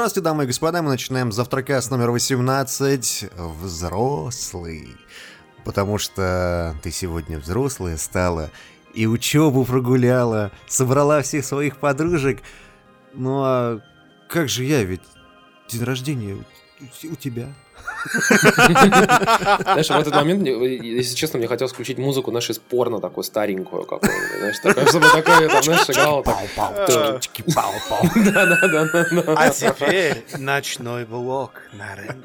Здравствуйте, дамы и господа, мы начинаем завтракас номер 18 «Взрослый». Потому что ты сегодня взрослая стала, и учебу прогуляла, собрала всех своих подружек. Ну а как же я, ведь день рождения у, у тебя. Знаешь, в этот момент, если честно, мне хотелось включить музыку нашей спорно такую старенькую какую-нибудь, знаешь, такая, чтобы такое, там, знаешь, играло так. Да-да-да. А теперь ночной блок на рен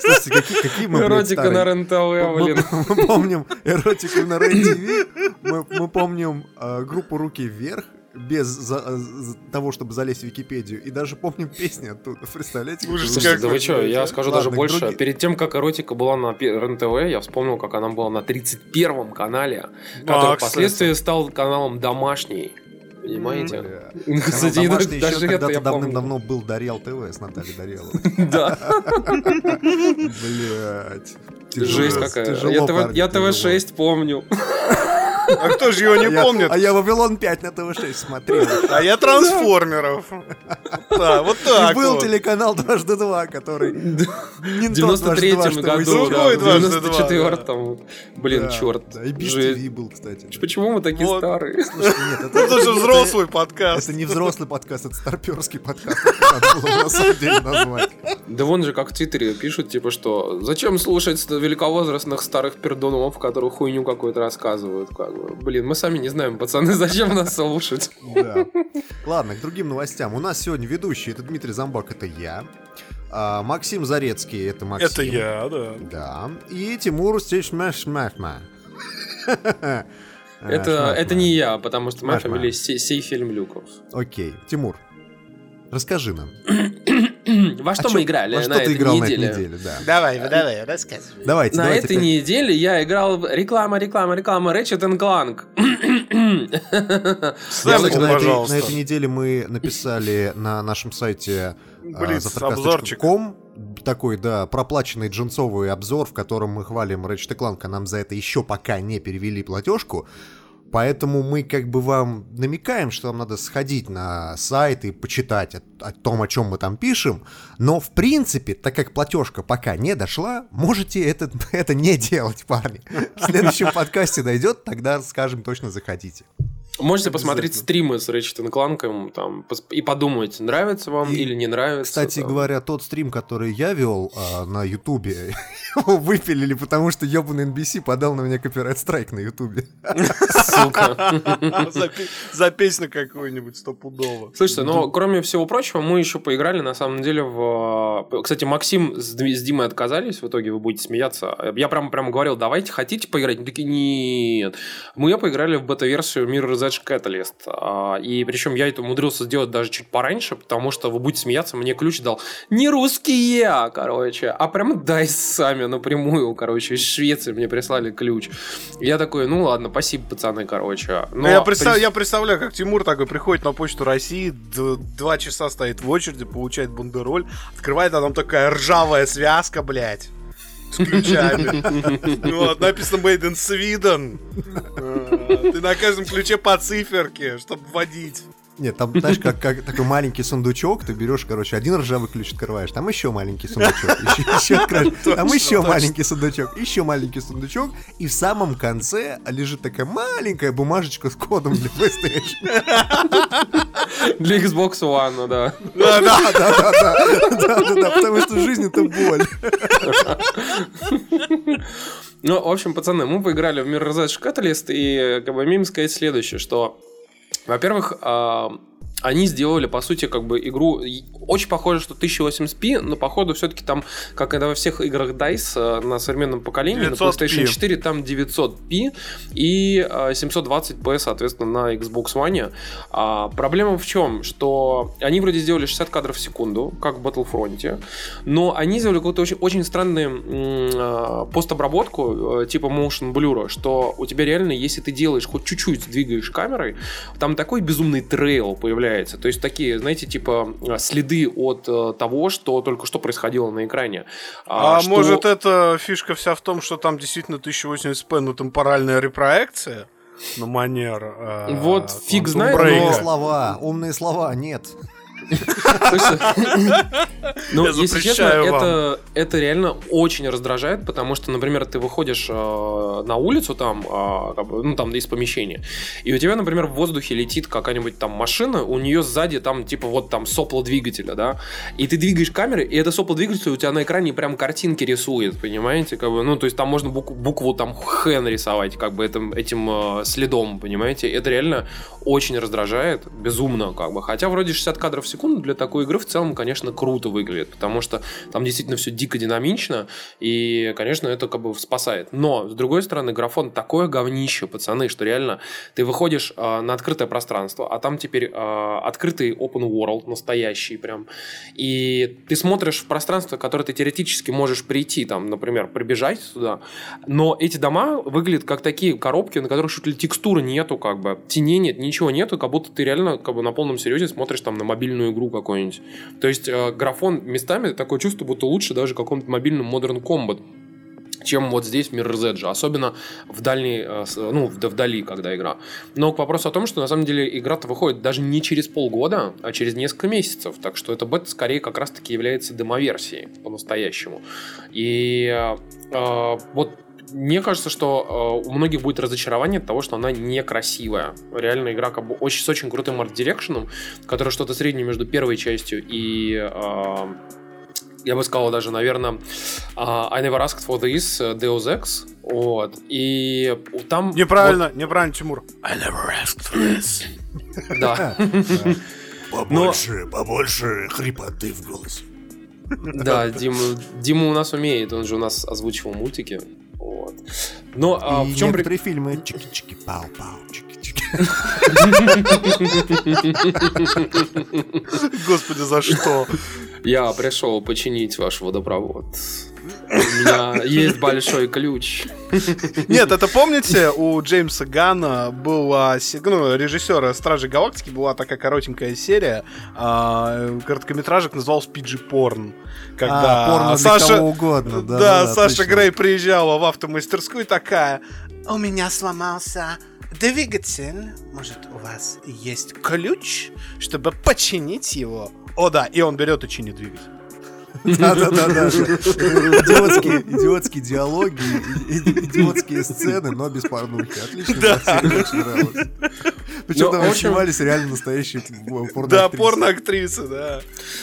Слушайте, какие, какие мы, Эротика на РЕН-ТВ, блин. Мы, мы помним эротику на рен мы, мы помним э, группу «Руки вверх», без за, за того, чтобы залезть в Википедию. И даже помним песни оттуда. Представляете? Ужас, Слушайте, да вы что, я скажу Ладно, даже больше. Другие... Перед тем, как эротика была на РЕН-ТВ, я вспомнил, как она была на 31-м канале, который а, впоследствии стал каналом «Домашний». Понимаете? Mm-hmm. Кстати, даже, даже это я давным-давно был Дарьял ТВ с Натальей Дарьяловой. Да. Блять. Жесть какая. Я ТВ-6 помню. А кто же его не помнит? А я Вавилон 5 на ТВ6 смотрел. А я Трансформеров. Да, вот так Был телеканал Дважды Два, который в 93-м году, да, в 94-м. Блин, черт. И был, кстати. Почему мы такие старые? Это же взрослый подкаст. Это не взрослый подкаст, это старперский подкаст. Надо было на самом деле назвать. Да вон же как в Твиттере пишут, типа, что зачем слушать великовозрастных старых пердунов, которые хуйню какую-то рассказывают. Блин, мы сами не знаем, пацаны, зачем нас слушать. Да. Ладно, к другим новостям. У нас сегодня ведущий, это Дмитрий Замбак, это я. А, Максим Зарецкий, это Максим. Это я, да. Да. И Тимур Стичмашмашма. Это, это не я, потому что моя фамилия Сей Фильм Люков. Окей. Тимур, расскажи нам. Во что а мы играли во что на ты этой играл неделе? на этой неделе, да. Давай, давай, рассказывай. Давайте, На давайте, этой опять. неделе я играл реклама, реклама, реклама Ratchet Clank. Кстати, на, этой, на этой неделе мы написали на нашем сайте обзорчик. завтракаст.ком такой, да, проплаченный джинсовый обзор, в котором мы хвалим Ratchet Clank, а нам за это еще пока не перевели платежку. Поэтому мы как бы вам намекаем, что вам надо сходить на сайт и почитать о, о том, о чем мы там пишем. Но в принципе, так как платежка пока не дошла, можете это, это не делать, парни. В следующем подкасте дойдет, тогда скажем точно заходите. Можете посмотреть стримы с Ratchet Clank там, и подумать, нравится вам И, или не нравится. Кстати там. говоря, тот стрим, который я вел а, на Ютубе, его выпилили, потому что ебаный NBC подал на меня копирайт-страйк на Ютубе. Сука. За, пе- за песню какую-нибудь стопудово. Слушайте, но кроме всего прочего, мы еще поиграли на самом деле в... Кстати, Максим с, Димой отказались, в итоге вы будете смеяться. Я прям, прям говорил, давайте, хотите поиграть? Они такие, нет. Мы поиграли в бета-версию Mirror's Edge Catalyst. А, И причем я это умудрился сделать даже чуть пораньше, потому что, вы будете смеяться, мне ключ дал не русские, короче, а прям дай сами напрямую, короче, из Швеции мне прислали ключ. Я такой, ну ладно, спасибо, пацаны, короче. Но Ну, я, представ- при- я представляю, как Тимур такой приходит на почту России, два часа стоит в очереди, получает бандероль, открывает, а там такая ржавая связка, блядь. С ключами. Ну, вот, написано Made in Sweden. Ты на каждом ключе по циферке, чтобы вводить. Нет, там, знаешь, как, как такой маленький сундучок, ты берешь, короче, один ржавый ключ открываешь, там еще маленький сундучок, еще, еще открываешь, там еще маленький сундучок, еще маленький сундучок, и в самом конце лежит такая маленькая бумажечка с кодом для PlayStation. Для Xbox One, ну да. Да, да. Да, да, да, да, да, да, потому что жизнь это боль. Ну, в общем, пацаны, мы поиграли в Mirror's Edge Catalyst, и как бы мим сказать следующее, что, во-первых, а, они сделали, по сути, как бы игру очень похоже, что 1080p, но походу все-таки там, как и во всех играх DICE э, на современном поколении, 900p. на PlayStation 4 там 900p и э, 720p, соответственно, на Xbox One. А, проблема в чем? Что они вроде сделали 60 кадров в секунду, как в Battlefront, но они сделали какую-то очень, очень странную э, постобработку, э, типа motion blur, что у тебя реально, если ты делаешь, хоть чуть-чуть двигаешь камерой, там такой безумный трейл появляется. То есть такие, знаете, типа э, следы от э, того, что только что происходило на экране. А, что- может, эта фишка вся в том, что там действительно 1080p, но темпоральная репроекция? На манер... э, Вот фиг знает, но- слова, умные слова, нет. Ну, если честно, это, это реально очень раздражает, потому что, например, ты выходишь э, на улицу там, бы, ну, там из помещения, и у тебя, например, в воздухе летит какая-нибудь там машина, у нее сзади там, типа, вот там сопло двигателя, да, и ты двигаешь камеры, и это сопло двигателя у тебя на экране прям картинки рисует, понимаете, как бы, ну, то есть там можно букву, букву там Х нарисовать, как бы этим, этим э, следом, понимаете, это реально очень раздражает, безумно, как бы, хотя вроде 60 кадров в секунду для такой игры в целом, конечно, круто выглядит, потому что там действительно все дико динамично, и, конечно, это как бы спасает. Но, с другой стороны, графон такое говнище, пацаны, что реально ты выходишь э, на открытое пространство, а там теперь э, открытый open world, настоящий прям, и ты смотришь в пространство, которое ты теоретически можешь прийти, там, например, прибежать сюда, но эти дома выглядят как такие коробки, на которых чуть ли текстуры нету, как бы, теней нет, ничего нету, как будто ты реально как бы на полном серьезе смотришь там на мобильную игру какую-нибудь. То есть э, графон местами такое чувство, будто лучше даже каком-то мобильном Modern Combat чем вот здесь в Mirror's Edge, особенно в дальней, э, ну, вдали, когда игра. Но к вопросу о том, что на самом деле игра-то выходит даже не через полгода, а через несколько месяцев, так что это бета скорее как раз-таки является демоверсией по-настоящему. И э, э вот мне кажется, что э, у многих будет разочарование от того, что она некрасивая. Реально игра как бы очень, с очень крутым арт-дирекшеном, который что-то среднее между первой частью и... Э, я бы сказал даже, наверное, uh, I Never Asked For This, э, Deus Ex. Вот. И там... Неправильно, вот... неправильно, Тимур. I Never Asked For This. Да. Побольше, побольше хрипоты в голосе. Да, Дима, Дима у нас умеет, он же у нас озвучивал мультики. Вот. Но а, в чем некоторые при... фильмы чики-чики, пау-пау, чики-чики. Господи, за что? Я пришел починить ваш водопровод. У меня есть большой ключ. Нет, это помните, у Джеймса Ганна была, ну, режиссера Стражи Галактики была такая коротенькая серия, а, короткометражек назывался PG Порн. Когда а, порно Саша, кого угодно, да, да, да Саша точно. Грей приезжала в автомастерскую такая, у меня сломался двигатель, может у вас есть ключ, чтобы починить его? О да, и он берет и чинит двигатель. Да-да-да. Идиотские, идиотские диалоги, идиотские сцены, но без порнухи. Отлично, да. очень нравилось. Причем там снимались реально настоящие порно Да, порно-актрисы, да.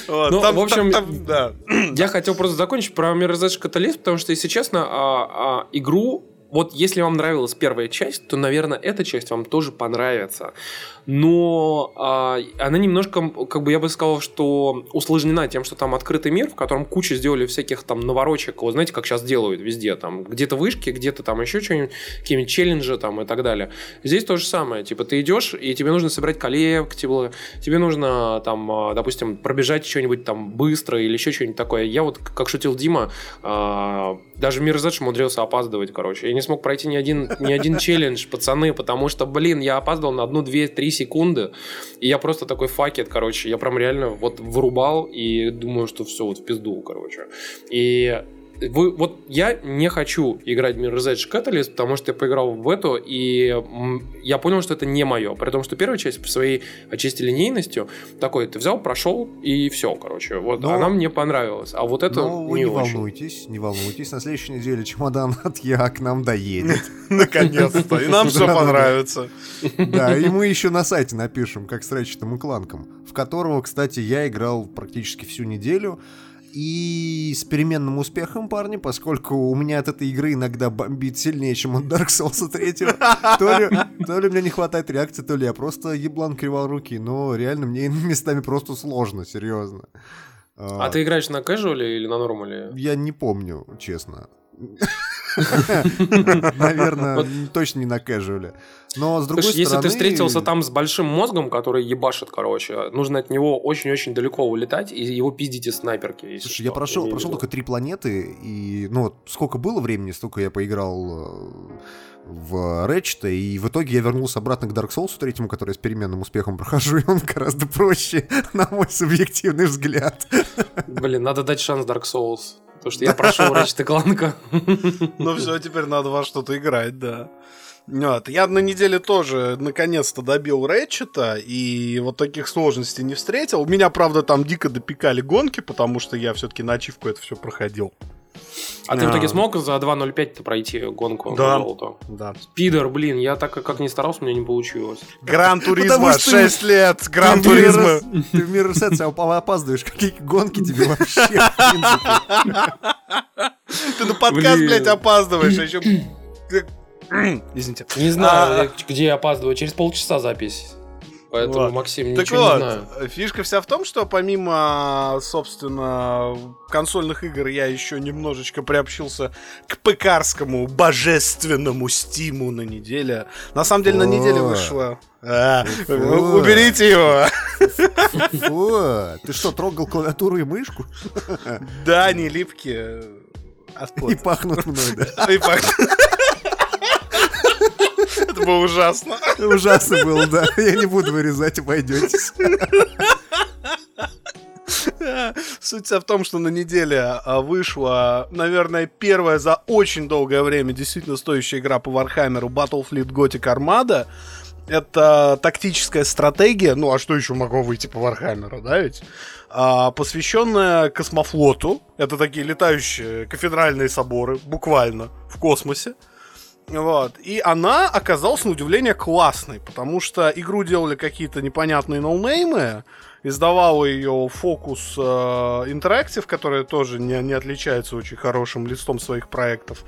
ну, в общем, да. я хотел просто закончить про Mirror's Catalyst, потому что, если честно, а, а, игру вот если вам нравилась первая часть, то, наверное, эта часть вам тоже понравится но а, она немножко, как бы я бы сказал, что усложнена тем, что там открытый мир, в котором куча сделали всяких там наворочек, вот знаете, как сейчас делают везде, там где-то вышки, где-то там еще что-нибудь, какие-нибудь челленджи там и так далее. Здесь то же самое, типа ты идешь, и тебе нужно собрать коллег, типа, тебе нужно там, а, допустим, пробежать что-нибудь там быстро или еще что-нибудь такое. Я вот, как шутил Дима, а, даже Мир Зедж умудрился опаздывать, короче. Я не смог пройти ни один, ни один челлендж, пацаны, потому что, блин, я опаздывал на одну, две, три секунды, и я просто такой факет, короче, я прям реально вот вырубал и думаю, что все, вот в пизду, короче. И вы, вот я не хочу играть в Mirror's Edge Catalyst, потому что я поиграл в эту, и я понял, что это не мое. При том, что первая часть по своей отчасти линейностью такой, ты взял, прошел, и все, короче. Вот но, она мне понравилась. А вот это но не, не очень. волнуйтесь, не волнуйтесь. На следующей неделе чемодан от Я к нам доедет. Наконец-то. И нам все понравится. Да, и мы еще на сайте напишем, как с Рэчетом и Кланком, в которого, кстати, я играл практически всю неделю. И с переменным успехом, парни, поскольку у меня от этой игры иногда бомбит сильнее, чем от Dark Souls 3. То ли, то ли мне не хватает реакции, то ли я просто еблан кривал руки. Но реально мне местами просто сложно, серьезно. А, а ты играешь на кэжуале или на нормале? Я не помню, честно. Наверное, точно не на кэжуале. Но с другой Слушай, стороны... если ты встретился там с большим мозгом, который ебашит, короче, нужно от него очень-очень далеко улетать и его пиздить из снайперки. Слушай, я прошел, прошел только три планеты, и ну вот сколько было времени, столько я поиграл э, в Ratchet, и в итоге я вернулся обратно к Dark Souls третьему, который с переменным успехом прохожу, и он гораздо проще, на мой субъективный взгляд. Блин, надо дать шанс Dark Souls. Потому что я прошел Ratchet Clank. Ну все, теперь надо во что-то играть, да. Вот. Я на неделе тоже наконец-то добил Рэтчета, и вот таких сложностей не встретил. Меня, правда, там дико допекали гонки, потому что я все-таки на ачивку это все проходил. А ты в итоге смог за 2.05 пройти гонку Да. на золото? Да. Пидор, блин, я так как ни старался, у меня не получилось. Гран Туризма, что 6 лет, Гран Ты в Туризма. Ты в Миррорс опаздываешь. Какие гонки тебе вообще, в принципе? Ты на подкаст, блядь, опаздываешь, а еще... Извините. Не знаю, А. где я опаздываю, через полчаса запись. Поэтому, Вот. Максим, Так ничего вот, не знаю. фишка вся в том, что помимо, собственно, консольных игр, я еще немножечко приобщился к пекарскому божественному стиму на неделе. На самом деле, на неделе вышло... А, уберите его! Фу, ты что, трогал клавиатуру и мышку? Да, они липкие. И пахнут мной, да? И пах- Это было ужасно. Ужасно было, да. Я не буду вырезать, обойдетесь. Суть в том, что на неделе а, вышла, наверное, первая за очень долгое время действительно стоящая игра по Вархаммеру Battlefleet Gothic Armada. Это тактическая стратегия, ну а что еще могло выйти по Вархаммеру, да ведь? А, посвященная космофлоту. Это такие летающие кафедральные соборы, буквально, в космосе. Вот. И она оказалась, на удивление, классной, потому что игру делали какие-то непонятные no name ы, издавала ее Focus э, Interactive, которая тоже не, не отличается очень хорошим листом своих проектов.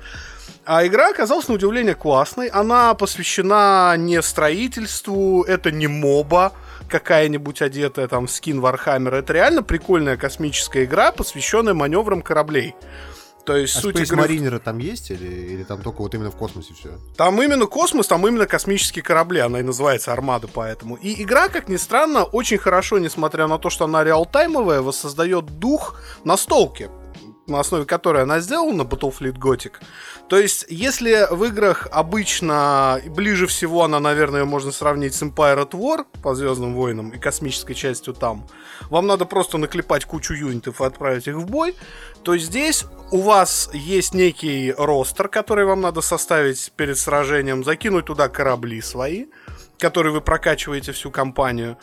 А игра оказалась, на удивление, классной. Она посвящена не строительству, это не моба, какая-нибудь одетая там в скин Вархаммера. Это реально прикольная космическая игра, посвященная маневрам кораблей. То есть А суть Space игры... Mariner там есть или, или там только вот именно в космосе все? Там именно космос, там именно космические корабли, она и называется Армада поэтому. И игра, как ни странно, очень хорошо, несмотря на то, что она реалтаймовая, воссоздает дух настолки, на основе которой она сделана, Battlefleet Gothic. То есть, если в играх обычно ближе всего она, наверное, можно сравнить с Empire at War по Звездным войнам и космической частью там, вам надо просто наклепать кучу юнитов и отправить их в бой, то здесь у вас есть некий ростер, который вам надо составить перед сражением, закинуть туда корабли свои, которые вы прокачиваете всю компанию.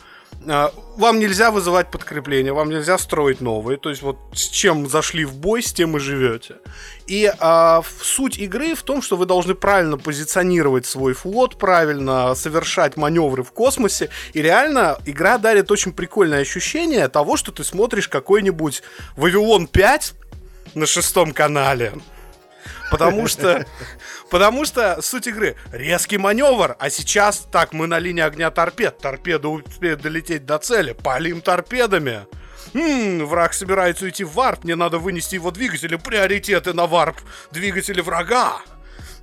А, Вам нельзя вызывать подкрепление, вам нельзя строить новые. То есть вот с чем зашли в бой, с тем и живете. И а, суть игры в том, что вы должны правильно позиционировать свой флот, правильно совершать маневры в космосе. И реально игра дарит очень прикольное ощущение того, что ты смотришь какой-нибудь Вавилон 5 на шестом канале. Потому что, потому что суть игры резкий маневр, а сейчас так мы на линии огня торпед, торпеда успеет долететь до цели, палим торпедами. М, враг собирается уйти в варп, мне надо вынести его двигатели, приоритеты на варп, двигатели врага.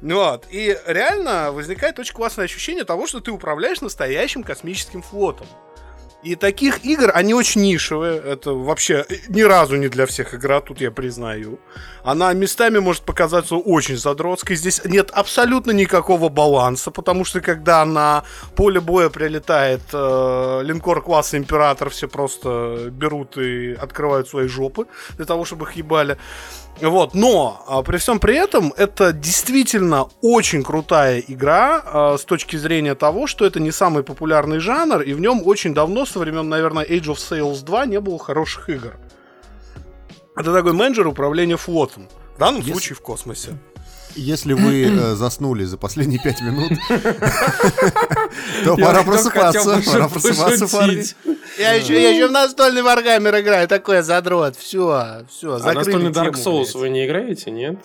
Вот. И реально возникает очень классное ощущение того, что ты управляешь настоящим космическим флотом. И таких игр, они очень нишевые. Это вообще ни разу не для всех игра, тут я признаю. Она местами может показаться очень задротской. Здесь нет абсолютно никакого баланса, потому что когда на поле боя прилетает э, линкор класса Император, все просто берут и открывают свои жопы для того, чтобы их ебали. Вот, но а, при всем при этом это действительно очень крутая игра а, с точки зрения того, что это не самый популярный жанр, и в нем очень давно, со времен, наверное, Age of Sales 2, не было хороших игр. Это такой менеджер управления флотом. В данном Если- случае в космосе. Если вы э, заснули за последние пять минут, то пора просыпаться. Пора просыпаться, парни. Я еще, я еще в настольный варгаммер играю, такой задрот. Все, все, А настольный Dark Souls вы не играете, нет?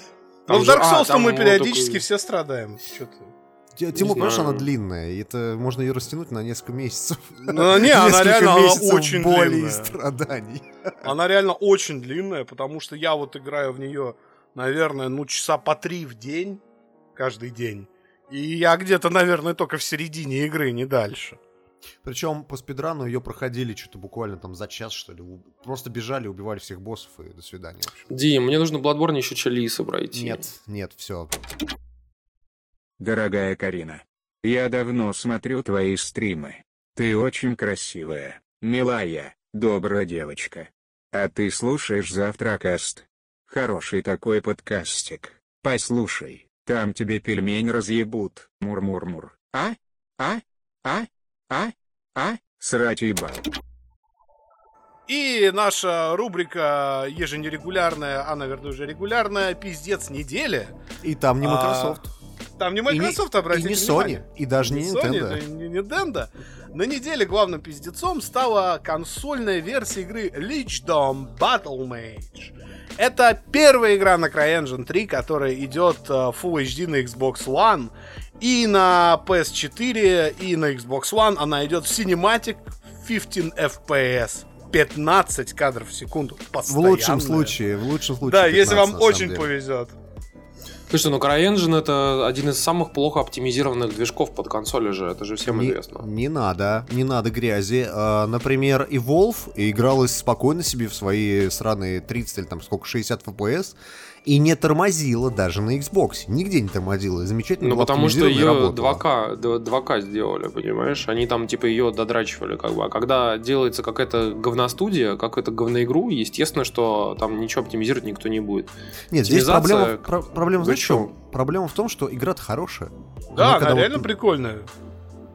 Ну, в Dark а, Souls мы периодически все страдаем. Чё ты? Т- Тимур, знаю. понимаешь, она длинная, и это можно ее растянуть на несколько месяцев. Ну, не, она реально, очень боли и длинная. страданий. Она реально очень длинная, потому что я вот играю в нее, наверное, ну, часа по три в день, каждый день. И я где-то, наверное, только в середине игры, не дальше. Причем по спидрану ее проходили что-то буквально там за час, что ли. Просто бежали, убивали всех боссов и до свидания. Дим, мне нужно Bloodborne еще Чалиса пройти. Нет, нет, все. Дорогая Карина, я давно смотрю твои стримы. Ты очень красивая, милая, добрая девочка. А ты слушаешь Завтракаст? Хороший такой подкастик. Послушай, Там тебе пельмень разъебут. Мур-мур-мур. А? А? А? А? А? Срать ебать. И наша рубрика еженерегулярная, а, наверное, уже регулярная, пиздец недели. И там не А, Microsoft. Там не И не- Microsoft, И обратите не внимание. Sony, и даже не Sony, Nintendo. и не Nintendo. На неделе главным пиздецом стала консольная версия игры Lichdom Battle Mage. Это первая игра на CryEngine 3, которая идет э, Full HD на Xbox One. И на PS4, и на Xbox One она идет в Cinematic 15 FPS. 15 кадров в секунду. В Постоянная. лучшем случае, в лучшем случае. Да, если 15, вам на самом очень деле. повезет. Слушай, ну CryEngine это один из самых плохо оптимизированных движков под консоли же, это же всем Не, известно. не надо, не надо грязи. А, например, Evolve игралась спокойно себе в свои сраные 30 или там сколько, 60 FPS и не тормозила даже на Xbox. Нигде не тормозила. Замечательно. Ну, потому что ее работала. 2К, д- 2К сделали, понимаешь? Они там, типа, ее додрачивали, как бы. А когда делается какая-то говностудия, какую-то говноигру, естественно, что там ничего оптимизировать никто не будет. Нет, здесь проблема, про- проблема, знаешь, в чем? Проблема в том, что игра-то хорошая. Да, она вот- реально прикольная.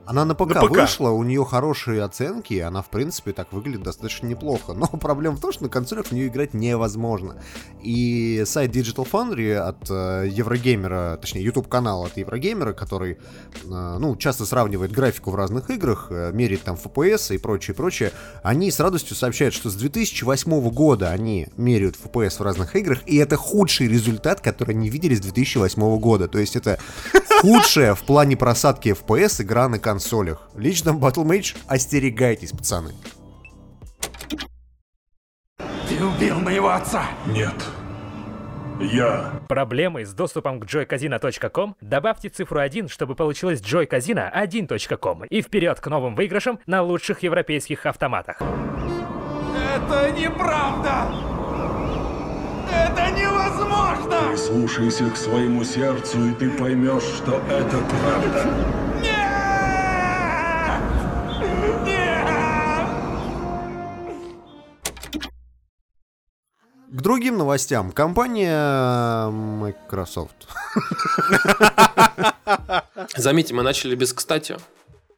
Она на ПК, На ПК. вышла, у нее хорошие оценки, и она, в принципе, так выглядит достаточно неплохо. Но проблема в том, что на консолях в нее играть невозможно. И сайт Digital Foundry от э, Еврогеймера, точнее, YouTube-канал от Еврогеймера, который, э, ну, часто сравнивает графику в разных играх, э, меряет там FPS и прочее, прочее, они с радостью сообщают, что с 2008 года они меряют FPS в разных играх, и это худший результат, который они видели с 2008 года. То есть это худшая в плане просадки FPS игра на консолях. Лично Battle Mage остерегайтесь, пацаны. Ты убил моего отца! Нет. Я Проблемы с доступом к joycasino.com? Добавьте цифру 1, чтобы получилось joycasino1.com и вперед к новым выигрышам на лучших европейских автоматах. Это неправда! Это невозможно! прислушайся к своему сердцу, и ты поймешь, что это правда. К другим новостям. Компания Microsoft Заметьте, мы начали без «кстати».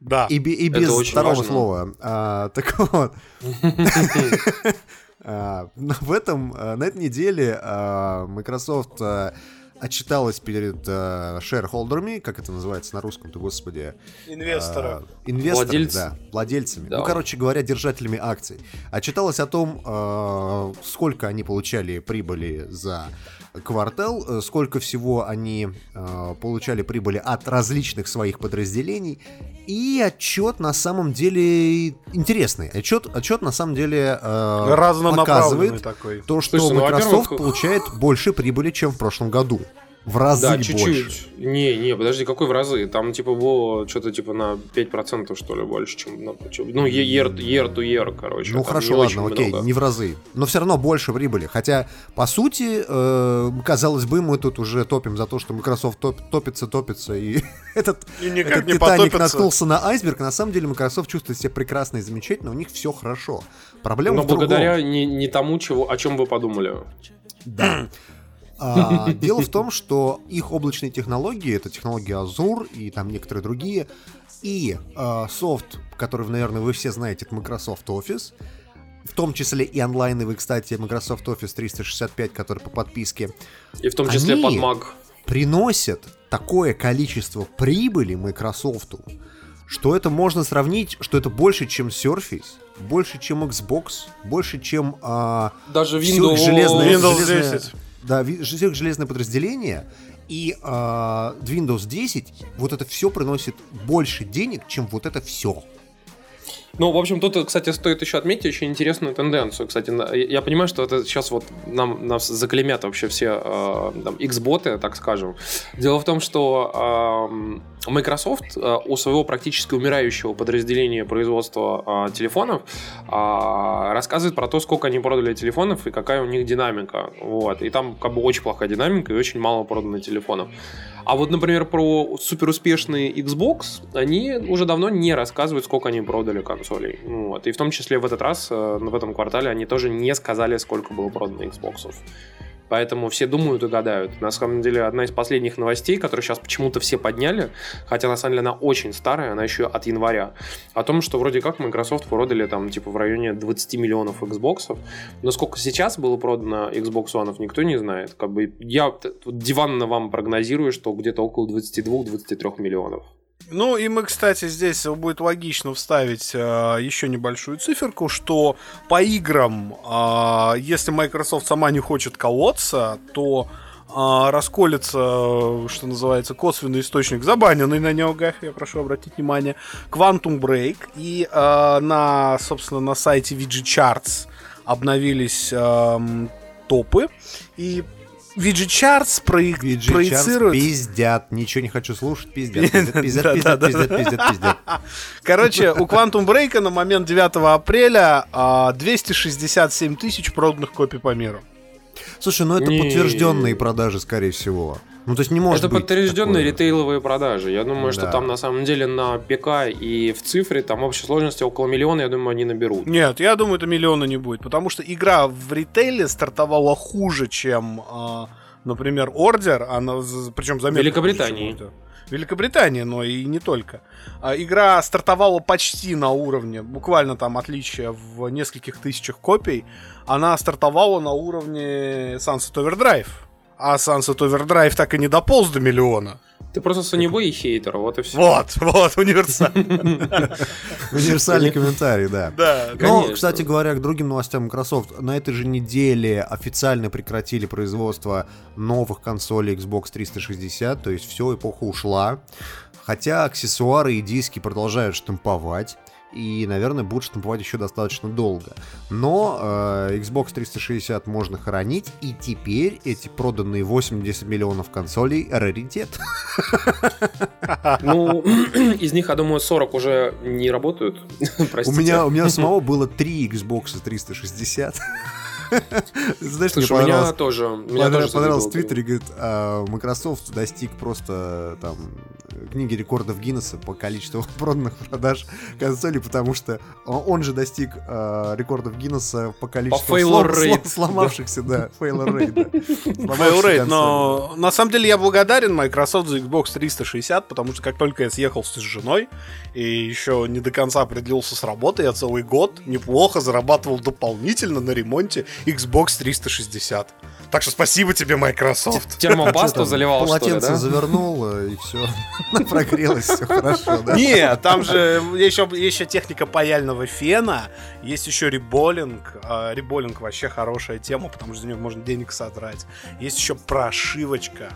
Да. и, и без второго важно. слова. А, так вот. А, В этом, а, на этой неделе а, Microsoft а, отчиталась перед шерхолдерами, как это называется на русском-то, господи, Инвестора. а, инвесторами, Владельцы. да, владельцами. Да. Ну, короче говоря, держателями акций. Отчиталась о том, а, сколько они получали прибыли за квартал, э, сколько всего они а, получали прибыли от различных своих подразделений. И отчет на самом деле интересный. Отчет, отчет на самом деле э, показывает такой. то, что Слушайте, ну, Microsoft получает больше прибыли, чем в прошлом году. В разы Да, больше. чуть-чуть. Не, не, подожди, какой в разы? Там типа было что-то типа на 5% что ли больше, чем на... чем- Ну, year, year to year, короче. Ну хорошо, ладно, окей, много. не в разы. Но все равно больше прибыли. Хотя, по сути, э, казалось бы, мы тут уже топим за то, что Microsoft топ- топится, топится, и этот, И никак этот не Титаник потопится. наткнулся на айсберг. На самом деле, Microsoft чувствует себя прекрасно и замечательно, у них все хорошо. Проблема Но в другом. благодаря не, не тому, чего, о чем вы подумали. Да. А, дело в том, что их облачные технологии, это технологии Azure и там некоторые другие, и а, софт, который, наверное, вы все знаете, это Microsoft Office, в том числе и онлайновый, кстати, Microsoft Office 365, который по подписке, И в том числе под Mac. приносят такое количество прибыли Microsoft, что это можно сравнить, что это больше, чем Surface, больше, чем Xbox, больше, чем а, Даже Windows... железное, Windows железное- 10. Да, железное подразделение и а, Windows 10, вот это все приносит больше денег, чем вот это все. Ну, в общем, тут, кстати, стоит еще отметить очень интересную тенденцию. Кстати, я понимаю, что это сейчас вот нам, нас заклемят вообще все э, X-боты, так скажем. Дело в том, что э, Microsoft э, у своего практически умирающего подразделения производства э, телефонов э, рассказывает про то, сколько они продали телефонов и какая у них динамика. Вот. И там как бы очень плохая динамика и очень мало продано телефонов. А вот, например, про суперуспешный Xbox они уже давно не рассказывают, сколько они продали консолей. Вот. И в том числе в этот раз, э, в этом квартале, они тоже не сказали, сколько было продано Xbox. Поэтому все думают и гадают. На самом деле, одна из последних новостей, которые сейчас почему-то все подняли, хотя на самом деле она очень старая, она еще от января, о том, что вроде как Microsoft продали там типа в районе 20 миллионов Xbox. Но сколько сейчас было продано Xbox One, никто не знает. Как бы я диванно вам прогнозирую, что где-то около 22-23 миллионов. Ну и мы, кстати, здесь будет логично вставить э, еще небольшую циферку, что по играм, э, если Microsoft сама не хочет колоться, то э, расколется, что называется, косвенный источник, забаненный на неогах, я прошу обратить внимание, Quantum Break. И э, на, собственно, на сайте VG Charts обновились э, топы. И VG Charts. Charts пиздят, ничего не хочу слушать, пиздят, пиздят, пиздят, пиздят, пиздят, пиздят, пиздят. Короче, у Quantum Break на момент 9 апреля а, 267 тысяч проданных копий по миру. Слушай, ну это подтвержденные продажи, скорее всего. Ну, то есть не может Это быть подтвержденные такое. ритейловые продажи. Я думаю, что Да. там на самом деле на ПК и в цифре там общей сложности около миллиона, я думаю, они наберут. Нет, я думаю, это миллиона не будет, потому что игра в ритейле стартовала хуже, чем, а, например, Ордер, она, причем заметно Великобритании. хуже. Великобритания, но и не только. А, Игра стартовала почти на уровне, буквально там отличие в нескольких тысячах копий. Она стартовала на уровне Sunset Overdrive. А Sunset Overdrive так и не дополз до миллиона. Ты просто соневой хейтер, вот и все. Вот, вот, универсальный. Универсальный комментарий, да. Да. Но, Конечно. кстати говоря, к другим новостям Microsoft, на этой же неделе официально прекратили производство новых консолей Xbox 360, то есть все, эпоха ушла. Хотя аксессуары и диски продолжают штамповать. И, наверное, будут штамповать еще достаточно долго. Но э, Xbox 360 можно хранить, и теперь эти проданные 80 миллионов консолей раритет. Ну, из них, я думаю, 40 уже не работают. У Простите. меня, у меня самого было 3 Xbox 360. Знаешь, что мне Слушай, у меня понравилось? тоже. Меня Понрав- тоже понравилось в. Твиттере, говорит, а, Microsoft достиг просто там книги рекордов Гиннесса по количеству проданных продаж консолей, потому что он же достиг а, рекордов Гиннесса по количеству failure слом- слом- сломавшихся, да, да. Сломавшихся Failrate, консолей. но на самом деле я благодарен Microsoft за Xbox 360, потому что как только я съехался с женой и еще не до конца определился с работы, я целый год неплохо зарабатывал дополнительно на ремонте Xbox 360. Так что спасибо тебе, Microsoft. Термопасту заливал, что ли, Полотенце да? завернул, э, и все. Прогрелось, все хорошо, да? Нет, там же еще, еще техника паяльного фена, есть еще реболинг. А, Реболинг вообще хорошая тема, потому что за нее можно денег содрать. Есть еще прошивочка.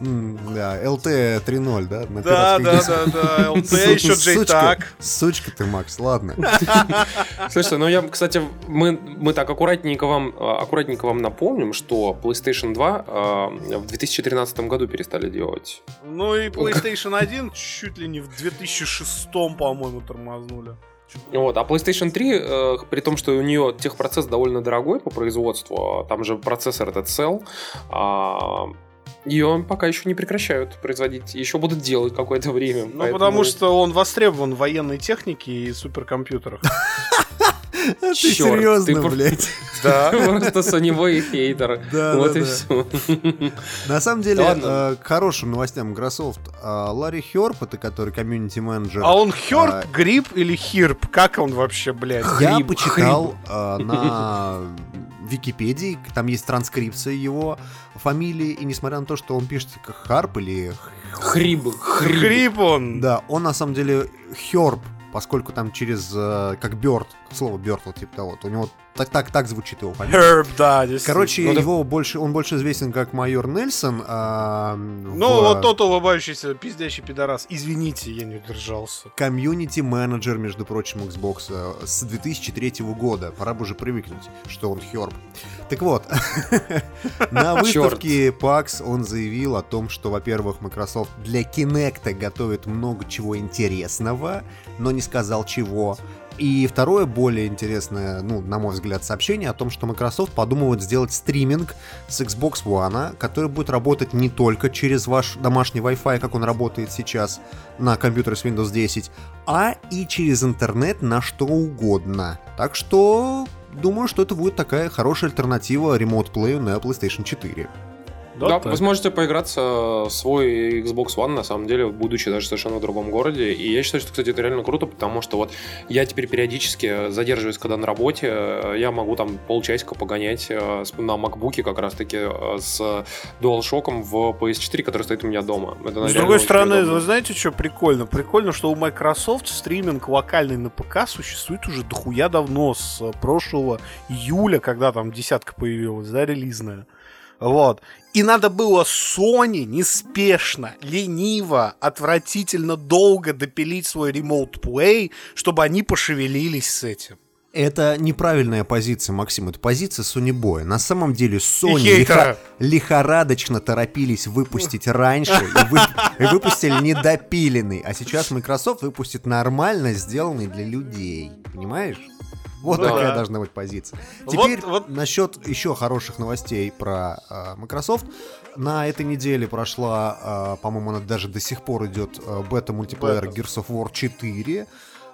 Да, LT 3.0, да? на Да, да, да, да, LT, Су- еще JTAG. Сучка ты, Макс, ладно. Слушай, ну я, кстати, мы, мы так аккуратненько вам, э, аккуратненько вам напомним, что PlayStation 2 э, в 2013 году перестали делать. Ну и PlayStation 1 чуть ли не в 2006, по-моему, тормознули. Вот, а PlayStation 3, э, при том, что у нее техпроцесс довольно дорогой по производству, а там же процессор этот Cell, а, ее пока еще не прекращают производить, еще будут делать какое-то время. Ну, поэтому- потому что он востребован в военной технике и суперкомпьютерах. Ты серьезно, ты про- блядь? Да. Просто соневой хейтер. Да, Вот да, и да. все. На самом деле, э, к хорошим новостям Microsoft. э, Ларри Хёрп, это который комьюнити-менеджер. А он А, Херп, Гриб или Хирп? Как он вообще, блядь? Я почитал на Википедии, там есть транскрипция его фамилии, и несмотря на то, что он пишет как Харп или... Хриб, хриб. Гриб он. Да, он на самом деле Хёрп, поскольку там через... э, как Бёрд, слово Бёрд, вот типа того. вот У него так, так, так звучит его фамилия. Herb, да. Короче, Ну, да. его больше, он больше известен как майор Нельсон. а, Ну, в- вот тот улыбающийся пиздящий пидорас. Извините, я не удержался. комьюнити-менеджер, между прочим, Xbox э, с 2003 года. Пора бы уже привыкнуть, что он Хёрб. Так вот, на выставке PAX он заявил о том, что, во-первых, Microsoft для Kinect готовит много чего интересного, но не сказал чего. И второе, более интересное, ну, на мой взгляд, сообщение о том, что Microsoft подумывает сделать стриминг с Xbox One, который будет работать не только через ваш домашний Wi-Fi, как он работает сейчас на компьютере с Windows 10, а и через интернет на что угодно. Так что думаю, что это будет такая хорошая альтернатива ремонт-плею на PlayStation 4. Да, вы сможете поиграться в свой Xbox One, на самом деле, будучи даже совершенно в другом городе. И я считаю, что, кстати, это реально круто, потому что вот я теперь периодически задерживаюсь, когда на работе, я могу там полчасика погонять э, на MacBook как раз-таки э, с DualShock в PS4, который стоит у меня дома. Это С другой стороны, удобно. вы знаете, что прикольно? Прикольно, что у Microsoft стриминг локальный на ПК существует уже дохуя давно, с э, прошлого июля, когда там десятка появилась, да, релизная. Вот. И надо было Sony неспешно, лениво, отвратительно долго допилить свой Remote Play, чтобы они пошевелились с этим. Это неправильная позиция, Максим. Это позиция Sony Boy. На самом деле Sony лихо- лихорадочно торопились выпустить раньше и, вы- и выпустили недопиленный. А сейчас Microsoft выпустит нормально сделанный для людей. Понимаешь? Вот Ну такая да. должна быть позиция. Вот- Теперь вот- насчет еще хороших новостей про э, Microsoft. На этой неделе прошла, э, по-моему, она даже до сих пор идет э, бета-мультиплеер Бета. Gears of War 4.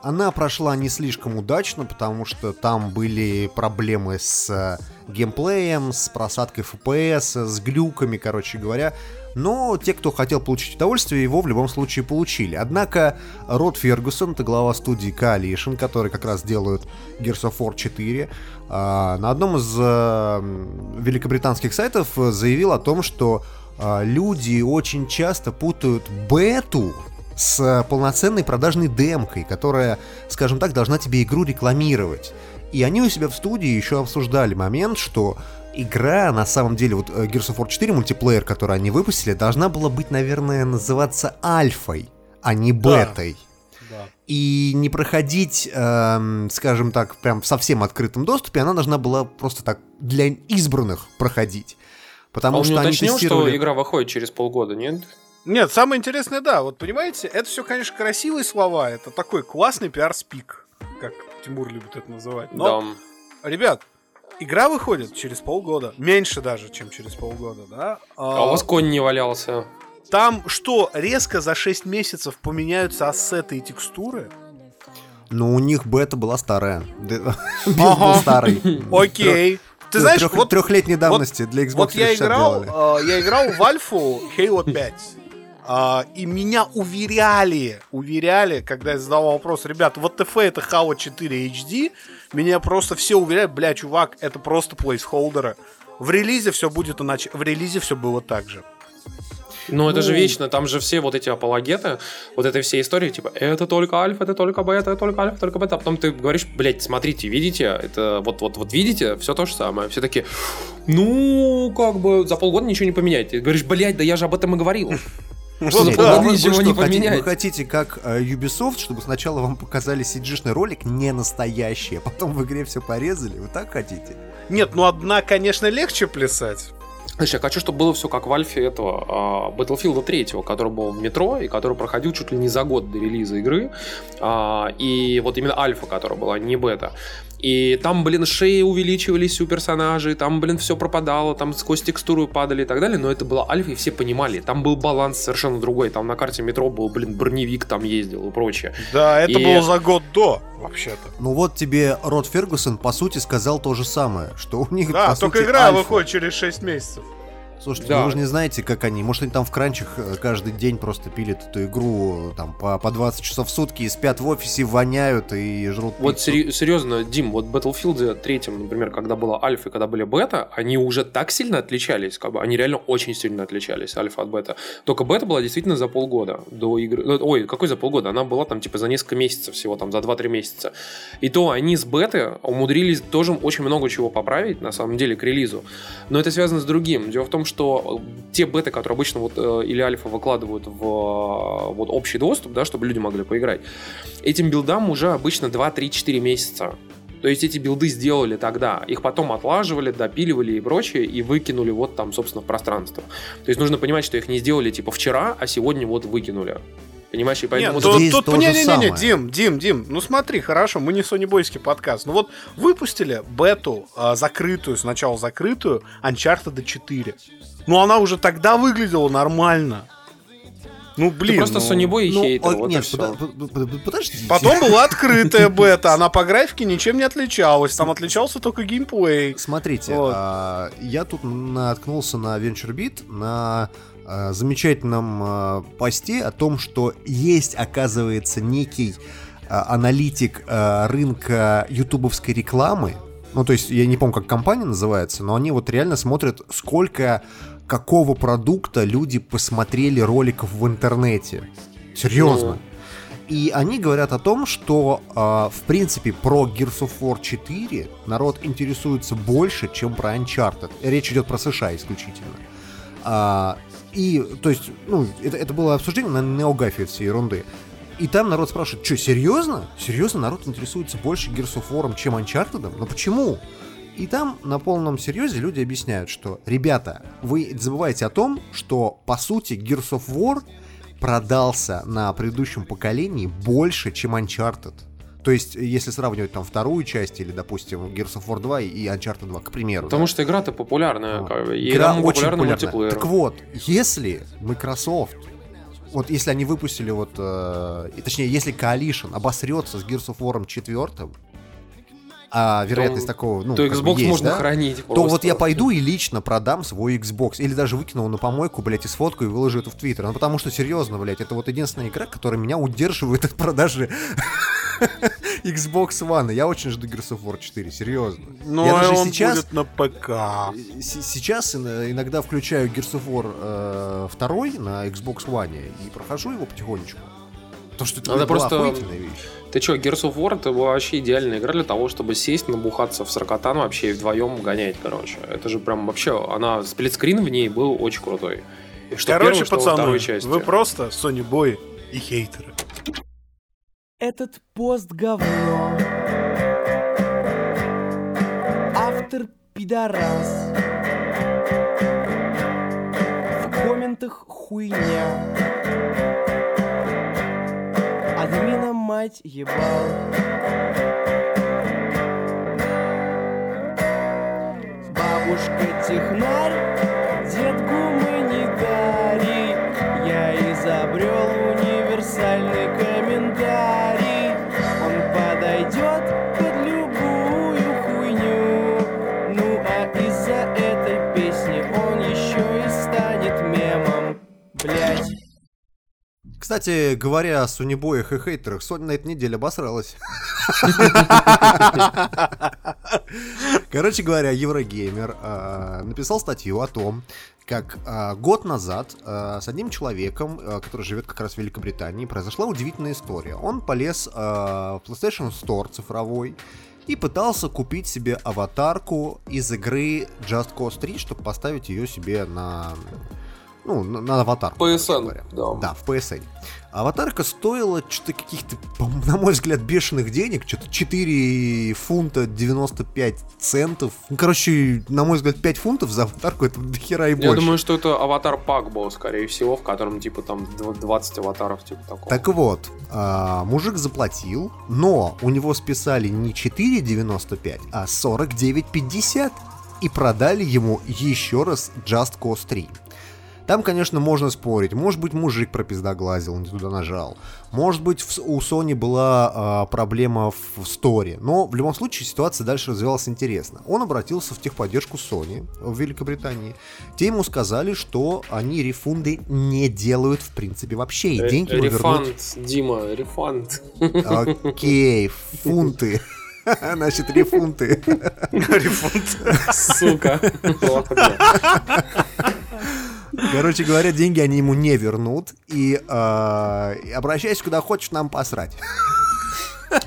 Она прошла не слишком удачно, потому что там были проблемы с э, геймплеем, с просадкой FPS, с глюками, короче говоря. Но те, кто хотел получить удовольствие, его в любом случае получили. Однако Род Фергюсон, это глава студии Coalition, которые как раз делают Gears of War 4, а, на одном из э, великобританских сайтов заявил о том, что а, люди очень часто путают бету с полноценной продажной демкой, которая, скажем так, должна тебе игру рекламировать. И они у себя в студии еще обсуждали момент, что игра, на самом деле, вот э, Gears of War 4 мультиплеер, который они выпустили, должна была быть, наверное, называться альфой, а не бетой. Да. И не проходить, эм, скажем так, прям в совсем открытом доступе, она должна была просто так для избранных проходить. Потому А он не что они уточнил, тестировали... что игра выходит через полгода, нет? Нет, самое интересное, да, вот понимаете, это все, конечно, красивые слова, это такой классный пиар-спик, как Тимур любит это называть. Но, Да. ребят, игра выходит через полгода, меньше даже, чем через полгода, да? А у вас конь не валялся. Там что, резко за 6 месяцев поменяются ассеты и текстуры? Ну, у них бета была старая. Билд был старый. Окей. Ты знаешь, Трех- вот, трехлетней давности для Xbox вот я 360 играл, э, я играл в Альфу Halo 5. А, и меня уверяли, уверяли, когда я задавал вопрос, ребят, вот ТФ это Halo 4 HD, меня просто все уверяют, бля, чувак, это просто плейсхолдеры. В релизе все будет иначе. В релизе все было так же. Ну, это же Ну. вечно, там же все вот эти апологеты, вот этой всей истории, типа, это только альфа, это только бета, это только альфа, только бета. А потом ты говоришь, блядь, смотрите, видите, это вот, вот, вот видите, все то же самое. Все такие, ну, как бы за полгода ничего не поменяет. Ты говоришь, блядь, да я же об этом и говорил. Что за Нет, полгода ну, вы- что, не хотите- поменяется. Вы хотите, как э, Ubisoft, чтобы сначала вам показали CG-шный ролик не настоящий, а потом в игре все порезали? Вы так хотите? Нет, ну одна, конечно, легче плясать. Слушай, я хочу, чтобы было все как в альфе этого а, Battlefield 3, который был в метро и который проходил чуть ли не за год до релиза игры. А, и вот именно альфа, которая была, не бета. И там, блин, шеи увеличивались у персонажей, там, блин, все пропадало, там сквозь текстуру падали и так далее, но это была альфа, и все понимали. Там был баланс совершенно другой. Там на карте метро был, блин, броневик там ездил и прочее. Да, это И- было за год до, вообще-то. Ну вот тебе Род Фергюсон, по сути, сказал то же самое, что у них, Да, по только сути, игра альфа. выходит через 6 месяцев. Слушайте, Да. ну вы же не знаете, как они. Может, они там в кранчах э, каждый день просто пилят эту игру там по, по 20 часов в сутки и спят в офисе, воняют и жрут Вот пиццу. сери- серьезно, Дим, вот в Battlefield 3, например, когда была альфа и когда были бета, они уже так сильно отличались, как бы они реально очень сильно отличались, альфа от бета. Только бета была действительно за полгода до игры. ну, Ой, какой за полгода? Она была там типа за несколько месяцев всего, там за 2-3 месяца. И то они с беты умудрились тоже очень много чего поправить, на самом деле, к релизу. Но это связано с другим. Дело в том, что э, те беты, которые обычно вот э, или альфа выкладывают в э, вот общий доступ, да, чтобы люди могли поиграть, этим билдам уже обычно 2-3-4 месяца. То есть эти билды сделали тогда, их потом отлаживали, допиливали и прочее, и выкинули вот там, собственно, в пространство. То есть нужно понимать, что их не сделали типа вчера, а сегодня вот выкинули. Понимаешь, и поэтому... Нет, тут, здесь тут то не, не, не, не. Дим, Дим, Дим, ну смотри, хорошо, мы не сонебойский подкаст. Ну вот выпустили бету а, закрытую, сначала закрытую, Uncharted 4. Ну она уже тогда выглядела нормально. Ну, блин. Ты просто ну... Sony Boy и Ну, хейтер, вот нет, под- под- подождите. Потом была открытая бета, она по графике ничем не отличалась. Там отличался только геймплей. Смотрите, Вот. а, я тут наткнулся на VentureBeat, на а, замечательном а, посте о том, что есть, оказывается, некий а, аналитик рынка ютубовской рекламы. Ну, то есть, я не помню, как компания называется, но они вот реально смотрят, сколько какого продукта люди посмотрели роликов в интернете. Серьезно. И они говорят о том, что, а, в принципе, про Gears of War 4 народ интересуется больше, чем про Uncharted. Речь идет про США исключительно. А, и, то есть, ну, это, это было обсуждение на неогафе всей ерунды. И там народ спрашивает, что, серьезно? Серьезно народ интересуется больше Gears of War, чем Uncharted? Но почему? И там на полном серьезе люди объясняют, что, ребята, вы забываете о том, что, по сути, Gears of War продался на предыдущем поколении больше, чем Uncharted. То есть, если сравнивать там вторую часть или, допустим, Gears of War 2 и Uncharted 2, к примеру. Потому да. что игра-то популярная, Вот. как и Игра очень популярный популярна. Так вот, если Microsoft, вот если они выпустили вот, э, точнее, если Coalition обосрется с Gears of War 4, а вероятность такого, ну, то Xbox есть, можно да? хранить то вот просто. я пойду и лично продам свой Xbox. Или даже выкину его на помойку, блядь, и сфоткаю и выложу это в Твиттер. Ну, потому что, серьезно, блядь, это вот единственная игра, которая меня удерживает от продажи Xbox One. Я очень жду Gears of War 4, серьезно. Но я даже он сейчас, будет на ПК. с- сейчас ин- иногда включаю Gears of War э, 2 на Xbox One и прохожу его потихонечку. Потому что это, Надо была просто- охуительная вещь. Ты чё, Gears of War это была вообще идеальная игра для того, чтобы сесть, набухаться в саркотан вообще и вдвоем гонять, короче. Это же прям вообще, она, сплитскрин в ней был очень крутой. И что Короче, первой, что во пацаны, второй части. вы просто Sony Boy и хейтеры. Этот пост говно. Автор пидорас. В комментах хуйня. Админа мать ебал. Бабушка технарь, дед гуманитарий. Кстати, говоря о сунебоях и хейтерах, Соня на этой неделе обосралась. Короче говоря, Еврогеймер э, написал статью о том, как э, год назад э, с одним человеком, который живет как раз в Великобритании, произошла удивительная история. Он полез в PlayStation Store цифровой и пытался купить себе аватарку из игры Just Cause 3, чтобы поставить ее себе на ну, на, на аватарку. PSN, да. Да, в PSN. Аватарка стоила что-то каких-то, на мой взгляд, бешеных денег. Что-то 4 фунта 95 центов. Ну, короче, на мой взгляд, 5 фунтов за аватарку это дохера и больше. Я думаю, что это аватар пак был, скорее всего, в котором типа там дв- 20 аватаров, типа такого. Так вот, а, мужик заплатил, но у него списали не 4,95, а 49,50 и продали ему еще раз Just Cause 3. Там, конечно, можно спорить. Может быть, мужик пропиздоглазил, не туда нажал. Может быть, в- у Sony была а, проблема в, в сторе. Но в любом случае ситуация дальше развивалась интересно. Он обратился в техподдержку Sony в Великобритании. Те ему сказали, что они рефунды не делают в принципе вообще. И Э, деньги ему вернут Рефанд, Дима, рефанд. Окей, фунты. Значит, рефунты. Сука. Короче говоря, деньги они ему не вернут. И э, обращайся куда хочешь, нам посрать.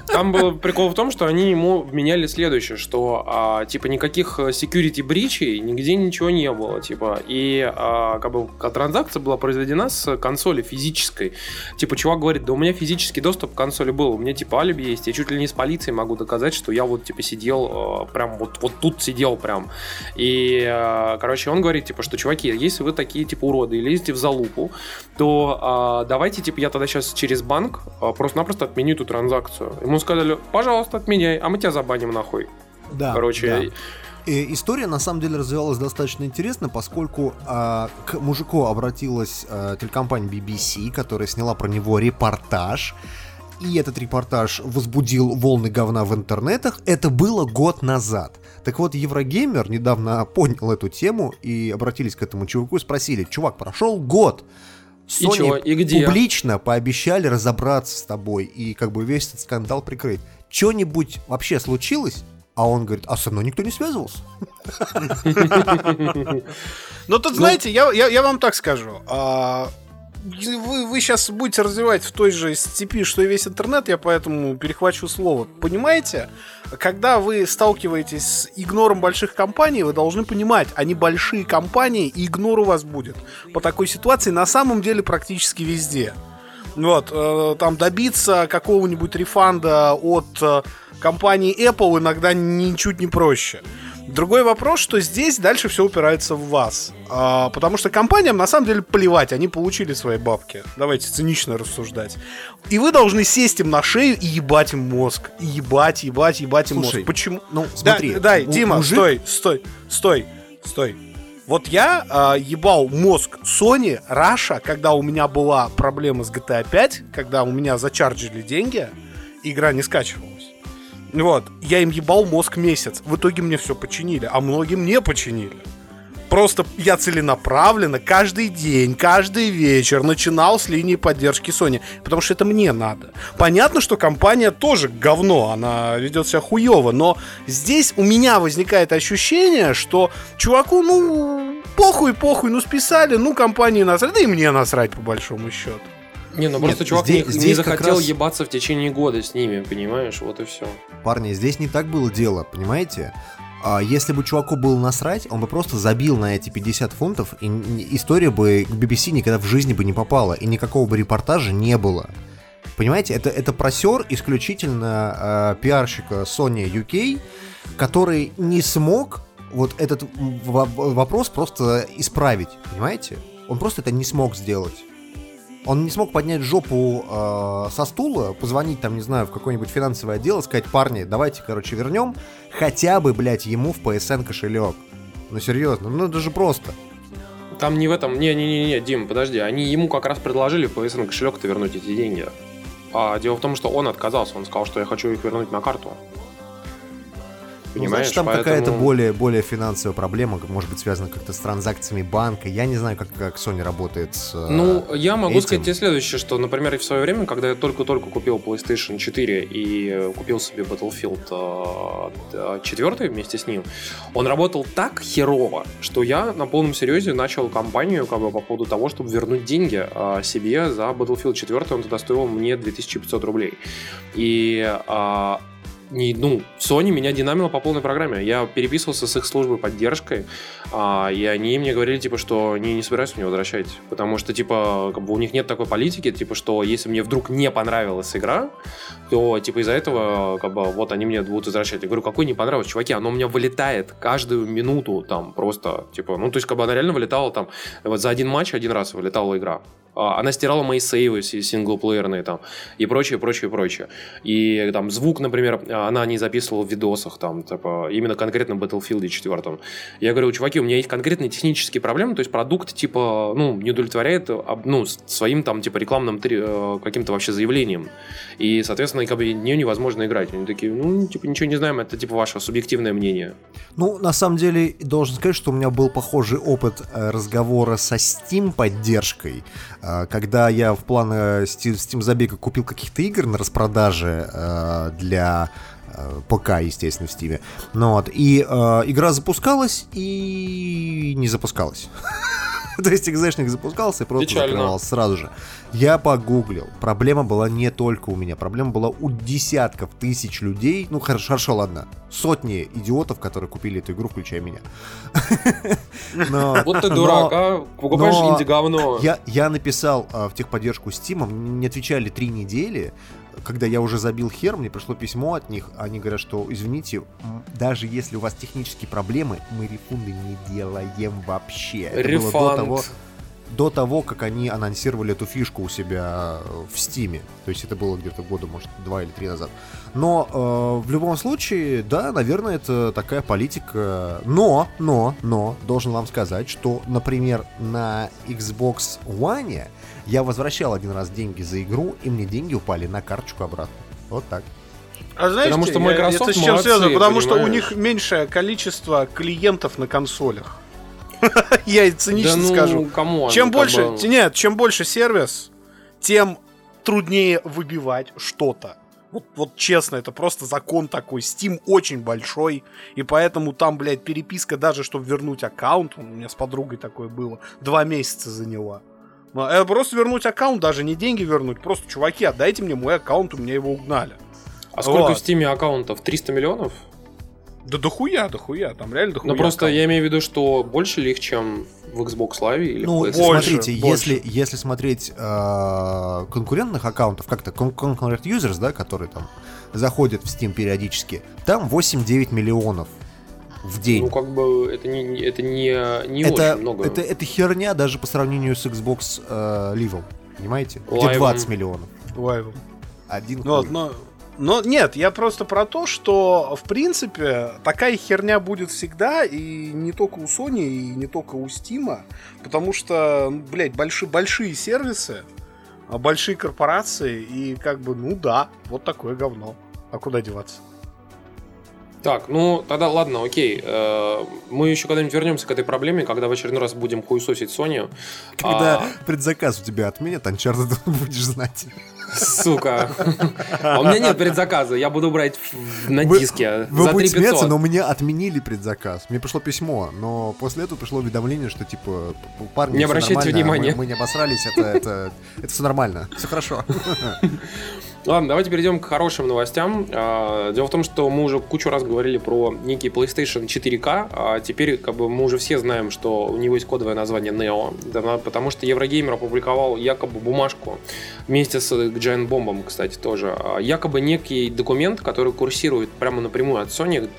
Там был прикол в том, что они ему вменяли следующее, что а, типа никаких э, security бричей, нигде ничего не было, типа и а, как бы ка- транзакция была произведена с консоли физической. Типа чувак говорит, да у меня физический доступ к консоли был, у меня типа алиби есть, я чуть ли не с полицией могу доказать, что я вот типа сидел э, прям вот вот тут сидел прям. И э, короче он говорит типа, что чуваки, если вы такие типа уроды и лезете в залупу, то а, давайте типа я тогда сейчас через банк а, просто-напросто отменю эту транзакцию. Ему сказали, пожалуйста, отменяй, а мы тебя забаним нахуй. Да. Короче, И история на самом деле развивалась достаточно интересно, поскольку а, к мужику обратилась а, телекомпания BBC, которая сняла про него репортаж. И этот репортаж возбудил волны говна в интернетах. Это было год назад. Так вот, Еврогеймер недавно понял эту тему и обратились к этому чуваку и спросили, чувак, прошел год, Sony чего? И где? публично пообещали разобраться с тобой и как бы весь этот скандал прикрыть. Что-нибудь вообще случилось? А он говорит, а со мной никто не связывался. Ну, тут, знаете, я, я, я вам так скажу. Вы, вы сейчас будете развивать в той же степи, что и весь интернет, я поэтому перехвачу слово. Понимаете, когда вы сталкиваетесь с игнором больших компаний, вы должны понимать, они большие компании, и игнор у вас будет. По такой ситуации на самом деле практически везде. Вот, э, там добиться какого-нибудь рефанда от э, компании Apple иногда ничуть не проще. Другой вопрос, что здесь дальше все упирается в вас. А, потому что компаниям на самом деле плевать, они получили свои бабки. Давайте цинично рассуждать. И вы должны сесть им на шею и ебать им мозг. И ебать, ебать, ебать им Слушай, мозг. Почему? ну, смотри, Да, дай, Дима, мужик- стой, стой, стой, стой. Вот я а, ебал мозг Sony, Раша, когда у меня была проблема с GTA 5, когда у меня зачарджили деньги, игра не скачивалась. Вот, я им ебал мозг месяц. В итоге мне все починили, а многим не починили. Просто я целенаправленно каждый день, каждый вечер начинал с линии поддержки Sony, потому что это мне надо. Понятно, что компания тоже говно, она ведет себя хуево, но здесь у меня возникает ощущение, что чуваку, ну, похуй, похуй, ну списали, ну компании насрать, да и мне насрать по большому счету. Не, ну просто Нет, чувак здесь- не, не здесь как захотел раз- ебаться в течение года с ними, понимаешь? Вот и все. Парни, здесь не так было дело, понимаете? А если бы чуваку было насрать, он бы просто забил на эти 50 фунтов, и история бы к BBC никогда в жизни бы не попала, и никакого бы репортажа не было. Понимаете, это, это просер исключительно э, пиарщика Sony UK, который не смог вот этот вопрос просто исправить, понимаете? Он просто это не смог сделать. Он не смог поднять жопу э, со стула, позвонить там, не знаю, в какой-нибудь финансовый отдел сказать, парни, давайте, короче, вернем хотя бы, блядь, ему в PSN кошелек. Ну серьезно, ну это же просто. Там не в этом. Не-не-не, Дим, подожди. Они ему как раз предложили по PSN кошелек-то вернуть эти деньги. А дело в том, что он отказался. Он сказал, что я хочу их вернуть на карту. Ну, Понимаешь? значит, там Поэтому- какая-то более, более финансовая проблема, может быть, связана как-то с транзакциями банка. Я не знаю, как, как Sony работает с... э, Ну, я могу этим. сказать тебе следующее, что, например, в свое время, когда я только-только купил PlayStation 4 и э, купил себе Battlefield 4 вместе с ним, он работал так херово, что я на полном серьезе начал кампанию как бы, по поводу того, чтобы вернуть деньги э, себе за Battlefield 4. Он тогда стоил мне 2500 рублей. И не, ну, Sony меня динамила по полной программе. Я переписывался с их службой поддержкой, а, и они мне говорили, типа, что они не собираются мне возвращать. Потому что, типа, как бы у них нет такой политики, типа, что если мне вдруг не понравилась игра, то, типа, из-за этого, как бы, вот они мне будут возвращать. Я говорю, какой не понравилось, чуваки, оно у меня вылетает каждую минуту, там, просто, типа, ну, то есть, как бы она реально вылетала, там, вот за один матч один раз вылетала игра. А, Она стирала мои сейвы си- синглплеерные там и прочее, прочее, прочее. И там звук, например, она не записывала в видосах там, типа, именно конкретно в Battlefield 4. Я говорю, чуваки, у меня есть конкретные технические проблемы, то есть продукт, типа, ну, не удовлетворяет, ну, своим там, типа, рекламным э, каким-то вообще заявлением. И, соответственно, как бы нее невозможно играть. Они такие, ну, типа, ничего не знаем, это, типа, ваше субъективное мнение. Ну, на самом деле, должен сказать, что у меня был похожий опыт э, разговора со Steam поддержкой, э, когда я в плане Steam, Steam забега купил каких-то игр на распродаже э, для э, ПК, естественно, в Steam. Ну вот, и э, игра запускалась и не запускалась. То есть экзешник запускался и просто Печально. закрывался сразу же. Я погуглил. Проблема была не только у меня. Проблема была у десятков тысяч людей. Ну, хорошо, хорошо, ладно. Сотни идиотов, которые купили эту игру, включая меня. Но- Вот ты дурак, а? Покупаешь но инди-говно. Я, я написал а, в техподдержку Steam, мне не отвечали три недели. Когда я уже забил хер, мне пришло письмо от них. Они говорят, что, извините, даже если у вас технические проблемы, мы рефунды не делаем вообще. Это было до Рефанд. того, до того, как они анонсировали эту фишку у себя в Стиме. То есть это было где-то года, может, два или три назад. Но э, в любом случае, да, наверное, это такая политика. Но, но, но, должен вам сказать, что, например, на Xbox One я возвращал один раз деньги за игру, и мне деньги упали на карточку обратно. Вот так. А знаете, Потому что я- Microsoft это с чем молодцы, связано? Потому что у них меньшее количество клиентов на консолях. Я и цинично Да ну, скажу. come on, Чем больше, бы- нет, чем больше сервис, тем труднее выбивать что-то. Вот, вот честно, это просто закон такой. Steam очень большой, и поэтому там, блядь, переписка даже, чтобы вернуть аккаунт, у меня с подругой такое было, два месяца заняла. Ну, э, Просто вернуть аккаунт, даже не деньги вернуть, просто, чуваки, отдайте мне мой аккаунт, у меня его угнали. А сколько Вот. в Стиме аккаунтов? 300 миллионов? Да дохуя, дохуя, там реально дохуя. Ну просто аккаунтов. я имею в виду, что больше ли их, чем в Xbox Live или Ну, в PlayStation? больше, смотрите, больше. если, если смотреть э, конкурентных аккаунтов, как-то Concurrent Users, да, которые там заходят в Steam периодически, там 8-9 миллионов в день. Ну, как бы, это не, это не, не это, очень много. это, это херня даже по сравнению с Xbox э, Live, понимаете? Где Live. 20 миллионов. Лайвом. Один Ну, хуй. но, но нет, я просто про то, что в принципе такая херня будет всегда, и не только у Sony, и не только у Steam, потому что, ну, блядь, большие, большие сервисы, а, большие корпорации, и как бы, ну да, вот такое говно. А куда деваться? Так, ну тогда ладно, окей. Э, Мы еще когда-нибудь вернемся к этой проблеме, когда в очередной раз будем хуесосить Sony. Когда А, предзаказ у тебя отменят, Uncharted будешь знать. Сука. А у меня нет предзаказа, я буду брать на Вы- диске Вы за будете 3500. смеяться, но меня отменили предзаказ. Мне пришло письмо, но после этого пришло уведомление, что типа парни, Не обращайте внимания. Мы, мы не обосрались, это, это, это все нормально, все хорошо. Ладно, давайте перейдем к хорошим новостям. А, Дело в том, что мы уже кучу раз говорили про некий PlayStation 4K, а теперь как бы мы уже все знаем, что у него есть кодовое название Neo, потому что Еврогеймер опубликовал якобы бумажку вместе с Giant Bomb, кстати, тоже. А, Якобы некий документ, который курсирует прямо напрямую от Sony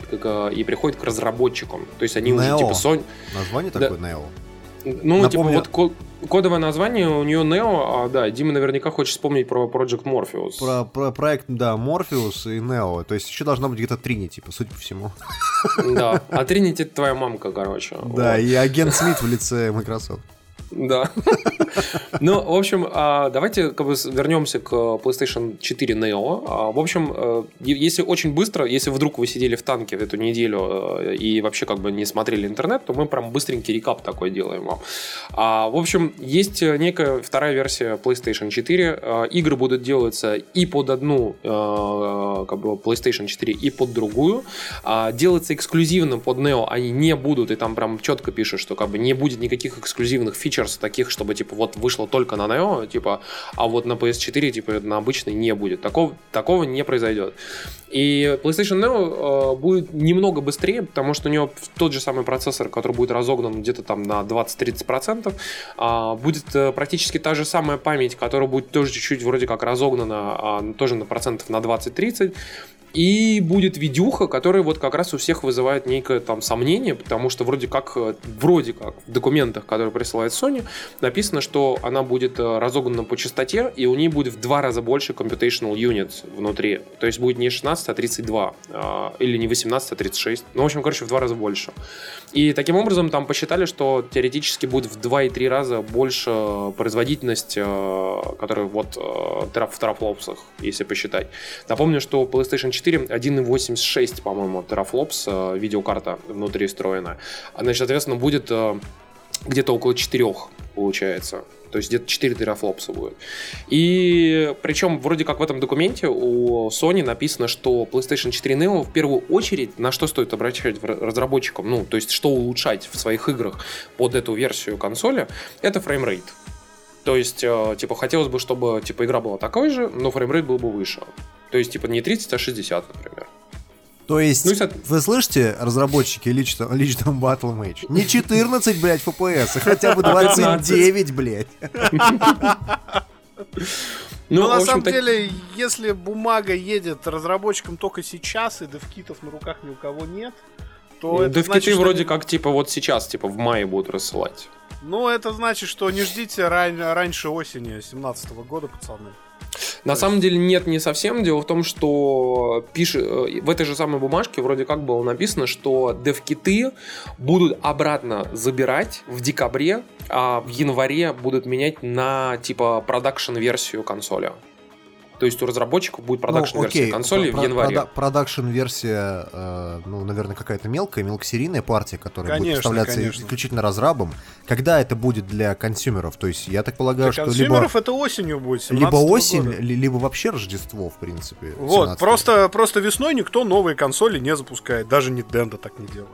и приходит к разработчикам. То есть они уже Neo. типа Sony... Название Да. такое Neo. Ну, Напомню- типа вот ко- кодовое название у нее Neo, а, да, Дима наверняка хочет вспомнить про Project Morpheus. Про, про проект, да, Морфеус и Neo. То есть еще должна быть где-то Трини, типа, судя по всему. Да, а Тринити это твоя мамка, короче. Да, Вот. и агент Смит в лице Microsoft. Да. Ну, в общем, а, давайте как бы вернемся к PlayStation 4 Neo. А, В общем, э, если очень быстро, если вдруг вы сидели в танке эту неделю э, и вообще как бы не смотрели интернет, то мы прям быстренький рекап такой делаем вам. А, В общем, есть э, некая вторая версия PlayStation 4. А, Игры будут делаться и под одну как бы PlayStation 4, и под другую. Делаться эксклюзивно под Neo они не будут, и там прям четко пишут, что как бы не будет никаких эксклюзивных фичерс таких, чтобы типа вот вышло только на Neo, типа, а вот на PS4 типа на обычной не будет. Такого, такого не произойдет. И PlayStation Neo э, будет немного быстрее, потому что у него тот же самый процессор, который будет разогнан где-то там на 20-30%, а, будет э, практически та же самая память, которая будет тоже чуть-чуть вроде как разогнана, а, тоже на процентов на 20-30. И будет видюха, которая вот как раз у всех вызывает некое там сомнение, потому что вроде как, э, вроде как в документах, которые присылает Sony, написано, что она будет э, разогнана по частоте, и у нее будет в два раза больше computational units внутри. То есть будет не 16, а 32. а, Или не 18, а 36. Ну, в общем, короче, в два раза больше. И таким образом там посчитали, что теоретически будет в 2,3 раза больше производительность, э, которая вот в терафлопсах, если посчитать. Напомню, что PlayStation 4 1.86, по-моему, терафлопс, э, видеокарта внутри встроена. Значит, соответственно, будет э, где-то около 4 получается. То есть где-то 4 терафлопса будет. И причем вроде как в этом документе у Sony написано, что PlayStation 4 Neo в первую очередь на что стоит обращать разработчикам, ну, то есть что улучшать в своих играх под эту версию консоли, это framerate. То есть, э, типа, хотелось бы, чтобы, типа, игра была такой же, но framerate был бы выше. То есть, типа, не 30, а 60, например. То есть, Ну и соот- вы слышите, разработчики Lichdom, Lichdom Battlemage? Не 14, блядь, FPS, а хотя бы 29, блядь. Ну, на самом так- деле, если бумага едет разработчикам только сейчас, и devkit ов на руках ни у кого нет, то это Девкиты значит, вроде как, типа, вот сейчас, типа, в мае будут рассылать. Ну, это значит, что не ждите ран- раньше осени 17 года, пацаны. На самом деле нет, не совсем. Дело в том, что пишет, в этой же самой бумажке вроде как было написано, что девкиты будут обратно забирать в декабре, а в январе будут менять на типа продакшн-версию консоли. То есть у разработчиков будет продакшн-версия окей, консоли про- в январе. прода- Production-версия, э, ну, наверное, какая-то мелкая, мелкосерийная партия, которая будет Конечно, поставляться конечно. исключительно разрабом. Когда это будет для consumer ов? То есть я так полагаю, Для что либо, consumer ов это осенью будет, 17 либо осень, года. ли- либо вообще Рождество, в принципе. Вот, 17-го. просто, просто весной никто новые консоли не запускает. Даже Nintendo так не делает.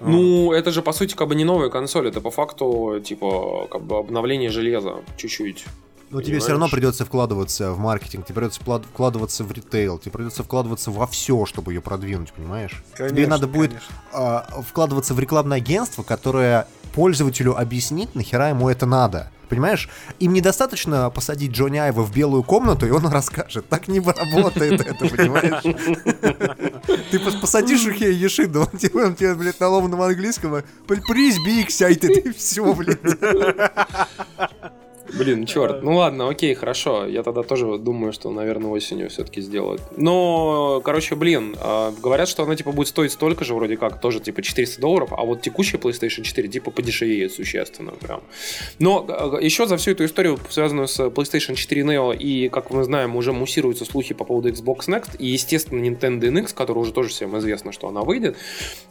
Ну, это же, по сути, как бы не новая консоль, это по факту, типа, как бы обновление железа чуть-чуть. Но тебе все равно придется вкладываться в маркетинг, тебе придется вклад- вкладываться в ритейл, тебе придется вкладываться во все, чтобы ее продвинуть, понимаешь? тебе Конечно, надо будет а, вкладываться в рекламное агентство, которое пользователю объяснит, нахера ему это надо. Понимаешь? Им недостаточно посадить Джонни Айва в белую комнату, и он расскажет. Так не работает это, понимаешь? Ты пос- посадишь Ухея Ешиду, он тебе, он тебе, блядь, на ломаном английском «Please be excited», и все, блядь. Блин, черт. Ну ладно, окей, хорошо. Я тогда тоже думаю, что, наверное, осенью все-таки сделают. Но, короче, блин, а, говорят, что она типа будет стоить столько же, вроде как, тоже типа 400 долларов, а вот текущая PlayStation 4 типа подешевеет существенно прям. Но еще за всю эту историю, связанную с PlayStation 4 Neo, и, как мы знаем, уже муссируются слухи по поводу Xbox Next, и, естественно, Nintendo NX, который уже тоже всем известно, что она выйдет,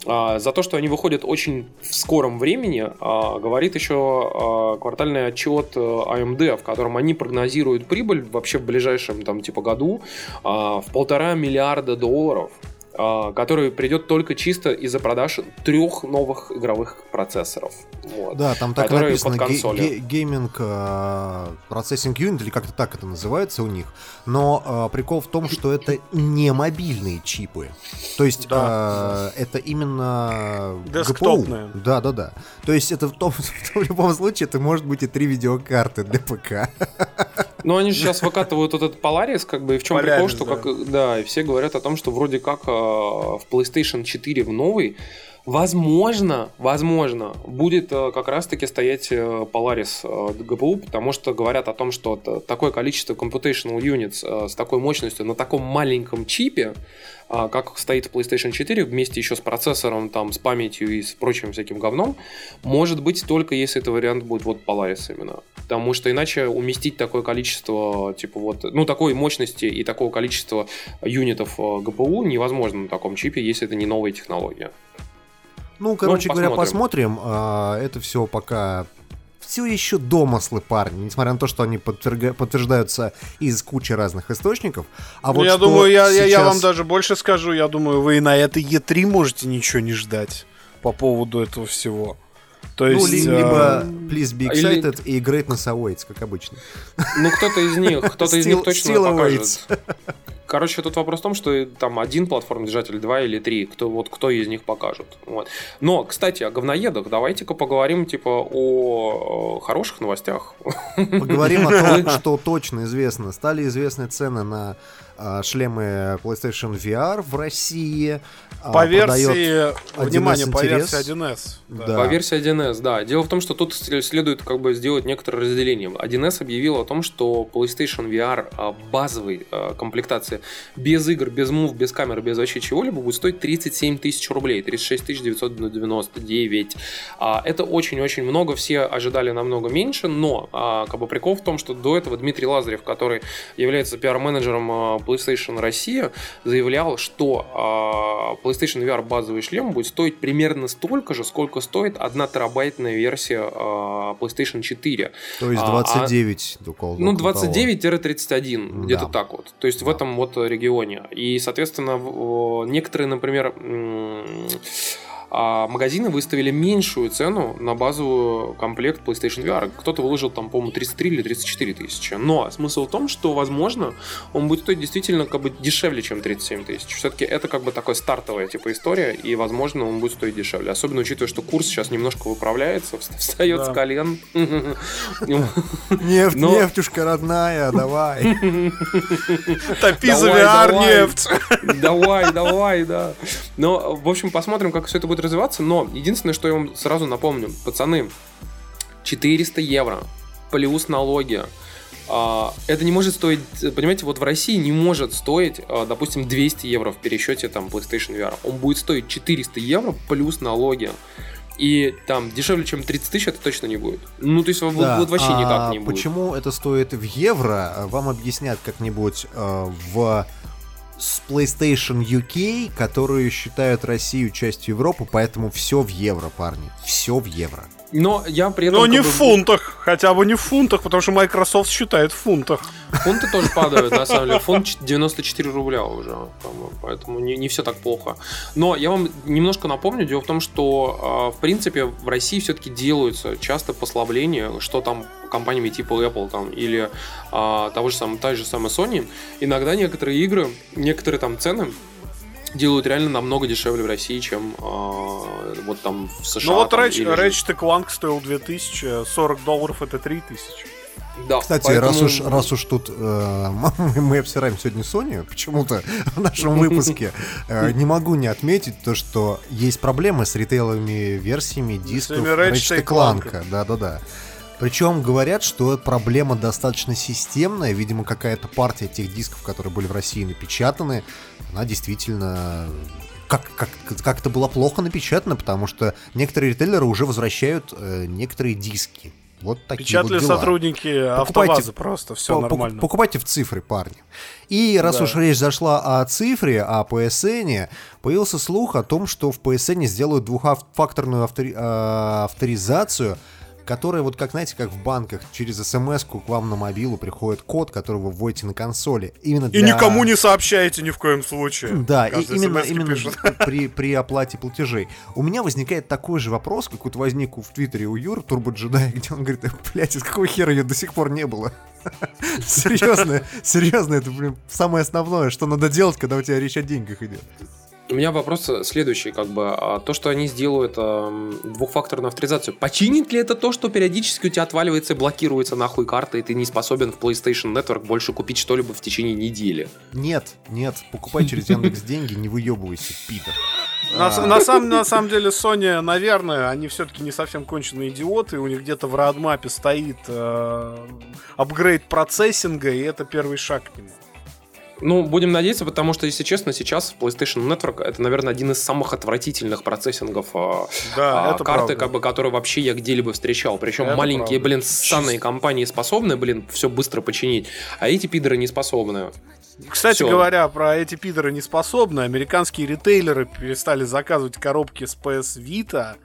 а, за то, что они выходят очень в скором времени, а, говорит еще квартальный отчет а, AMD, в котором они прогнозируют прибыль вообще в ближайшем там типа году а, в полтора миллиарда долларов. а, который придет только чисто из-за продаж трех новых игровых процессоров. Вот. Да, там так и написано ге- гейминг э, процессинг юнит, или как-то так это называется у них. Но э, прикол в том, что это не мобильные чипы. То есть Да. э, это именно Десктопные. GPU. Да, да, да. То есть это в, том, в любом случае это может быть и три видеокарты для ПК. Ну, они же сейчас выкатывают этот Polaris, как бы, и в чем Polaris, прикол, что да. как, да, и все говорят о том, что вроде как э, в PlayStation 4 в новый, возможно, возможно, будет э, как раз-таки стоять э, Polaris э, GPU, потому что говорят о том, что такое количество computational units э, с такой мощностью на таком маленьком чипе, а, как стоит в PlayStation 4, вместе еще с процессором, там, с памятью и с прочим всяким говном, может быть только если это вариант будет вот Polaris именно. Потому что иначе уместить такое количество, типа вот, ну, такой мощности и такого количества юнитов э, GPU невозможно на таком чипе, если это не новая технология. Ну, короче говоря, посмотрим. посмотрим. А, Это все пока все еще домыслы, парни, несмотря на то, что они подтверга- подтверждаются из кучи разных источников. А Ну, вот я думаю, я, я- я сейчас- вам даже больше скажу. Я думаю, вы и на этой Е3 можете ничего не ждать по поводу этого всего. То Ну, есть, ли- э, либо Please be или- excited и Greatness awaits, как обычно. Ну, кто-то из них, кто-то из них точно покажет. Короче, тут вопрос в том, что там один платформ держатель, два или три. Кто, вот, кто из них покажет. Вот. Но, кстати, о говноедах. Давайте-ка поговорим, типа, о э, хороших новостях. Поговорим о том, что точно известно. Стали известны цены на а, шлемы PlayStation VR в России. А, по версии, 1С внимание, по интерес. версии 1С. Да. Да. По версии 1С, да. Дело в том, что тут следует как бы сделать некоторое разделение. 1С объявил о том, что PlayStation VR а, базовой а, комплектации без игр, без мув, без камеры, без вообще чего-либо будет стоить 37 тысяч рублей, 36 999. А, это очень-очень много, все ожидали намного меньше, но как бы прикол в том, что до этого Дмитрий Лазарев, который является пиар-менеджером PlayStation Россия, заявлял, что PlayStation VR базовый шлем будет стоить примерно столько же, сколько стоит одна терабайтная версия а, PlayStation 4. То есть А, 29 около- Ну, около того. 29-31, Да. где-то так вот. То есть в Да. этом вот регионе. И, соответственно, в- некоторые, например, а, магазины выставили меньшую цену на базовую комплект PlayStation VR. Кто-то выложил там, по-моему, 33 или 34 тысячи. Но смысл в том, что, возможно, он будет стоить действительно как бы дешевле, чем 37 тысяч. Все-таки это как бы такая стартовая типа история, и, возможно, он будет стоить дешевле. Особенно учитывая, что курс сейчас немножко выправляется, вст- встает Да. с колен. Нефть, нефтюшка родная, давай. Топи за VR нефть. Давай, давай, да. Но, в общем, посмотрим, как все это будет развиваться. Но единственное, что я вам сразу напомню, пацаны, 400 евро плюс налоги. А, Это не может стоить, понимаете, вот в России не может стоить, а, допустим, 200 евро в пересчете там PlayStation VR. Он будет стоить 400 евро плюс налоги. И там дешевле, чем 30 тысяч, это точно не будет. Ну, то есть вот, Да, вот вообще а никак не будет. Почему это стоит в евро, вам объяснят как-нибудь э, в с PlayStation UK, которые считают Россию частью Европы, поэтому все в евро, парни. Все в евро. Но я при этом... Но не в бы- фунтах, хотя бы не в фунтах, потому что Microsoft считает в фунтах. Фунты тоже падают, на самом деле. Фунт 94 рубля уже, по-моему, поэтому не, не все так плохо. Но я вам немножко напомню, дело в том, что, э, в принципе, в России все-таки делаются часто послабления, что там компаниями типа Apple там, или а, того же самого, та же самая Sony. Иногда некоторые игры, некоторые там цены делают реально намного дешевле в России, чем а, вот там в США. Ну вот Ratchet, Ratchet Clank стоил 2000, 40 долларов это 3000. Да, Кстати, поэтому- раз, уж, раз уж тут э, мы, обсираем сегодня Sony, почему-то в нашем выпуске, э, не могу не отметить то, что есть проблемы с ритейловыми версиями дисков Ratchet Clank. Да-да-да. Причем говорят, что проблема достаточно системная. Видимо, какая-то партия тех дисков, которые были в России напечатаны, она действительно как, как, как-то была плохо напечатана, потому что некоторые ритейлеры уже возвращают э, некоторые диски. Вот такие Печатали вот дела. сотрудники Покупайте- автоваза просто, все По- нормально. Покупайте в цифры, парни. И раз Да. уж речь зашла о цифре, о PSN, появился слух о том, что в PSN сделают двухфакторную автори- э, авторизацию, которая, вот как, знаете, как в банках, через смс к вам на мобилу приходит код, который вы вводите на консоли. Именно И для... никому не сообщаете ни в коем случае. Да, и именно, именно при, при оплате платежей. У меня возникает такой же вопрос, как вот возник в Твиттере у Юры Турбо Джедай, где он говорит, блядь, из какого хера ее до сих пор не было? Серьезно, серьезно, это, блин, самое основное, что надо делать, когда у тебя речь о деньгах идет. У меня вопрос следующий, как бы, а то, что они сделают эм, двухфакторную авторизацию, починит ли это то, что периодически у тебя отваливается и блокируется нахуй карта, и ты не способен в PlayStation Network больше купить что-либо в течение недели? Нет, нет, покупай через Яндекс деньги, не выебывайся, пидор. На, А. на самом, на самом деле, Sony, наверное, они все-таки не совсем конченые идиоты. У них где-то в родмапе стоит э, апгрейд процессинга, и это первый шаг к нему. Ну, будем надеяться, потому что, если честно, сейчас PlayStation Network это, наверное, один из самых отвратительных процессингов а, Да, а, это карты, правда. как бы, которые вообще я где-либо встречал. Причем Это маленькие, правда. блин, ссаные компании способны, блин, все быстро починить, а эти пидоры не способны. Кстати Всё. говоря, про эти пидоры не способны. Американские ритейлеры перестали заказывать коробки с PS Vita.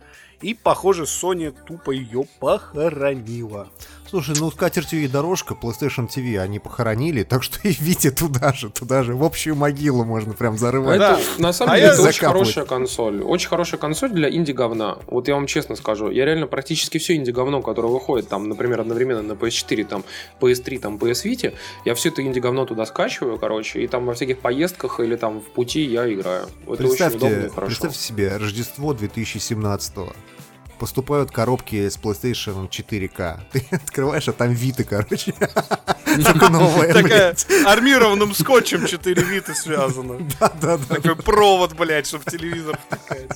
И, похоже, Sony тупо ее похоронила. Слушай, ну с катертью и дорожка PlayStation TV они похоронили, так что и Вите туда же, туда же, в общую могилу можно прям зарывать. Это, на самом А деле, это очень хорошая консоль. Очень хорошая консоль для инди-говна. Вот я вам честно скажу. Я реально практически все инди-говно, которое выходит, там, например, одновременно на PS4, там, PS3, там, PS Vita, я все это инди-говно туда скачиваю, короче, и там во всяких поездках или там в пути я играю. Это очень удобно и хорошо. представьте себе, Рождество 2017 Поступают коробки с PlayStation 4K. Ты открываешь, а там Вита, короче. Только новая, Такая армированным скотчем 4 вида связана. Да-да-да. Такой провод, блядь, чтобы телевизор втыкать.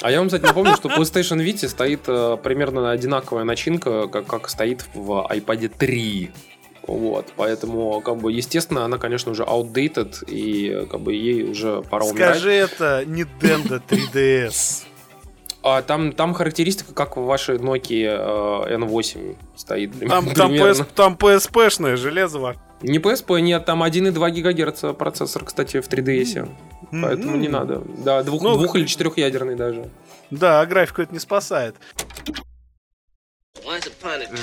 А я вам, кстати, напомню, что PlayStation Vita стоит э, примерно одинаковая начинка, как, как стоит в iPad 3. Вот, поэтому, как бы, естественно, она, конечно, уже outdated, и как бы ей уже пора умирать. Скажи это Nintendo 3DS. А там, там характеристика, как в вашей Nokia э, N8 стоит. Там, там. PS, там PSP-шное железо. Не PSP, нет, там 1,2 ГГц процессор, кстати, в 3DS. Поэтому не надо. Да, двух, Ну, двух или четырехъядерный даже. Да, графику это не спасает.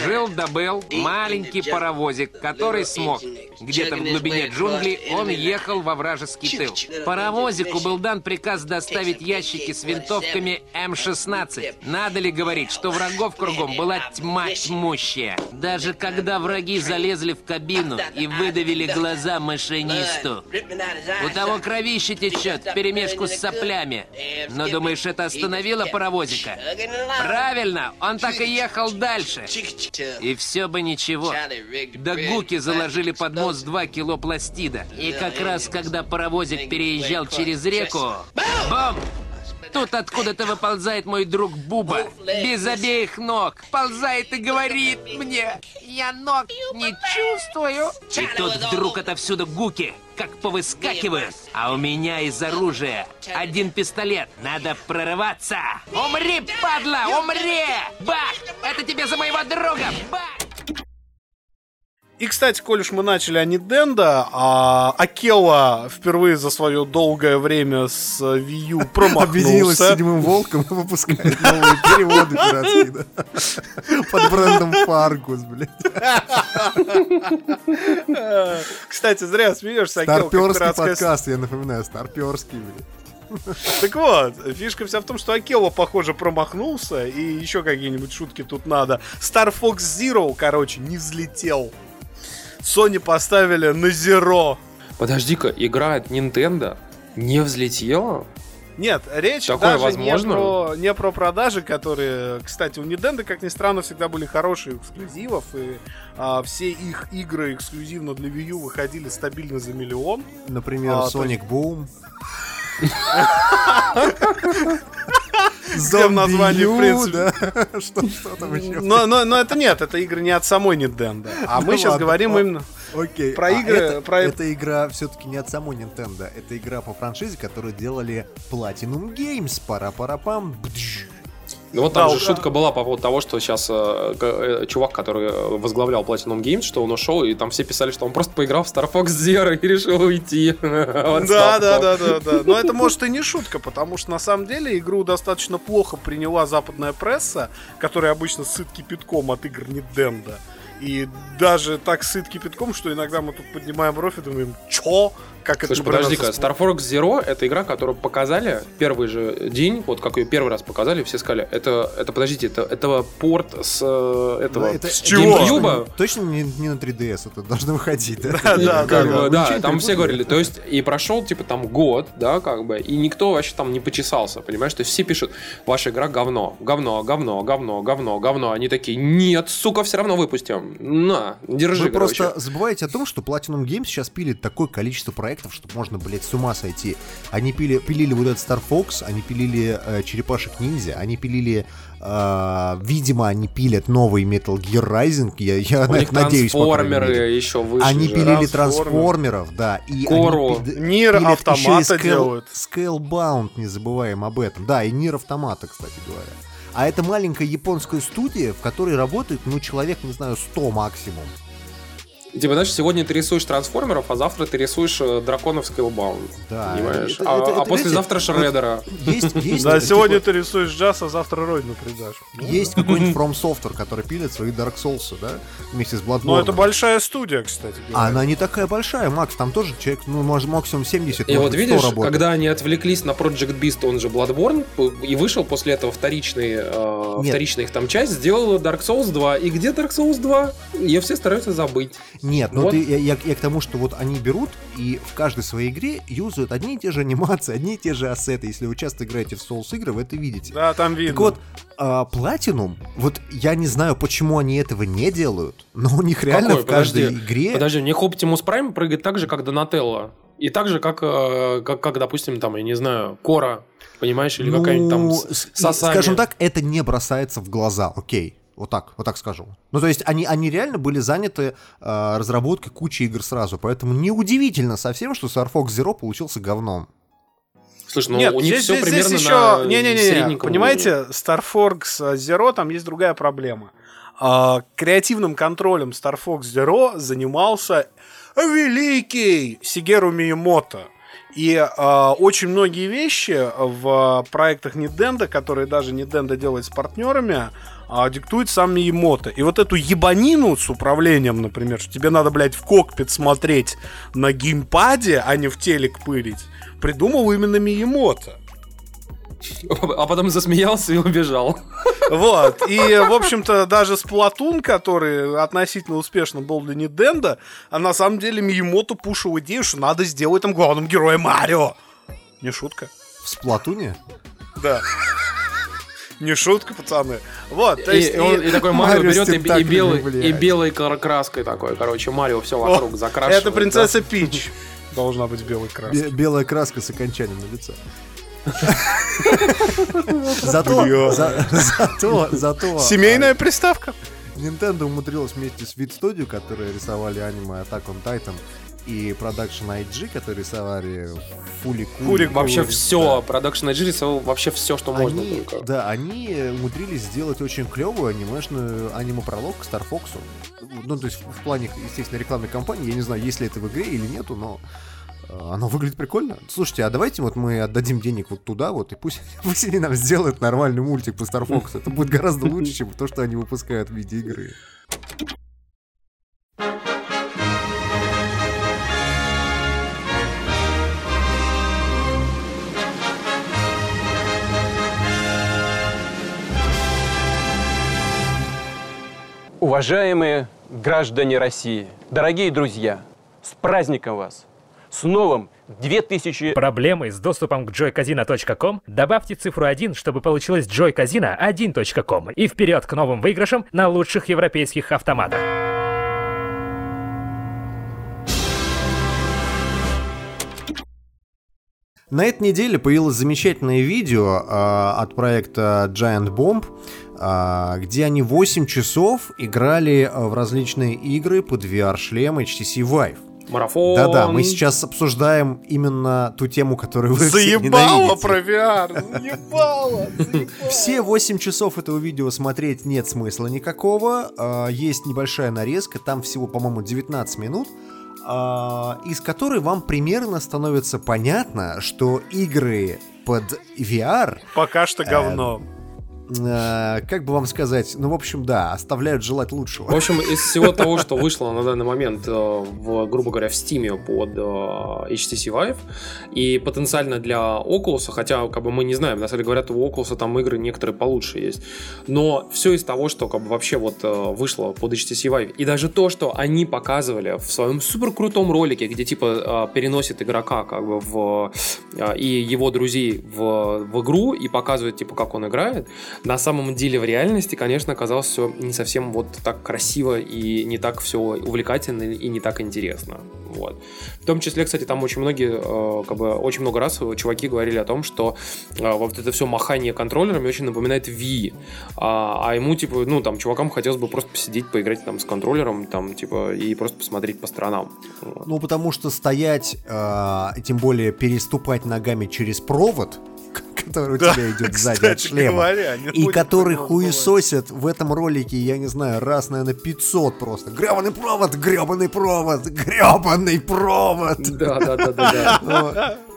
Жил да был маленький паровозик, который смог. Где-то в глубине джунглей он ехал во вражеский тыл. Паровозику был дан приказ доставить ящики с винтовками М-16. Надо ли говорить, что врагов кругом была тьма тьмущая. Даже когда враги залезли в кабину и выдавили глаза машинисту. У того кровище течет, вперемешку с соплями. Но думаешь, это остановило паровозика? Правильно, он так и ехал дальше. И все бы ничего. Да гуки заложили под мост 2 кило пластида. И как раз когда паровозик переезжал через реку... Бум! Тут откуда-то выползает мой друг Буба. Без обеих ног. Ползает и говорит мне. Я ног не чувствую. И тут вдруг отовсюду гуки. Как повыскакивают. А у меня из оружия один пистолет. Надо прорываться. Умри, падла, умри! Бах! Это тебе за моего друга! Бах! И, кстати, коль уж мы начали о Nintendo, а Акела впервые за свое долгое время с Wii U Объединилась с промахнулся. седьмым волком и выпускает новые переводы пиратские, да. Под брендом Фаргус, блядь. Кстати, зря смеешься, Акела Старперский подкаст, я напоминаю, старперский, блядь. Так вот, фишка вся в том, что Акела, похоже, промахнулся, и еще какие-нибудь шутки тут надо. Star Fox Zero, короче, не взлетел. Sony поставили на Zero. Подожди-ка, игра от Nintendo не взлетела? Нет, речь Такое даже возможно? Не, про, не про продажи, которые, кстати, у Nintendo, как ни странно, всегда были хорошие эксклюзивов, и а, все их игры эксклюзивно для Wii U выходили стабильно за миллион. Например, А, то Sonic Boom. Где в названии, в принципе. да. Что, что там еще? Но, но, но это нет, это игры не от самой Nintendo. А Ну мы сейчас ладно, говорим о- именно... Окей. Про а игры, это, про- эта игра все-таки не от самой Nintendo. Это игра по франшизе, которую делали Platinum Games. Пара-пара-пам. Бдж. Ну вот там Да, же да. шутка была по поводу того, что сейчас э, э, чувак, который э, возглавлял Platinum Games, что он ушел, и там все писали, что он просто поиграл в Star Fox Zero и решил уйти. Да, да, да, да, да. Но это может и не шутка, потому что на самом деле игру достаточно плохо приняла западная пресса, которая обычно сыт кипятком от игр Nintendo. И даже так сыт кипятком, что иногда мы тут поднимаем бровь и думаем, чё? Как это Слушай, например, подожди-ка, Star Fox Zero это игра, которую показали первый же день, вот как ее первый раз показали, все сказали, это, это подождите, это, это порт с э, этого, Да, это- с чего? GameCube? Точно не, не на 3DS это должно выходить, да? Да, И да, как да, бы, не там все говорили, то есть и прошел типа там год, да, как бы, и никто вообще там не почесался, понимаешь, то есть все пишут, ваша игра говно, говно, говно, говно, говно, говно, они такие, нет, сука, все равно выпустим, на, держи, Вы короче. просто забываете о том, что Platinum Games сейчас пилит такое количество проектов, что можно, блядь, с ума сойти. Они пили, пилили вот этот Star Fox, они пилили э, Черепашек Ниндзя, они пилили, э, видимо, они пилят новый Metal Gear Rising, я, я на них надеюсь, трансформеры еще вышли Они же. пилили трансформеров, да. И Кору. они пи- Нир Автомата делают. Scalebound, не забываем об этом. Да, и Нир Автомата, кстати говоря. А это маленькая японская студия, в которой работает, ну, человек, не знаю, 100 максимум. Типа, знаешь, сегодня ты рисуешь трансформеров, а завтра ты рисуешь э, драконов Scalebound. Да, Понимаешь? это- а, это- а это, послезавтра видите, Шредера. Есть, есть, Да, сегодня ты рисуешь джаз, а завтра Родину предашь. Ну, есть какой-нибудь From Software, который пилит свои Dark Souls, да, вместе с Bloodborne. Ну, это большая студия, кстати А она не такая большая, Макс, там тоже человек, ну, может, максимум 70, И вот быть, 100 видишь, когда они отвлеклись на Project Beast, он же Bloodborne, и вышел после этого вторичный, э, вторичная их там часть, сделала Dark Souls 2. И где Dark Souls 2? Ее все стараются забыть. Нет, ну Вот. ты, я, я- я к тому, что вот они берут и в каждой своей игре юзают одни и те же анимации, одни и те же ассеты. Если вы часто играете в Souls игры, вы это видите. Да, там видно. Так вот, а, Platinum, вот я не знаю, почему они этого не делают, но у них реально Какой? в каждой Подожди. игре... Подожди, у них Optimus Prime прыгает так же, как Донателло. И так же, как, э, как, как, допустим, там, я не знаю, Кора, понимаешь, или Ну, какая-нибудь там Сасами. Скажем так, это не бросается в глаза, окей. Вот так, вот так скажу. Ну, то есть они, они реально были заняты э, разработкой кучи игр сразу, поэтому неудивительно совсем, что Star Fox Zero получился говном. Слушай, ну Нет, у них здесь, все здесь- примерно здесь на еще... Не-не-не, средненьком понимаете, Star Fox Zero, там есть другая проблема. А, креативным контролем Star Fox Zero занимался великий Сигеру Миямото. И а, очень многие вещи в проектах Nintendo, которые даже Nintendo делает с партнерами, а, диктует сам Миямото. И вот эту ебанину с управлением, например, что тебе надо, блядь, в кокпит смотреть на геймпаде, а не в телек пырить, придумал именно Миямото. А потом засмеялся и убежал. Вот. И, в общем-то, даже Splatoon, который относительно успешно был для Nintendo, а на самом деле Миямото пушил идею, что надо сделать там главным героем Марио. Не шутка. В Сплатуне? Да. Не шутка, пацаны. Вот, то И, есть... и он- и- и такой Марио берет и, и белый, блядь. и белой кра- краской такой, короче, Марио все вокруг закрашивает. Это принцесса Пич. Должна быть белой краской. Бе- белая краска с окончанием на лице. Зато, за- зато, зато... Семейная приставка. Nintendo умудрилась вместе с Vid Studio, которые рисовали аниме Attack on Titan, и Production IG, которые рисовали Фули Фули Вообще Ой, все, Production IG рисовал вообще все, что можно они, только. да, они умудрились сделать очень клевую анимешную аниме-пролог к Star Fox. Ну, то есть в плане, естественно, рекламной кампании. Я не знаю, есть ли это в игре или нету, но э, оно выглядит прикольно. Слушайте, а давайте вот мы отдадим денег вот туда вот, и пусть, пусть они нам сделают нормальный мультик по Star Fox. Это будет гораздо лучше, чем то, что они выпускают в виде игры. Уважаемые граждане России, дорогие друзья, с праздником вас! С новым 2000... Проблемы с доступом к joycasino.com? Добавьте цифру 1, чтобы получилось joycasino1.com. И вперед к новым выигрышам на лучших европейских автоматах. На этой неделе появилось замечательное видео э, от проекта Giant Bomb, где они 8 часов играли э, в различные игры под VR-шлем HTC Vive. Марафон. Да-да, мы сейчас обсуждаем именно ту тему, которую вы Заебало про VR. Заебало. Все 8 часов этого видео смотреть нет смысла никакого. А, Есть небольшая нарезка, там всего, по-моему, 19 минут, а, из которой вам примерно становится понятно, что игры под VR, Пока что говно. А, как бы вам сказать, ну, в общем, да, оставляют желать лучшего. В общем, из всего того, что вышло на данный момент, э, в, грубо говоря, в Steam под э, HTC Vive, и потенциально для Oculus, хотя как бы мы не знаем, на самом деле говорят, у Oculus там игры некоторые получше есть, но все из того, что как бы вообще вот э, вышло под HTC Vive, и даже то, что они показывали в своем супер крутом ролике, где типа э, переносит игрока как бы в э, и его друзей в, в игру и показывает типа как он играет, на самом деле в реальности, конечно, оказалось все не совсем вот так красиво и не так все увлекательно и не так интересно. Вот. В том числе, кстати, там очень многие, э, как бы, очень много раз чуваки говорили о том, что э, вот это все махание контроллерами очень напоминает Wii. А, а ему, типа, ну, там, чувакам хотелось бы просто посидеть, поиграть там с контроллером, там, типа, и просто посмотреть по сторонам. Ну, потому что стоять, э, тем более переступать ногами через провод, который у Да, тебя идет сзади от шлема, говоря, и который такого хуесосят в этом ролике, я не знаю, раз, наверное, 500 просто. Гребаный провод, гребаный провод, гребаный провод. Да, да, да, да, да.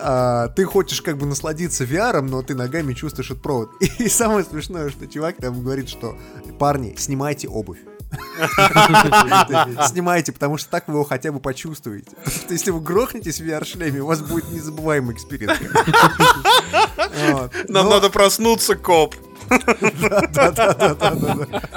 А, ты хочешь как бы насладиться VR, но ты ногами чувствуешь этот провод. И самое смешное, что чувак там говорит, что парни, снимайте обувь. Снимайте, потому что так вы его хотя бы почувствуете. Что Если вы грохнетесь в VR-шлеме, у вас будет незабываемый experience. Вот. Нам надо проснуться, коп.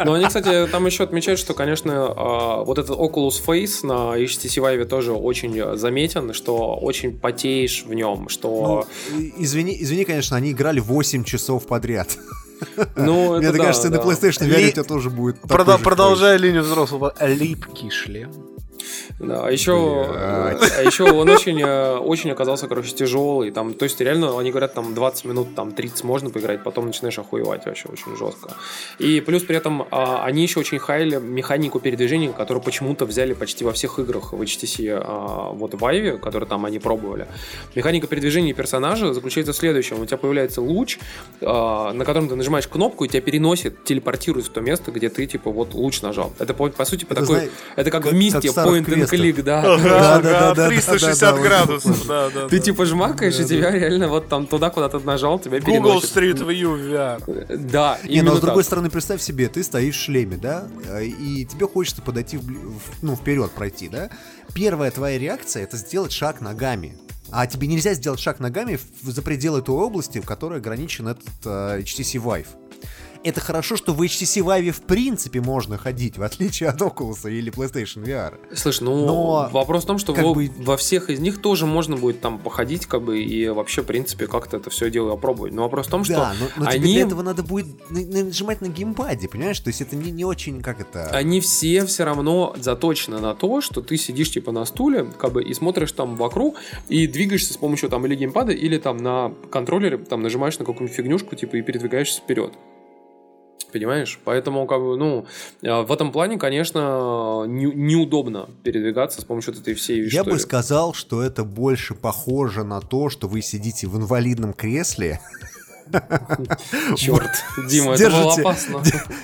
Но они, кстати, там еще отмечают, что, конечно, а, вот этот Oculus Face на HTC Vive тоже очень заметен, что очень потеешь в нем, что... Ну, извини, извини, конечно, они играли 8 часов подряд. Ну, Мне кажется, на. PlayStation VR у тебя тоже будет Продолжая линию взрослого. Липкий шлем. Да, а еще, а еще он очень, э, очень оказался, короче, тяжелый. Там, то есть, реально, они говорят, там 20 минут, там 30 можно поиграть, потом начинаешь охуевать вообще очень жестко. И плюс при этом а, они еще очень хайли механику передвижения, которую почему-то взяли почти во всех играх в HTC а, вот в Vive, которые там они пробовали. Механика передвижения персонажа заключается в следующем. У тебя появляется луч, а, на котором ты нажимаешь кнопку, и тебя переносит, телепортирует в то место, где ты, типа, вот луч нажал. Это, по, по сути, по Это, такой... знаешь, это как, как- в мисте, как point and click, да. Да, да, да, да, 360 да, да, градусов, да, да. Ты типа жмакаешь, и тебя реально вот там туда, куда ты нажал, тебя Google переносит. Street View VR. Да, Не, но с другой стороны, представь себе, ты стоишь в шлеме, да, и тебе хочется подойти, ну, вперед пройти, да. Первая твоя реакция — это сделать шаг ногами. А тебе нельзя сделать шаг ногами за пределы той области, в которой ограничен этот э, HTC Vive. Это хорошо, что в HTC Vive в принципе можно ходить, в отличие от Oculus или PlayStation VR. Слышь, ну Но, вопрос в том, что во, бы- во всех из них тоже можно будет там походить, как бы, и вообще, в принципе, как-то это все дело опробовать. Но вопрос в том, что Да, но, но тебе они, для этого надо будет на- на- нажимать на геймпаде, понимаешь? То есть это не, не очень, как это... они все все равно заточены на то, что ты сидишь типа на стуле, как бы, и смотришь там вокруг, и двигаешься с помощью там или геймпада, или там на контроллере, там нажимаешь на какую-нибудь фигнюшку, типа, и передвигаешься вперед. Понимаешь? Поэтому, как бы, ну, э, в этом плане, конечно, не- неудобно передвигаться с помощью этой всей Я бы истории. сказал, что это больше похоже на то, что вы сидите в инвалидном кресле, Черт, Дима, это было Держите- опасно.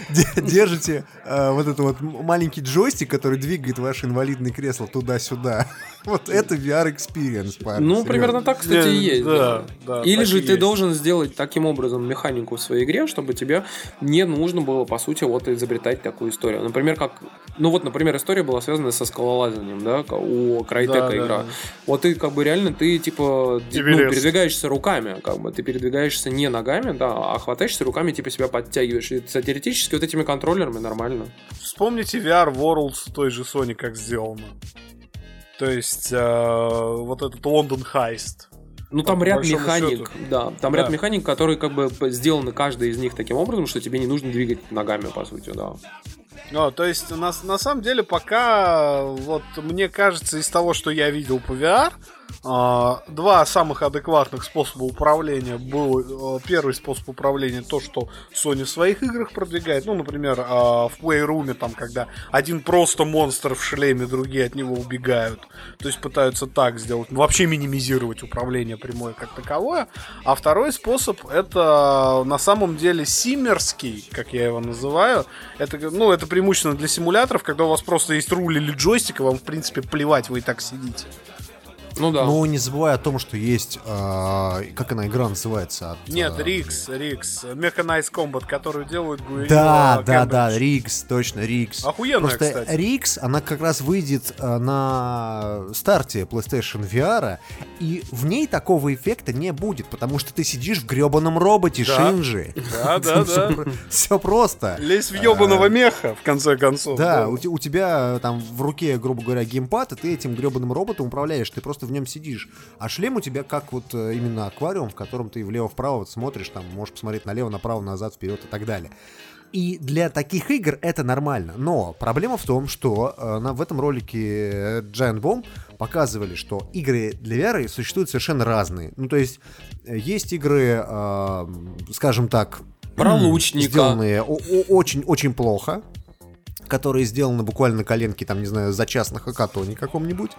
де- держите э, вот этот вот маленький джойстик, который двигает ваше инвалидное кресло туда-сюда. Вот это VR experience, парень. Ну, серьезно. примерно так, кстати, и есть. да, да. да, Или же ты есть. должен сделать таким образом механику в своей игре, чтобы тебе не нужно было, по сути, вот изобретать такую историю. Например, как... Ну вот, например, история была связана со скалолазанием, да, у Крайтека игра. да. Вот ты как бы реально, ты типа ну, передвигаешься руками, как бы, ты передвигаешься не ногами, да, а хватаешься руками, типа себя подтягиваешь. И теоретически вот этими контроллерами нормально. Вспомните VR Worlds той же Sony, как сделано. То есть, э, вот этот Лондон Хайст. Ну, там ряд механик, счету. да. Там Да. ряд механик, которые как бы сделаны каждый из них таким образом, что тебе не нужно двигать ногами, по сути, да. Ну, то есть, на, на самом деле, пока, вот, мне кажется, из того, что я видел по VR, два самых адекватных способа управления был э, первый способ управления то, что Sony в своих играх продвигает. Ну, например, а, в Playroom, там, когда один просто монстр в шлеме, другие от него убегают. То есть пытаются так сделать, ну, вообще минимизировать управление прямое как таковое. А второй способ это на самом деле симмерский, как я его называю. Это, ну, это преимущественно для симуляторов, когда у вас просто есть руль или джойстик, и вам, в принципе, плевать, вы и так сидите. Ну да. Ну, не забывай о том, что есть... а, как она, игра называется? От, Нет, а, Рикс, Рикс, Mechanized Combat, которую делают Guerrilla Да, да, да, Рикс, точно, Рикс. Охуенная, Просто кстати. Рикс, она как раз выйдет э, на старте PlayStation VR, и в ней такого эффекта не будет, потому что ты сидишь в гребаном роботе Да. Шинджи. Да, да, да. Все просто. Лезь в ебаного меха, в конце концов. Да, у, те- у тебя э, там в руке, грубо говоря, геймпад, и ты этим гребаным роботом управляешь, ты просто в нем сидишь. А шлем у тебя как вот э, именно аквариум, в котором ты влево-вправо вот смотришь, там можешь посмотреть налево, направо, назад, вперед и так далее. И для таких игр это нормально. Но проблема в том, что э, на, в этом ролике э, Giant Bomb показывали, что игры для VR существуют совершенно разные. Ну, то есть, есть игры, э, скажем так, Про лучника. сделанные очень-очень плохо, которые сделаны буквально на коленке, там, не знаю, за час на хакатоне каком-нибудь.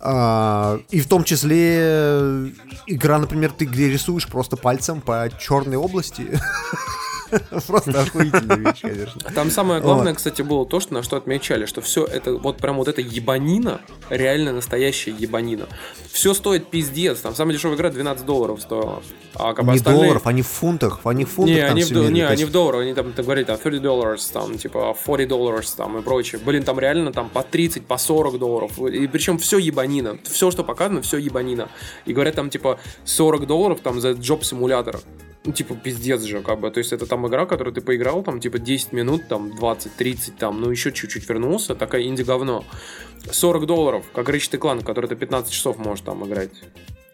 А, и в том числе э, игра, например, ты где рисуешь просто пальцем по черной области. Просто охуительная вещь, конечно. Там самое главное, Вот. кстати, было то, что на что отмечали, что все это, вот прям вот эта ебанина, реально настоящая ебанина. Все стоит пиздец. Там самая дешевая игра 12 долларов стоила. А как Не остальные- долларов, они в фунтах, они в фунтах не, там они, в, не, они долларах, они там, так говорят, там 30 долларов, там, типа 40 долларов, там, и прочее. Блин, там реально там по 30, по 40 долларов. И причем все ебанина. Все, что показано, все ебанина. И говорят, там, типа, 40 долларов там за джоб-симулятор. Ну, типа, пиздец же, как бы. То есть, это там игра, которую ты поиграл, там, типа, 10 минут, там, 20-30, там, ну, еще чуть-чуть вернулся. Такая инди-говно. 40 долларов, как Ratchet Clank, который ты 15 часов можешь там играть.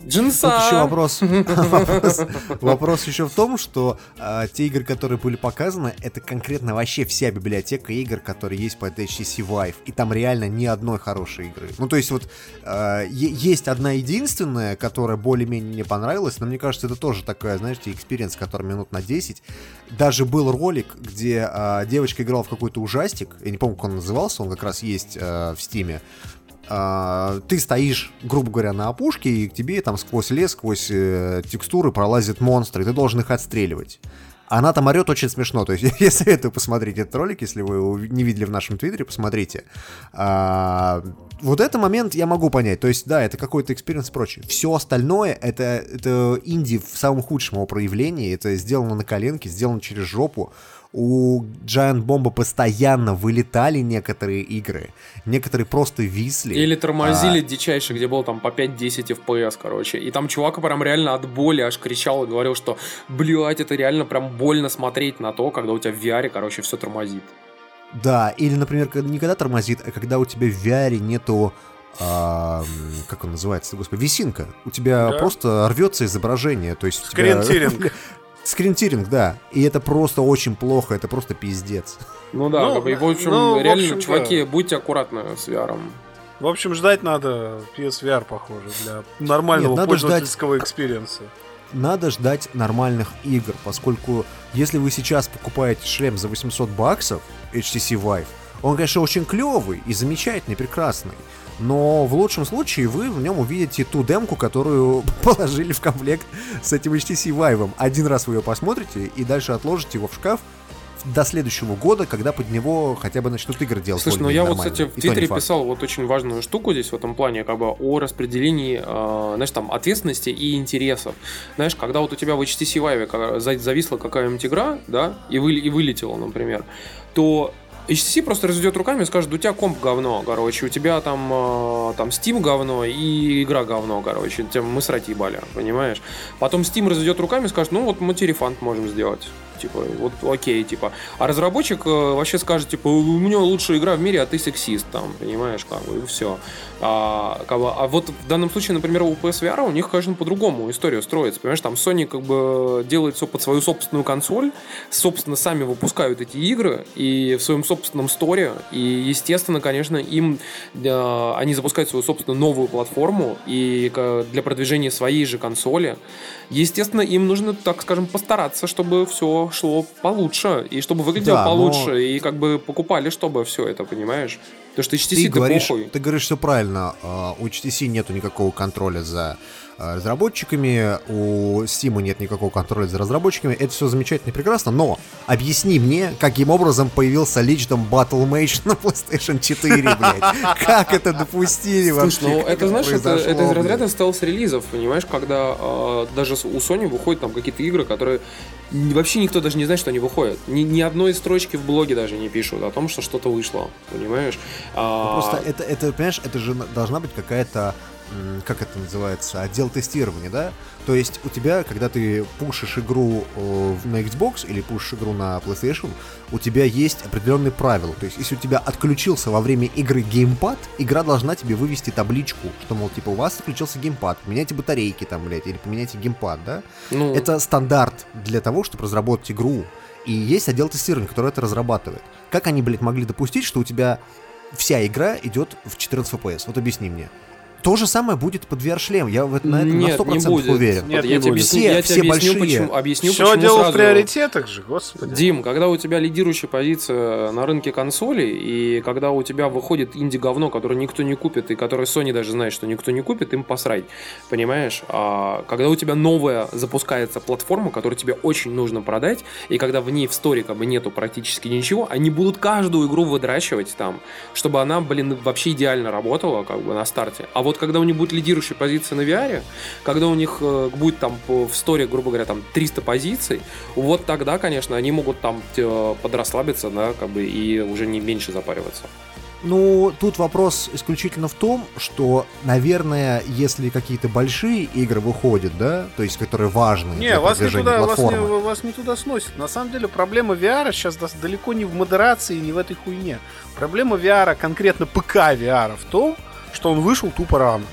Джинса! Тут еще вопрос, вопрос, вопрос еще в том, что а, те игры, которые были показаны, это конкретно вообще вся библиотека игр, которые есть под HTC Vive, и там реально ни одной хорошей игры. Ну, то есть вот а, есть одна единственная, которая более-менее мне понравилась, но мне кажется, это тоже такая, знаете, experience, который минут на 10. Даже был ролик, где а, девочка играла в какой-то ужастик, я не помню, как он назывался, он как раз есть в Стиме, а, ты стоишь, грубо говоря, на опушке, и к тебе там сквозь лес, сквозь э, текстуры пролазят монстры, и ты должен их отстреливать. Она там орет очень смешно. То есть я советую посмотреть этот ролик, если вы его не видели в нашем твиттере, посмотрите. А, вот этот момент я могу понять. То есть, да, это какой-то experience и прочее. Все остальное это, это инди в самом худшем его проявлении. Это сделано на коленке, сделано через жопу. У Giant Bomb постоянно вылетали некоторые игры. Некоторые просто висли. Или тормозили А, дичайше, где было там по 5-10 FPS, короче. И там чувак прям реально от боли аж кричал и говорил, что, блядь, это реально прям больно смотреть на то, когда у тебя в VR, короче, все тормозит. Да, или, например, когда- не когда тормозит, а когда у тебя в VR нету а, как он называется, господи, V-Sync а. У тебя Да. просто рвется изображение, то есть... у тебя- Screen tearing. Screen tearing, да. И это просто очень плохо, это просто пиздец. Ну да, Ну, и, в общем, ну, в реально, общем, чуваки, будьте аккуратны с VR. В общем, ждать надо PSVR, похоже, для нормального Нет, надо пользовательского experience а. Надо ждать нормальных игр, поскольку если вы сейчас покупаете шлем за 800 баксов HTC Vive, он, конечно, очень клевый и замечательный, прекрасный. Но в лучшем случае вы в нем увидите ту демку, которую положили в комплект с этим HTC Vive. Один раз вы ее посмотрите и дальше отложите его в шкаф до следующего года, когда под него хотя бы начнут игры делать. Слушай, ну я вот, кстати, в Твиттере писал вот очень важную штуку здесь в этом плане, как бы о распределении, э, знаешь, там, ответственности и интересов. Знаешь, когда вот у тебя в HTC Vive зависла какая-нибудь игра, да, и, вы, и вылетела, например, то HTC просто разведет руками и скажет, у тебя комп говно, короче, у тебя там, э, там Steam говно и игра говно, короче, тем мы срать ебали, понимаешь? Потом Steam разведет руками и скажет, ну вот мы тебе можем сделать. Типа, вот окей, типа. А разработчик э, вообще скажет, типа, у меня лучшая игра в мире, а ты сексист, там, понимаешь, как бы, и все. А, как бы, а вот в данном случае, например, у PSVR у них, конечно, по-другому история строится, понимаешь, там Sony как бы делает все под свою собственную консоль, собственно, сами выпускают эти игры и в своем собственном сторе, и, естественно, конечно, им э, они запускают свою собственную новую платформу и для продвижения своей же консоли. Естественно, им нужно, так скажем, постараться, чтобы все шло получше, и чтобы выглядело Да, но- получше, и как бы покупали, чтобы все это, понимаешь? Потому что HTC ты ты говоришь, похуй. ты говоришь все правильно. А, У HTC нету никакого контроля за разработчиками, у Steam нет никакого контроля за разработчиками. Это все замечательно и прекрасно, но объясни мне, каким образом появился личном Battle Mage на PlayStation 4, блядь. Как это допустили вообще? Слушай, ну это, знаешь, это, это из разряда стелс-релизов, понимаешь, когда э, даже у Sony выходят там какие-то игры, которые вообще никто даже не знает, что они выходят. Ни, ни одной строчки в блоге даже не пишут о том, что что-то вышло, понимаешь? А, Ну, Просто это, это, понимаешь, это же на- должна быть какая-то, как это называется, отдел тестирования, да? То есть у тебя, когда ты пушишь игру э, на Xbox или пушишь игру на PlayStation, у тебя есть определенные правила. То есть если у тебя отключился во время игры геймпад, игра должна тебе вывести табличку, что, мол, типа, у вас отключился геймпад, поменяйте батарейки там, блядь, или поменяйте геймпад, да? ну, Это стандарт для того, чтобы разработать игру. И есть отдел тестирования, который это разрабатывает. Как они, блядь, могли допустить, что у тебя вся игра идет в 14 FPS? Вот объясни мне. То же самое будет под VR-шлем. Я в это, на этом Нет, на не 100% будет. уверен. Нет, я не тебе Все- я тебе все объясню, большие. почему, объясню, Все почему дело сразу. в приоритетах же, господи. Дим, когда у тебя лидирующая позиция на рынке консолей, и когда у тебя выходит инди-говно, которое никто не купит, и которое Sony даже знает, что никто не купит, им посрать. Понимаешь? А когда у тебя новая запускается платформа, которую тебе очень нужно продать, и когда в ней в сторе как бы нету практически ничего, они будут каждую игру выдрачивать там, чтобы она, блин, вообще идеально работала как бы на старте. А вот когда у них будет лидирующая позиция на VR, когда у них э, будет там в сторе, грубо говоря, там 300 позиций, вот тогда, конечно, они могут там э, подрасслабиться, да, как бы и уже не меньше запариваться. Ну, тут вопрос исключительно в том, что, наверное, если какие-то большие игры выходят, да, то есть которые важны Не, для вас не, продвижения туда, вас, не, платформы. вас не туда сносит. На самом деле проблема VR сейчас далеко не в модерации, не в этой хуйне. Проблема VR, конкретно ПК VR, в том, что он вышел тупо рано.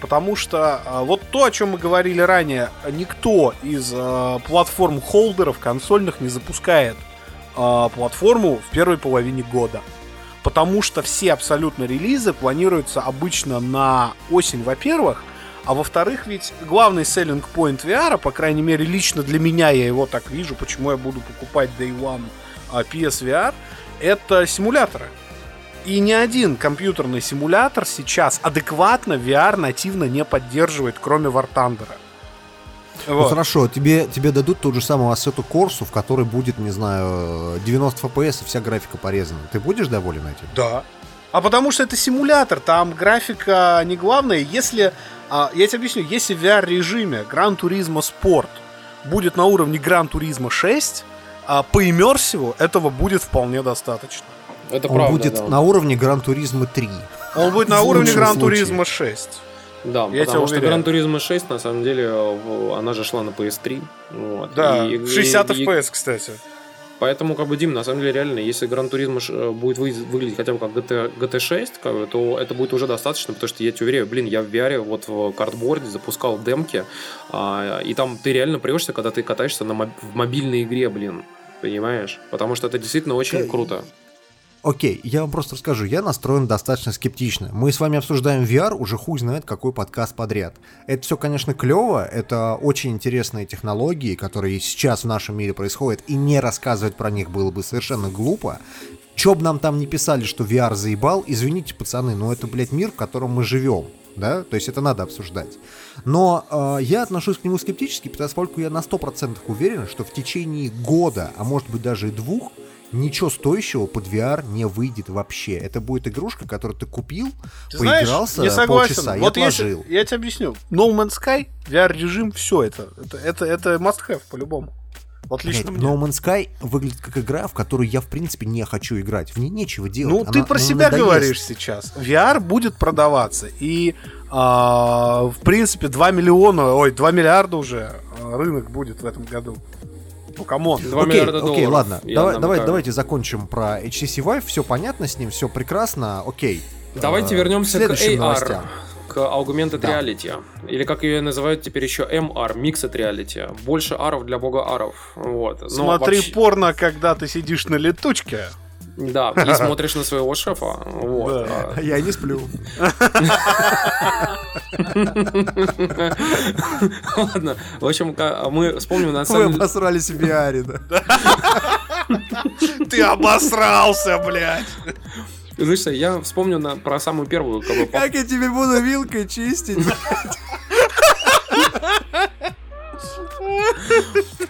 Потому что а, вот то, о чем мы говорили ранее, никто из а, платформ-холдеров консольных не запускает а, платформу в первой половине года. Потому что все абсолютно релизы планируются обычно на осень, во-первых, а во-вторых, ведь главный selling point VR, по крайней мере, лично для меня я его так вижу, почему я буду покупать Day One а, PSVR, это симуляторы. И ни один компьютерный симулятор сейчас адекватно VR нативно не поддерживает, кроме War Thunder. Ну хорошо, тебе, тебе дадут тот же самый Assetto Corsa, в которой будет, не знаю, 90 FPS и вся графика порезана. Ты будешь доволен этим? Да. А потому что это симулятор, там графика не главное. Если, а, я тебе объясню, если в VR-режиме Gran Turismo Sport будет на уровне Gran Turismo 6, а, по иммерсиву этого будет вполне достаточно. Это Он правда, будет да. на уровне Turismo 3. Он будет на уровне. Turismo 6. Да, Я потому что. Gran Turismo 6, на самом деле, она же шла на PS3. Вот. Да, И- и- 60 и- FPS, кстати. Поэтому, как бы, Дим, на самом деле, реально, если Gran Turismo э, будет вы- выглядеть хотя бы как GT, GT6, как бы, то это будет уже достаточно, потому что я тебе уверяю, блин, я в VR вот в картборде запускал демки, а, и там ты реально прешься, когда ты катаешься на моб- в мобильной игре, блин. Понимаешь? Потому что это действительно очень К- круто. Окей, я вам просто расскажу, я настроен достаточно скептично. Мы с вами обсуждаем VR уже хуй знает какой подкаст подряд. Это все, конечно, клево, это очень интересные технологии, которые сейчас в нашем мире происходят, и не рассказывать про них было бы совершенно глупо. Чё бы нам там не писали, что VR заебал, извините, пацаны, но это, блядь, мир, в котором мы живем. Да, то есть это надо обсуждать. Но э, я отношусь к нему скептически, поскольку я на 100% уверен, что в течение года, а может быть даже и двух, ничего стоящего под VR не выйдет вообще. Это будет игрушка, которую ты купил, Ты знаешь, поигрался не согласен. полчаса и вот отложил. если, я тебе объясню. No Man's Sky, VR-режим, все это. Это, это, это must-have по-любому. Вот Блядь, лично мне. No Man's Sky выглядит как игра, в которую я в принципе не хочу играть. В ней нечего делать. Ну, Она- ты про она себя надоест. говоришь сейчас. VR будет продаваться. И, а, в принципе, 2 миллиона, ой, 2 миллиарда уже а, рынок будет в этом году. Ну, come on. Окей, миллиарда окей, долларов, ладно. Давай, давай, давайте закончим про HTC Vive. Все понятно с ним, все прекрасно. Окей. Давайте Э, вернемся к AR, новостям. к Augmented Да. Reality. Или как ее называют теперь еще MR, Mixed Reality. Больше AR ов для бога AR ов. Вот. Но Смотри вообще- порно, когда ты сидишь на летучке. Да, и смотришь на своего шефа. Вот. Да. А, Я не сплю. Ладно. В общем, мы вспомним на самом деле... обосрались в VR, да. Ты обосрался, блядь. Слушай, я вспомню на- про самую первую как я теперь буду вилкой чистить?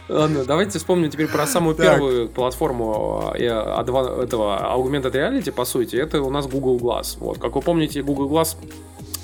Ладно, давайте вспомним теперь про самую Так. первую платформу э, этого Augmented Reality, по сути. Это у нас Google Glass. Вот, как вы помните, Google Glass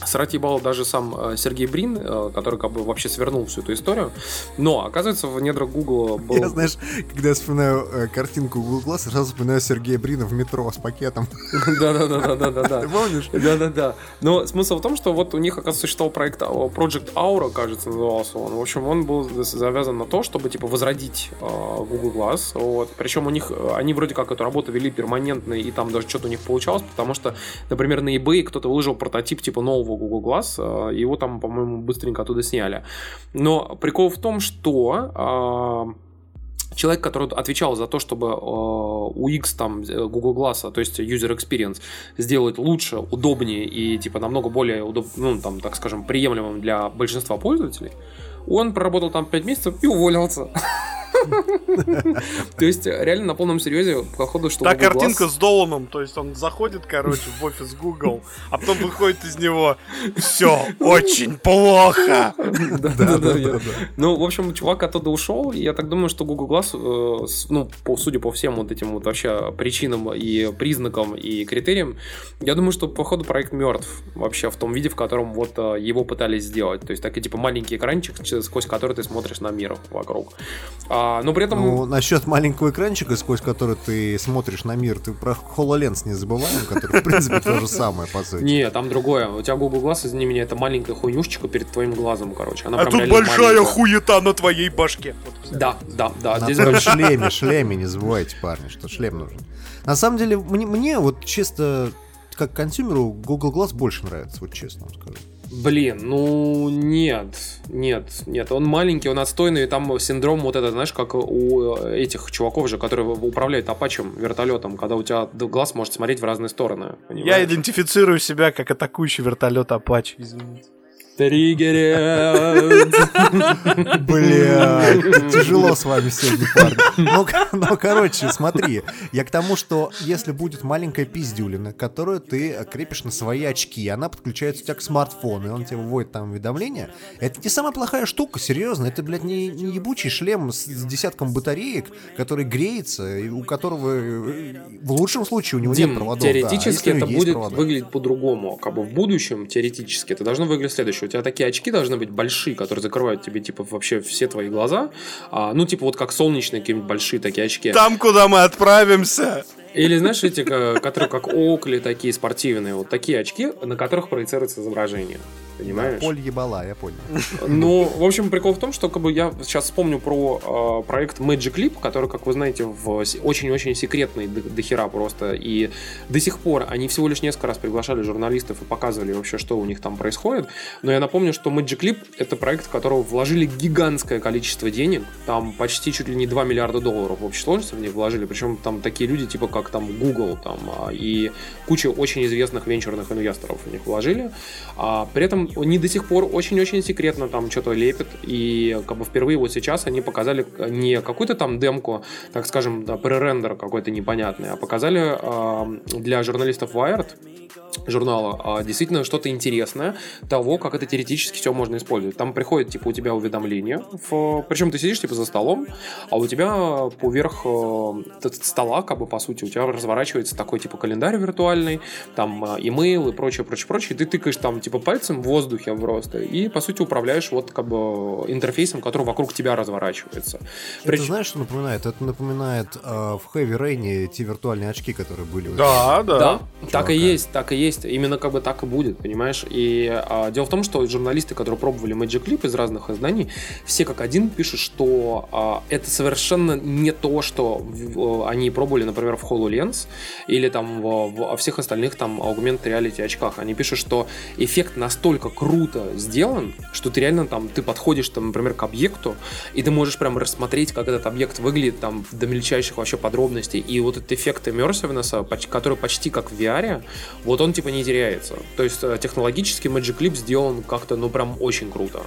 сратибал даже сам э, Сергей Брин, э, который как бы вообще свернул всю эту историю. Но, оказывается, в недрах Google был... Я, знаешь, когда я вспоминаю э, картинку Glass, сразу вспоминаю Сергея Брина в метро с пакетом. Да-да-да-да-да-да. Ты помнишь? Да-да-да. Но смысл в том, что вот у них, оказывается, существовал проект а, Project Aura, кажется, назывался он. В общем, он был завязан на то, чтобы, типа, возродить э, Google Glass. Вот. Причем у них, э, они вроде как эту работу вели перманентно, и там даже что-то у них получалось, потому что, например, на eBay кто-то выложил прототип, типа, нового Google Glass, э, его там, по-моему, быстренько оттуда сняли. Но прикол в том, что... э, человек, который отвечал за то, чтобы э, у X там э, Google Glass, то есть user experience, сделать лучше, удобнее и типа намного более удоб... ну, там, так скажем, приемлемым для большинства пользователей, он проработал там 5 месяцев и уволился. То есть, реально на полном серьезе, походу, что Та картинка с Доланом, то есть он заходит, короче, в офис Google, а потом выходит из него все очень плохо. Да-да-да. Ну, в общем, чувак оттуда ушел, и я так думаю, что Google Glass, э, ну, судя по всем вот этим вот вообще причинам и признакам и критериям, я думаю, что, походу, проект мертв вообще в том виде, в котором вот э, его пытались сделать. То есть, такой, типа, маленький экранчик, сквозь который ты смотришь на мир вокруг. А, но при этом... Ну, насчет маленького экранчика, сквозь который ты смотришь на мир, ты про HoloLens не забываем, который, в принципе, то же самое, по сути. Не, там другое. У тебя Google Glass, извини меня, это маленькая хуйнюшечка перед твоим глазом, короче. Она А тут большая маленькая. хуета на твоей башке. Да, да, да. На Здесь шлеме, шлеме, не забывайте, парни, что шлем нужен. На самом деле, мне, мне вот чисто, как консюмеру, Google Glass больше нравится, вот честно вам скажу. Блин, ну нет, нет, нет, он маленький, он отстойный, и там синдром вот этот, знаешь, как у этих чуваков же, которые управляют апачем вертолетом, когда у тебя глаз может смотреть в разные стороны. Я понимаешь? идентифицирую себя как атакующий вертолет Apache, извините. Триггерят. Бля, тяжело с вами сегодня, парни. Ну, к- ну, короче, смотри, я к тому, что если будет маленькая пиздюлина, которую ты крепишь на свои очки, и она подключается у тебя к смартфону, и он тебе выводит там уведомления, это не самая плохая штука, серьезно. Это, блядь, не, не ебучий шлем с, с десятком батареек, который греется, и у которого э, в лучшем случае у него Дим, нет проводов. да, а теоретически у это будет провода? выглядеть по-другому. Как бы в будущем, теоретически, это должно выглядеть следующее. У тебя такие очки должны быть большие, которые закрывают тебе, типа, вообще все твои глаза. А, ну, типа, вот как солнечные какие-нибудь большие такие очки. Там, куда мы отправимся. Или, знаешь, эти, ка- которые как Окли, такие спортивные, вот такие очки, на которых проецируется изображение. Понимаешь? Поль ебала, я понял. Ну, в общем, прикол в том, что как бы я сейчас вспомню про э, проект Magic Leap, который, как вы знаете, в очень-очень секретный до, до хера просто. И до сих пор они всего лишь несколько раз приглашали журналистов и показывали вообще, что у них там происходит. Но я напомню, что Magic Leap это проект, в которого вложили гигантское количество денег. Там почти чуть ли не 2 миллиарда долларов в общей сложности в них вложили. Причем там такие люди, типа как там Google там, а, и куча очень известных венчурных инвесторов в них вложили. А, при этом они до сих пор очень-очень секретно там что-то лепят. И как бы впервые вот сейчас они показали не какую-то там демку, так скажем, да, пререндер какой-то непонятный, а показали а, для журналистов Wired журнала, а действительно что-то интересное того, как это теоретически все можно использовать. Там приходит, типа, у тебя уведомление, в... причем ты сидишь, типа, за столом, а у тебя поверх э, стола, как бы, по сути, у тебя разворачивается такой, типа, календарь виртуальный, там, э, имейл и прочее, прочее, прочее, и ты тыкаешь там, типа, пальцем в воздухе просто, и, по сути, управляешь вот, как бы, интерфейсом, который вокруг тебя разворачивается. Это знаешь, что напоминает? Это напоминает э, в Heavy Rain те виртуальные очки, которые были. у Да, да. Да, так и есть, так и есть. Именно как бы так и будет, понимаешь? И а, дело в том, что журналисты, которые пробовали Magic Leap из разных изданий, все как один пишут, что а, это совершенно не то, что в- они пробовали, например, в HoloLens или там в, в всех остальных там Augmented Reality очках. Они пишут, что эффект настолько круто сделан, что ты реально там, ты подходишь там, например, к объекту, и ты можешь прям рассмотреть, как этот объект выглядит там до мельчайших вообще подробностей. И вот этот эффект immersiveness, который почти как в VR, вот он типа не теряется. То есть э, технологически Magic Leap сделан как-то, ну прям очень круто.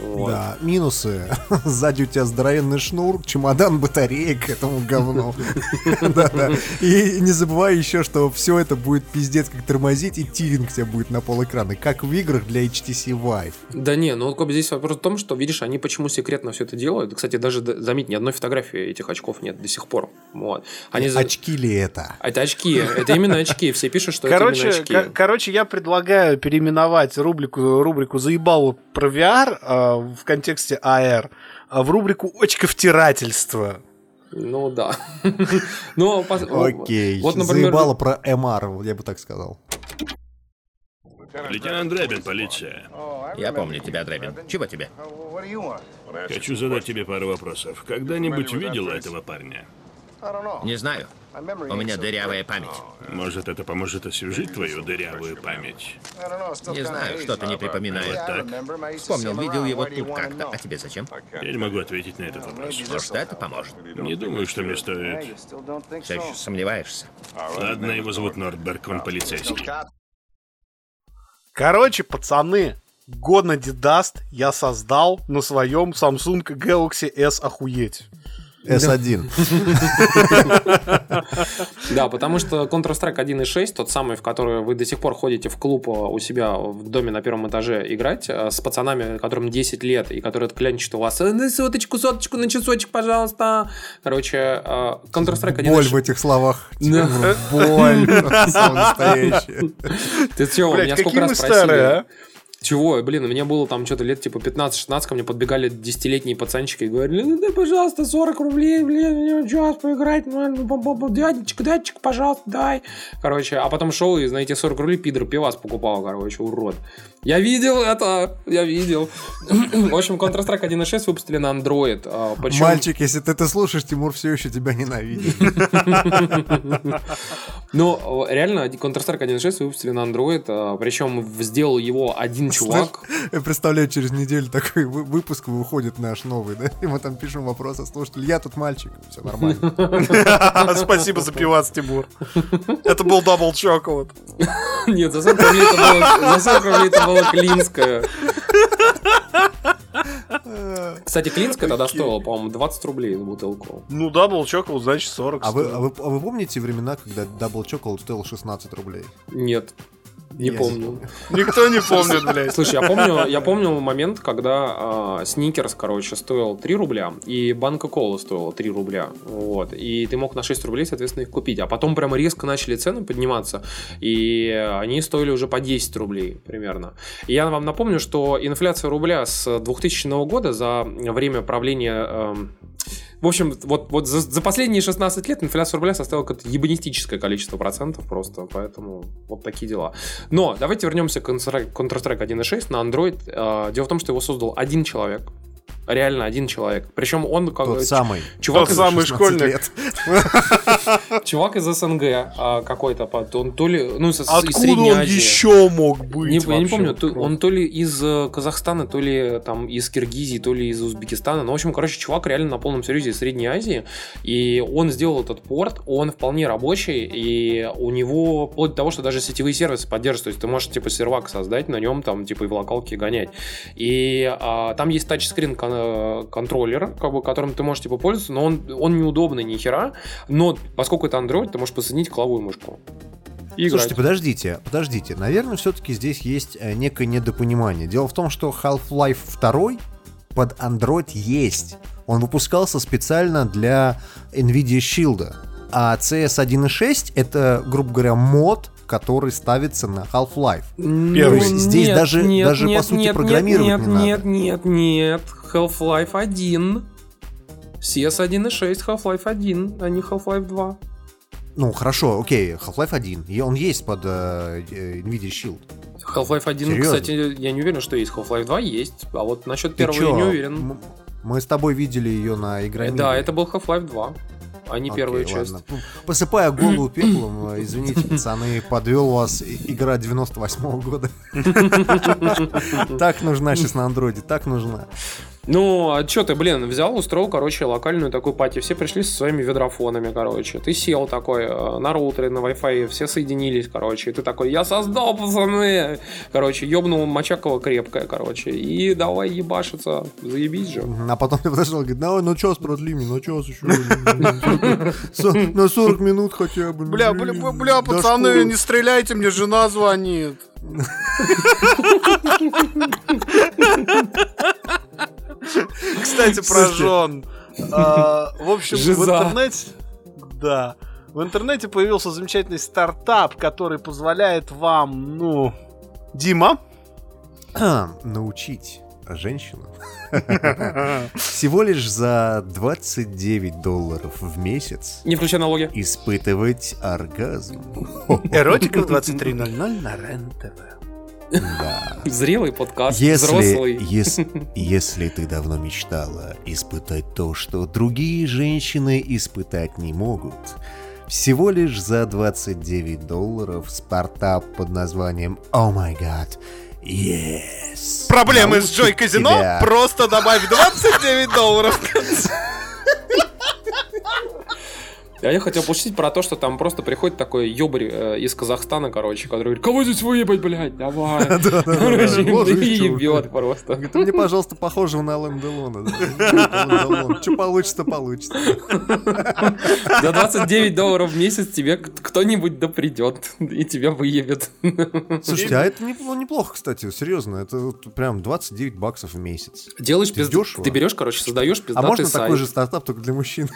Вот. Да, минусы. Сзади у тебя здоровенный шнур, чемодан батареи к этому говну. И не забывай еще, что все это будет пиздец как тормозить, и тиринг тебе будет на пол экрана, как в играх для HTC Vive. Да не, ну как бы здесь вопрос в том, что, видишь, они почему секретно все это делают. Кстати, даже, заметь, ни одной фотографии этих очков нет до сих пор. Вот. Они Очки ли это? Это очки, это именно очки. Все пишут, что Короче, это именно очки. ко- короче, я предлагаю переименовать рубрику, рубрику «Заебало про VR» а, в контексте AR а, в рубрику «Очковтирательство». Ну да. Ну, пос- Окей. Вот, например, Заебало про MR, я бы так сказал. Лейтенант Дребин, полиция. Я помню тебя, Дребин. Чего тебе? Хочу задать тебе пару вопросов. Когда-нибудь видела этого парня? Не знаю. У меня дырявая память. Может, это поможет освежить твою дырявую память? Не знаю, что-то не припоминаю. Вот так. Вспомнил, видел его тут как-то. А тебе зачем? Я не могу ответить на этот вопрос. Может, это поможет? Не думаю, что мне стоит. Все еще сомневаешься? Ладно, его зовут Нордберг, он полицейский. Короче, пацаны, год на Дидаст я создал на своем Samsung Galaxy S охуеть. S1. Да, потому что Counter-Strike 1.6, тот самый, в который вы до сих пор ходите в клуб э, у себя в доме на первом этаже играть э, с пацанами, которым 10 лет, и которые клянчат у вас «Э, на соточку, соточку, на часочек, пожалуйста. Короче, э, Counter-Strike 1.6... Боль в этих словах. Да. Боль. Ты чего, меня сколько раз а? Чего? Блин, у меня было там что-то лет типа 15-16, ко мне подбегали 10-летние пацанчики и говорили, ну дай, пожалуйста, 40 рублей, блин, мне час поиграть, ну, дядечка, дядечка, пожалуйста, дай. Короче, а потом шел и на эти 40 рублей пидор пивас покупал, короче, урод. Я видел это, я видел. В общем, Counter-Strike 1.6 выпустили на Android. а, причем- Мальчик, если ты это слушаешь, Тимур все еще тебя ненавидит. Ну, реально, Counter-Strike 1.6 выпустили на Android, а, причем сделал его один чувак. Я представляю, через неделю такой вы- выпуск выходит наш новый, да? И мы там пишем вопрос, а слушатель, я тут мальчик, все нормально. Спасибо за пивас, Тимур. Это был double chocolate. Нет, за 40 рублей это было, за 40 рублей это было Клинское. Кстати, Клинская тогда стоила, по-моему, 20 рублей за бутылку. Ну, double chocolate, значит 40 А вы, а, вы, а вы помните времена, когда Double Chocolate стоил 16 рублей? Нет. Не Я помню. Никто не помнит, блядь. Слушай, я помню, я помню момент, когда а, Сникерс, короче, стоил 3 рубля, и банка кола стоила 3 рубля. Вот. И ты мог на 6 рублей, соответственно, их купить. А потом прямо резко начали цены подниматься, и они стоили уже по 10 рублей примерно. И я вам напомню, что инфляция рубля с 2000 года за время правления эм, В общем, вот, вот за, за последние 16 лет инфляция рубля составила какое-то ебанистическое количество процентов просто, поэтому вот такие дела. Но давайте вернемся к Counter-Strike 1.6 на Android. А, Дело в том, что его создал один человек, реально один человек. Причем он как Тот самый. Чувак Тот из- самый 16 школьник. лет. Чувак из СНГ а, какой-то, под- он то ли, ну, из, Откуда он еще мог быть? Не- я не помню, он то ли из э, Казахстана, то ли там из Киргизии, то ли из Узбекистана. Ну, в общем, короче, чувак реально на полном серьезе из Средней Азии. И он сделал этот порт, он вполне рабочий, и у него вплоть до того, что даже сетевые сервисы поддерживают. То есть ты можешь типа сервак создать, на нем там типа и в локалке гонять. И а, там есть тачскрин кон- контроллер, как бы, которым ты можешь типа пользоваться, но он, он неудобный ни хера. Но поскольку это Android, ты можешь подсоединить клаву и мышку. И играть. Слушайте, подождите, подождите. Наверное, все-таки здесь есть э, некое недопонимание. Дело в том, что Half-Life 2 под Android есть. Он выпускался специально для NVIDIA Shield. А CS 1.6 это, грубо говоря, мод, который ставится на Half-Life. То есть здесь даже- даже, по сути, программировать нет, не надо. Нет, нет, нет, Half-Life 1. CS 1.6 Half-Life 1, а не Half-Life 2. Ну, хорошо, окей, Half-Life 1. И он есть под э, э, NVIDIA Shield. Half-Life 1, Серьезно? кстати, я не уверен, что есть. Half-Life 2 есть, а вот насчет Ты первого чё? я не уверен. Мы с тобой видели ее на игре. да, это был Half-Life 2, а не первая часть. Посыпая голову пеплом, э, извините, пацаны, подвел вас игра 98 года. Так нужна сейчас на андроиде, так нужна. Ну, а чё ты, блин, взял, устроил, короче, локальную такую пати. Все пришли со своими ведрофонами, короче. Ты сел такой э, на роутере, на Wi-Fi, все соединились, короче. И ты такой, я создал, пацаны! Короче, ёбнул Мочакова крепкая, короче. И давай ебашиться. Заебись же. А потом ты подошел, говорит, давай, ну час продлими, ну час еще. На 40 минут хотя бы. ну, Бля, бля, бля, пацаны, школы». не стреляйте, мне жена звонит. Кстати, про Слушайте. жен. А, В общем, в интернете... Да. В интернете появился замечательный стартап, который позволяет вам, ну... Дима? Научить женщину всего лишь за 29 долларов в месяц Не включая налоги. испытывать оргазм. Эротика в 23.00 на РЕН-ТВ. Да. Зрелый подкаст, Если, взрослый. ес- если ты давно мечтала испытать то, что другие женщины испытать не могут, всего лишь за 29 долларов стартап под названием Oh My God, Yes. Проблемы с научит Джой Казино? тебя- Просто добавь 29 долларов. А я хотел пошутить про то, что там просто приходит такой ёбарь э, из Казахстана, короче, который говорит, кого здесь выебать, блядь, давай. Короче, ебет просто. Говорит, «А мне, пожалуйста, похожего на Алан Делона. Что получится, получится. За 29 долларов в месяц тебе кто-нибудь да придет и тебя выебет. Слушайте, а это непло- неплохо, кстати, серьезно. Это прям 29 баксов в месяц. Делаешь Это пизд- дешево. Ты берешь, короче, создаешь А пиздатый можно сайт. такой же стартап, только для мужчин?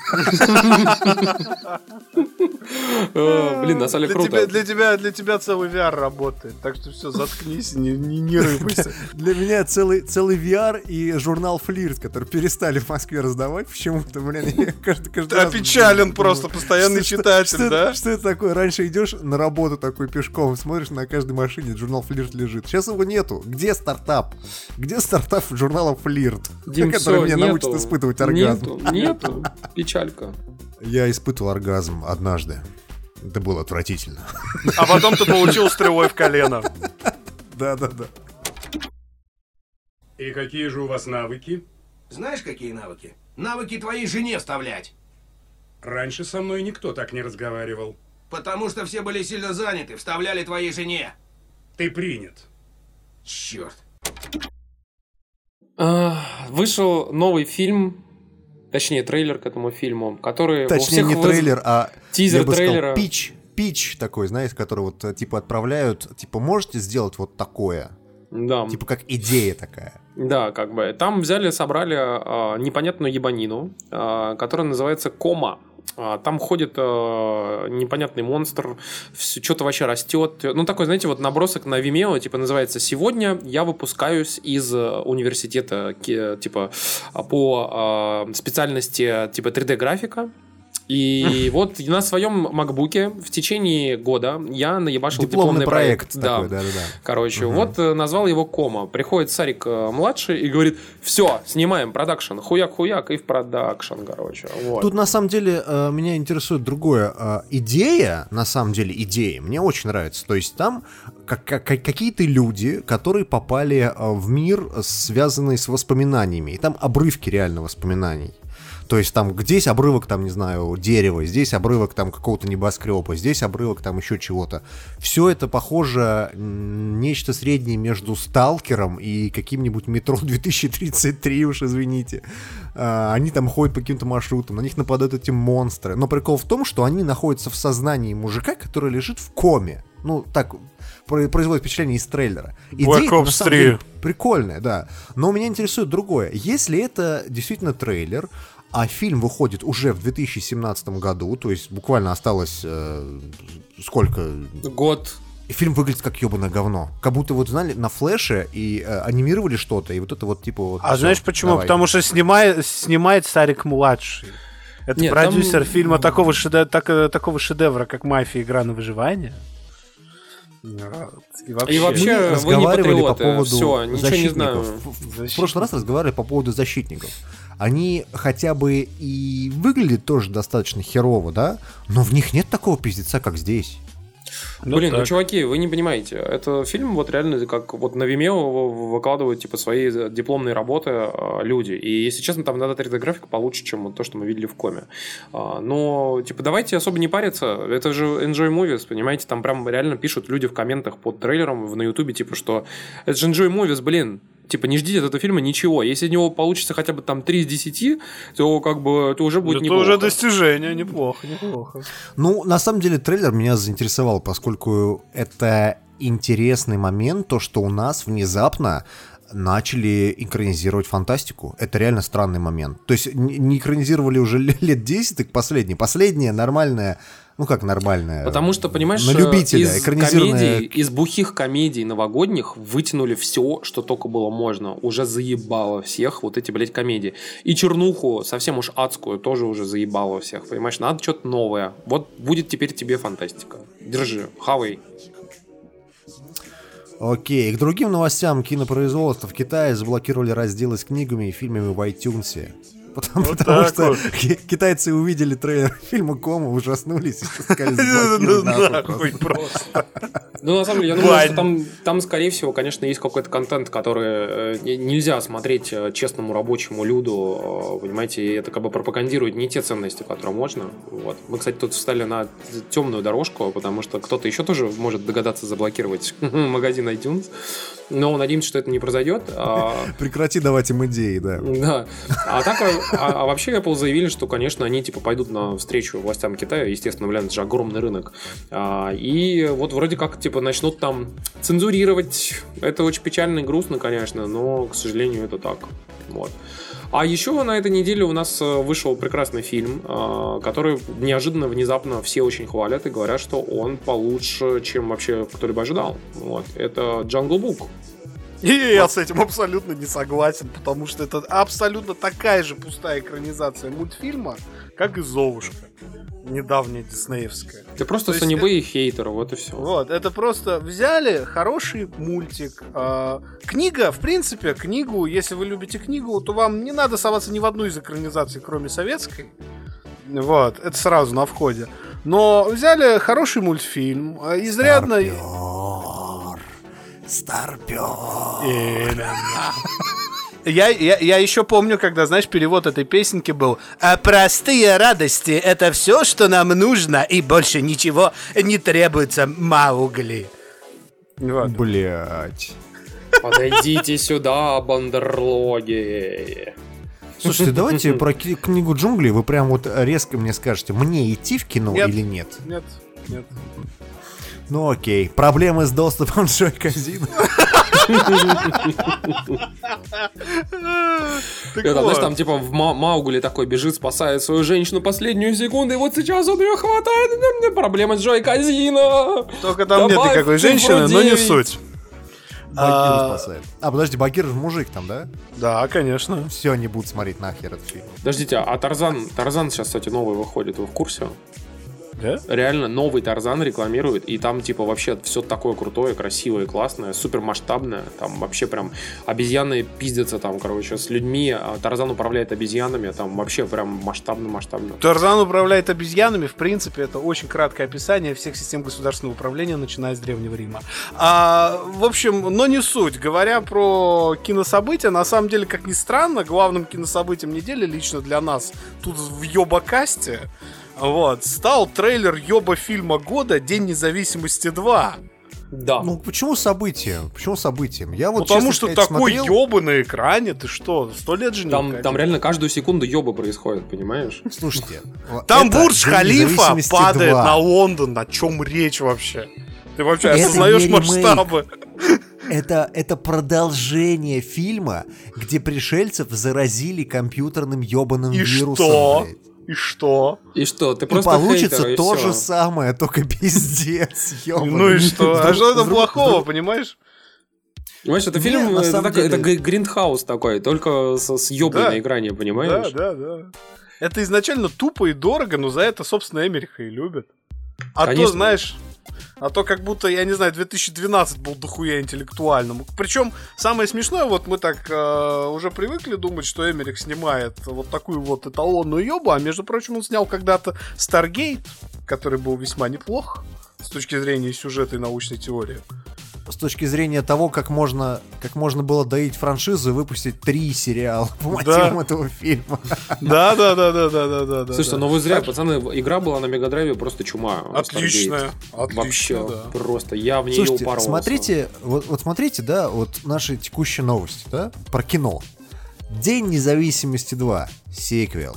Блин, на самом деле Для тебя, круто. для, тебя, для тебя целый VR работает. Так что все, заткнись, не, не, не рыпайся. Для меня целый, целый VR и журнал Флирт, который перестали в Москве раздавать. Почему-то, блин, я каждый, каждый раз опечален просто, постоянный читатель, что, да? Что это такое? Раньше идешь на работу такой пешком, смотришь на каждой машине, журнал Флирт лежит. Сейчас его нету. Где стартап? Где стартап журнала Флирт? Дим, который меня нету. научит испытывать оргазм. Нету, нету. Печалька. Я испытывал оргазм однажды. Это было отвратительно. А потом ты получил стрелой в колено. Да-да-да. И какие же у вас навыки? Знаешь, какие навыки? Навыки твоей жене вставлять. Раньше со мной никто так не разговаривал. Потому что все были сильно заняты, вставляли твоей жене. Ты принят. Черт. А, Вышел новый фильм, точнее трейлер к этому фильму, который Точнее, не выз- трейлер, а тизер я бы сказал, трейлера. пич. Пич такой, знаешь, который вот э, типа отправляют, типа, можете сделать вот такое? Да. Типа как идея такая. Да, как бы. Там взяли, собрали а, непонятную ебанину, а, которая называется Кома. А, Там ходит э, непонятный монстр, что-то вообще растет. Ну, такой, знаете, вот набросок на Vimeo, типа, называется «Сегодня я выпускаюсь из э, университета, типа, по э, специальности, типа, 3D-графика». И вот на своем макбуке в течение года я наебашил Дипломный дипломный, проект Да. такой, да-да-да. Короче, Мгм. вот э, назвал его Кома. Приходит Сарик э, младший и говорит, все, снимаем продакшн. Хуяк-хуяк и в продакшн, короче. Вот. Тут на самом деле э, меня интересует другое. Идея, на самом деле идея, мне очень нравится. То есть там как- как- какие-то люди, которые попали в мир, связанный с воспоминаниями. И там обрывки реально воспоминаний. То есть там здесь обрывок, там, не знаю, дерева, здесь обрывок там какого-то небоскреба, здесь обрывок там еще чего-то. Все это похоже нечто среднее между Сталкером и каким-нибудь метро 2033, уж извините. А, они там ходят по каким-то маршрутам, на них нападают эти монстры. Но прикол в том, что они находятся в сознании мужика, который лежит в коме. Ну, так про- производит впечатление из трейлера. Black Идея, на Ops самом 3. деле, прикольная, да. Но меня интересует другое. Если это действительно трейлер, а фильм выходит уже в 2017 году, то есть буквально осталось э, сколько? Год. И фильм выглядит как ебаное говно. Как будто вот, знали, на флеше и э, анимировали что-то, и вот это вот типа вот... А всё, знаешь почему? давай. Потому что снимает, снимает Сарик младший. Это Нет, продюсер там- фильма такого, шеде- так- э, такого шедевра, как «Мафия. Игра на выживание». И вообще, И вообще, Мы вы не разговаривали по патриоты, поводу всё, ничего не знаю. защитников. В- В прошлый раз разговаривали по поводу защитников. Они хотя бы и выглядят тоже достаточно херово, да? Но в них нет такого пиздеца, как здесь. Блин, ну, так. чуваки, вы не понимаете. Это фильм вот реально как вот на Vimeo выкладывают типа свои дипломные работы э, люди. И если честно, там надо 3D-графика получше, чем вот то, что мы видели в коме. А, Но, типа, давайте особо не париться. Это же Enjoy Movies, понимаете? Там прям реально пишут люди в комментах под трейлером в- на Ютубе, типа, что это же Enjoy Movies, блин. Типа, не ждите от этого фильма ничего. Если из него получится хотя бы там 3 из 10, то как бы это уже будет Это неплохо. уже достижение, неплохо, неплохо. Ну, на самом деле, трейлер меня заинтересовал, поскольку это интересный момент, то, что у нас внезапно начали экранизировать фантастику. Это реально странный момент. То есть не экранизировали уже ле- лет 10, так последний. Последняя нормальная, ну как нормальная? Потому что, понимаешь, на любителя, из экранизированная... комедий, из бухих комедий новогодних вытянули все, что только было можно. Уже заебало всех вот эти, блядь, комедии. И чернуху, совсем уж адскую, тоже уже заебало всех. Понимаешь, надо что-то новое. Вот будет теперь тебе фантастика. Держи, хавай. Окей, к другим новостям кинопроизводства в Китае заблокировали разделы с книгами и фильмами в iTunes. Потому, Вот потому что вот. ки- китайцы увидели трейлер фильма Кома, ужаснулись и сказали, Ну, «Заблокируй нахуй нахуй просто». Ну, на самом деле, я думаю, что там, там, скорее всего, конечно, есть какой-то контент, который э, не- нельзя смотреть э, честному рабочему люду, э, понимаете, и это как бы пропагандирует не те ценности, которые можно. Вот. Мы, кстати, тут встали на темную дорожку, потому что кто-то еще тоже может догадаться заблокировать магазин iTunes, но надеемся, что это не произойдет. А, Прекрати давать им идеи, да. да. А так, а, а вообще Apple заявили, что, конечно, они типа пойдут на встречу властям Китая, естественно, блин, это же огромный рынок. А, и вот вроде как типа начнут там цензурировать. Это очень печально и грустно, конечно, но, к сожалению, это так. Вот. А еще на этой неделе у нас э, вышел прекрасный фильм, э, который неожиданно, внезапно все очень хвалят и говорят, что он получше, чем вообще кто-либо ожидал. Вот. Это Jungle Book. И я с этим абсолютно не согласен, потому что это абсолютно такая же пустая экранизация мультфильма, как и Золушка. Недавняя диснеевская. Ты просто санебэй и хейтер, вот и все. Вот, это просто взяли хороший мультик. А, книга, в принципе, книгу, если вы любите книгу, то вам не надо соваться ни в одну из экранизаций, кроме советской. Вот, это сразу на входе. Но взяли хороший мультфильм, а, изрядно... Старпер. Именно. Я, я, я еще помню, когда, знаешь, перевод этой песенки был «А «Простые радости — это все, что нам нужно, и больше ничего не требуется, Маугли». Вот. Блять. Подойдите сюда, бандерлоги. Слушайте, давайте про книгу джунглей вы прям вот резко мне скажете, мне идти в кино Нет. или нет? Нет, нет. Ну окей. Проблемы с доступом Джой Казино. Это, знаешь, там типа в Ма- Маугли такой бежит, спасает свою женщину последнюю секунду, и вот сейчас он ее хватает. Проблема с Джой Казино. Только там нет никакой женщины, но не 9. суть. Багир А, спасает. А, подожди, Багир же мужик там, да? Да, конечно. Все, не будут смотреть нахер этот фильм. Подождите, а Тарзан, Тарзан сейчас, кстати, новый выходит, вы в курсе? Да? Реально новый Тарзан рекламирует, и там типа вообще все такое крутое, красивое, классное, супер масштабное. Там вообще прям обезьяны пиздятся там, короче, с людьми, а Тарзан управляет обезьянами, там вообще прям масштабно-масштабно. Тарзан управляет обезьянами, в принципе, это очень краткое описание всех систем государственного управления, начиная с Древнего Рима. А, в общем, но не суть. Говоря про кинособытия, на самом деле, как ни странно, главным кинособытием недели лично для нас тут в Йобакасте вот, стал трейлер Йоба фильма года «День независимости 2». Да. Ну, почему событием? Почему событием? Я вот, Потому честно что сказать, такой смотрел- ёба на экране, ты что, сто лет же не Там, там реально каждую секунду ёба происходит, понимаешь? Слушайте, Там Бурдж Халифа падает 2. на Лондон. О чем речь вообще? Ты вообще Это осознаешь масштабы? Это, это продолжение фильма, где пришельцев заразили компьютерным ебаным И вирусом. что? блядь. И что? И что, ты И просто получится хейтер, и то всё. же самое, только пиздец. Ну и что? А что это плохого, понимаешь? Понимаешь, это фильм, на это, так- деле- это Гриндхаус такой, только с, с ёбой Да. на экране, понимаешь? Да, да, да. Это изначально тупо и дорого, но за это, собственно, Эмериха и любят. А Конечно. то, знаешь, а то как будто, я не знаю, 2012 был дохуя интеллектуальным. Причем самое смешное, вот мы так э, уже привыкли думать, что Эмерих снимает вот такую вот эталонную ёбу, а между прочим он снял когда-то Старгейт, который был весьма неплох с точки зрения сюжета и научной теории. С точки зрения того, как можно, как можно было доить франшизу и выпустить три сериала по Да. мотивам этого фильма. Да, да, да, да, да, да, да. Слушайте, да. ну вы зря, Так- пацаны, игра была на Мегадрайве просто чума. Отличная, Вообще, да. просто я в нее Слушайте, упоролся. смотрите, вот, вот смотрите, да, вот наши текущие новости, да, про кино. День независимости 2, сиквел.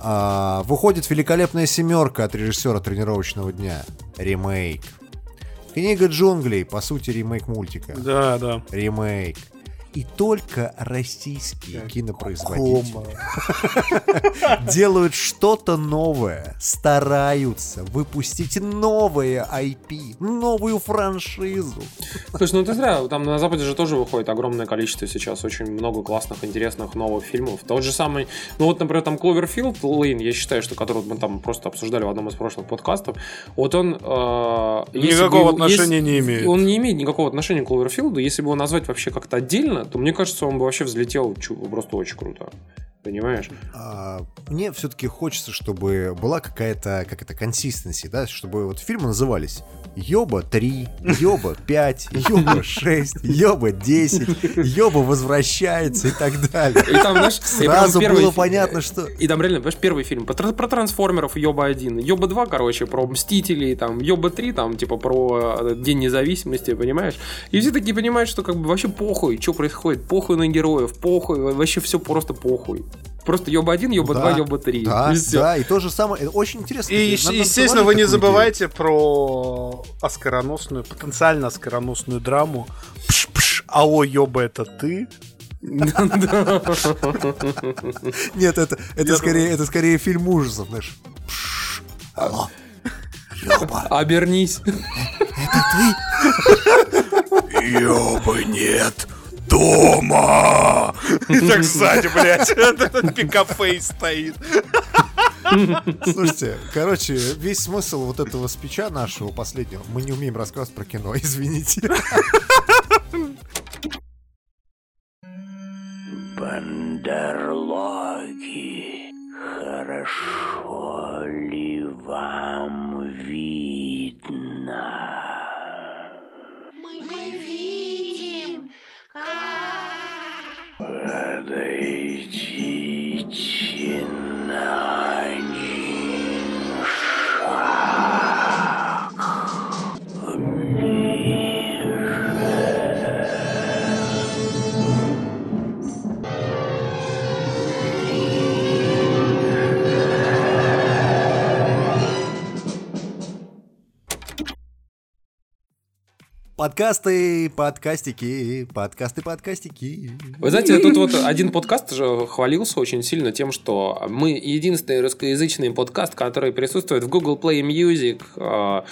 А, выходит великолепная семерка от режиссера тренировочного дня. Ремейк. Книга джунглей, по сути, ремейк мультика. Да, да. Ремейк. И только российские кинопроизводители Кома. делают что-то новое, стараются выпустить новое IP, новую франшизу. Слушай, ну ты зря, там на Западе же тоже выходит огромное количество сейчас, очень много классных, интересных новых фильмов. Тот же самый, ну вот, например, там Кловерфилд Лейн, я считаю, что который мы там просто обсуждали в одном из прошлых подкастов, вот он... э, Никакого бы- отношения не имеет. Он не имеет никакого отношения к Кловерфилду, если бы его назвать вообще как-то отдельно, то мне кажется, он бы вообще взлетел просто очень круто. Понимаешь? А, мне все-таки хочется, чтобы была какая-то, как это, консистенси, да, чтобы вот фильмы назывались Йоба 3, Йоба 5, Йоба 6, Йоба 10, Йоба возвращается и так далее. И там, знаешь, Сразу было фи- понятно, что... И там реально, понимаешь, первый фильм про, про трансформеров Йоба 1, Йоба 2, короче, про Мстителей, там, Йоба 3, там, типа, про э, День независимости, понимаешь? И все такие понимают, что как бы вообще похуй, что происходит, похуй на героев, похуй, вообще все просто похуй. Просто Йоба 1, Йоба 2, Йоба 3. Да, И да, и то же самое. Это очень интересно. И, Надо естественно, вы не забывайте про оскароносную, потенциально оскароносную драму. Пш-пш, алло, ёба, это ты? Нет, это, это, скорее, это скорее фильм ужасов, знаешь. Пш, алло, ёба, Обернись. Ёба, нет, дома! И так сзади, блядь, этот пикафейс стоит. Слушайте, короче, весь смысл вот этого спича нашего последнего, мы не умеем рассказывать про кино, извините. Бандерлоги, хорошо ли вам видно? Мы видим, Подойдите на один шаг Подкасты, подкастики, подкасты, подкастики. Вы знаете, тут вот один подкаст же хвалился очень сильно тем, что мы единственный русскоязычный подкаст, который присутствует в Google Play Music. А,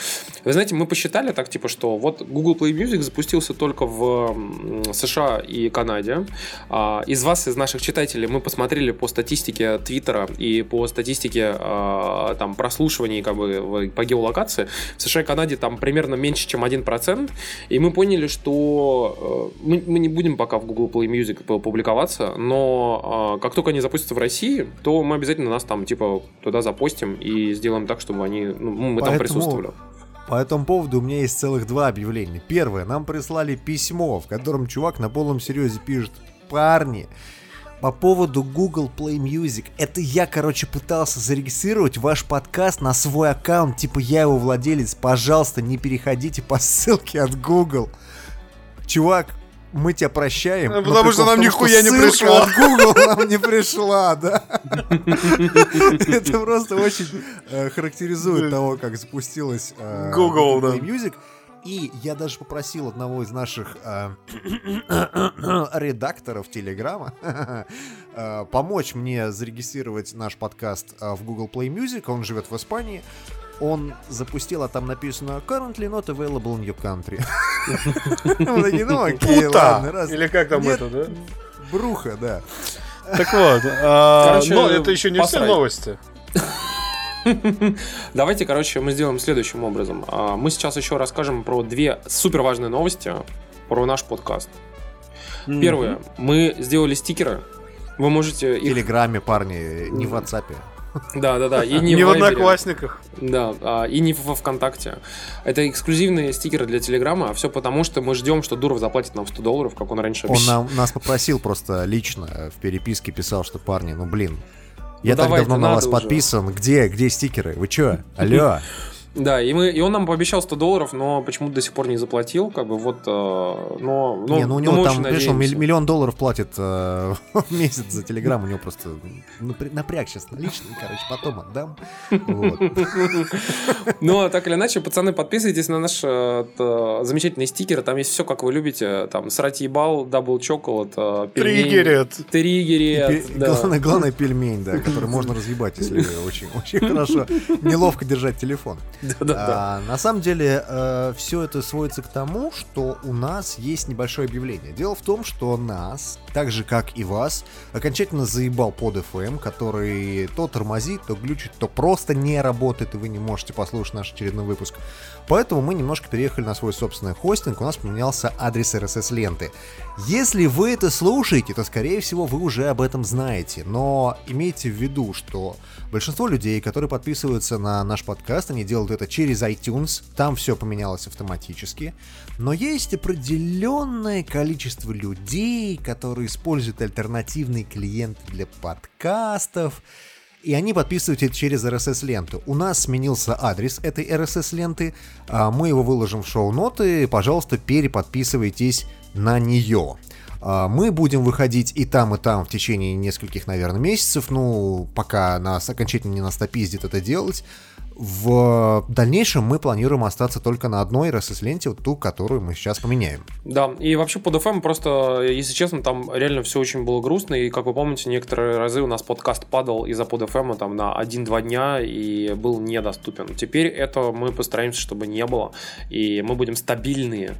Вы знаете, мы посчитали так, типа, что вот Google Play Music запустился только в США и Канаде. А, Из вас, из наших читателей, мы посмотрели по статистике Твиттера и по статистике а, там прослушиваний как бы по геолокации. В США и Канаде там примерно меньше, чем 1%. И мы поняли, что э, мы, мы не будем пока в Google Play Music публиковаться, но э, как только они запустятся в России, то мы обязательно нас там типа туда запостим и сделаем так, чтобы они, ну, мы там Поэтому- присутствовали. По этому поводу у меня есть целых два объявления. Первое, нам прислали письмо, в котором чувак на полном серьезе пишет «Парни, по поводу Google Play Music, это я, короче, пытался зарегистрировать ваш подкаст на свой аккаунт, типа я его владелец, пожалуйста, не переходите по ссылке от Google». Чувак, мы тебя прощаем. Но потому что нам нихуя не пришло. от Google нам не пришла, да. Это просто очень э, характеризует того, как запустилась э, Google. Play Music. И я даже попросил одного из наших э, редакторов Телеграма э, помочь мне зарегистрировать наш подкаст э, в Google Play Music. Он живет в Испании. Он запустил, а там написано Currently not available in your country. Ну окей, Пута! ладно. Или как там это, да? Бруха, да. Так вот, а, Короче, но это еще не все новости. Давайте, короче, мы сделаем следующим образом. А, Мы сейчас еще расскажем про две супер важные новости про наш подкаст. Первое. Мы сделали стикеры. Вы можете В. Телеграме, парни, не в WhatsApp. Да, да, да. И не, Не в Вайбере. Одноклассниках. Да, а, и не во ВКонтакте. Это эксклюзивные стикеры для Телеграма, а все потому, что мы ждем, что Дуров заплатит нам 100 долларов, как он раньше Он обещал. нам, нас попросил просто лично в переписке писал, что парни, ну блин, я Ну, так давайте, давно на вас уже. подписан. Где, где стикеры? Вы чё? Алло? Да, и, мы, и он нам пообещал 100 долларов, но почему-то до сих пор не заплатил, как бы вот, э, но, но, Не, ну у него там, видишь, он миллион долларов платит э, в месяц за телеграм, у него просто напря- напряг сейчас наличный, короче, потом отдам. Но так или иначе, пацаны, подписывайтесь на наш э, замечательный стикер. Там есть все, как вы любите. Там срать ебал, double chocolate, э. Триггерит, Пе- да. Главное, главное пельмень, да, который можно разъебать, если очень, очень хорошо, неловко держать телефон. А, на самом деле, все это сводится к тому, что у нас есть небольшое объявление. Дело в том, что нас, так же как и вас, окончательно заебал под FM, который то тормозит, то глючит, то просто не работает, и вы не можете послушать наш очередной выпуск. Поэтому мы немножко переехали на свой собственный хостинг, у нас поменялся адрес RSS-ленты. Если вы это слушаете, то, скорее всего, вы уже об этом знаете. Но имейте в виду, что большинство людей, которые подписываются на наш подкаст, они делают это через iTunes, там все поменялось автоматически. Но есть определенное количество людей, которые используют альтернативные клиенты для подкастов, и они подписывают это через RSS-ленту. У нас сменился адрес этой RSS-ленты, а, мы его выложим в шоу-ноты, пожалуйста, переподписывайтесь на нее. А, Мы будем выходить и там, и там в течение нескольких, наверное, месяцев, ну, пока нас окончательно не настопиздит это делать. В дальнейшем мы планируем остаться только на одной RSS-ленте, вот ту, которую мы сейчас поменяем. Да, и вообще под FM просто, если честно, там реально все очень было грустно, и, как вы помните, некоторые разы у нас подкаст падал из-за под FM там на 1-2 дня и был недоступен. Теперь это мы постараемся, чтобы не было, и мы будем стабильные.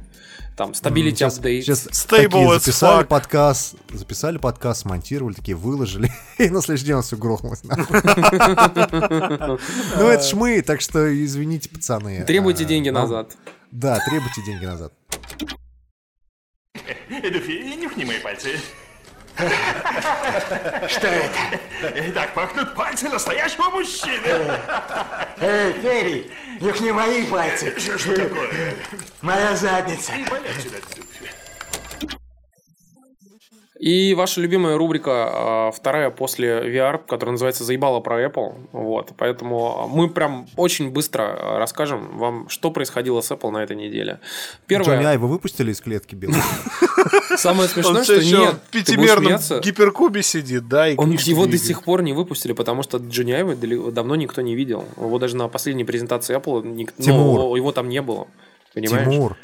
Там, Сейчас, updates. сейчас Stable такие записали fuck. подкаст, записали подкаст, смонтировали, такие выложили, и на следующий день он все грохнулось. Ну это ж мы, так что извините, пацаны. Требуйте А, деньги назад. Да, требуйте деньги назад. Эдуфи, нюхни мои пальцы. Что это? Так пахнут пальцы настоящего мужчины. Эй, Ферри, нюхни мои пальцы. Что такое? Моя задница. И сюда. И ваша любимая рубрика, а, вторая после VR, которая называется «Заебало про Apple». Вот, поэтому мы прям очень быстро а, расскажем вам, что происходило с Apple на этой неделе. Первое. Джонни Ай вы выпустили из клетки белой? Самое смешное, что нет, в пятимерном гиперкубе сидит, да, и Он его до сих пор не выпустили, потому что Джонни Айва давно никто не видел. Его даже на последней презентации Apple ну, его там не было. Понимаешь? Тимур,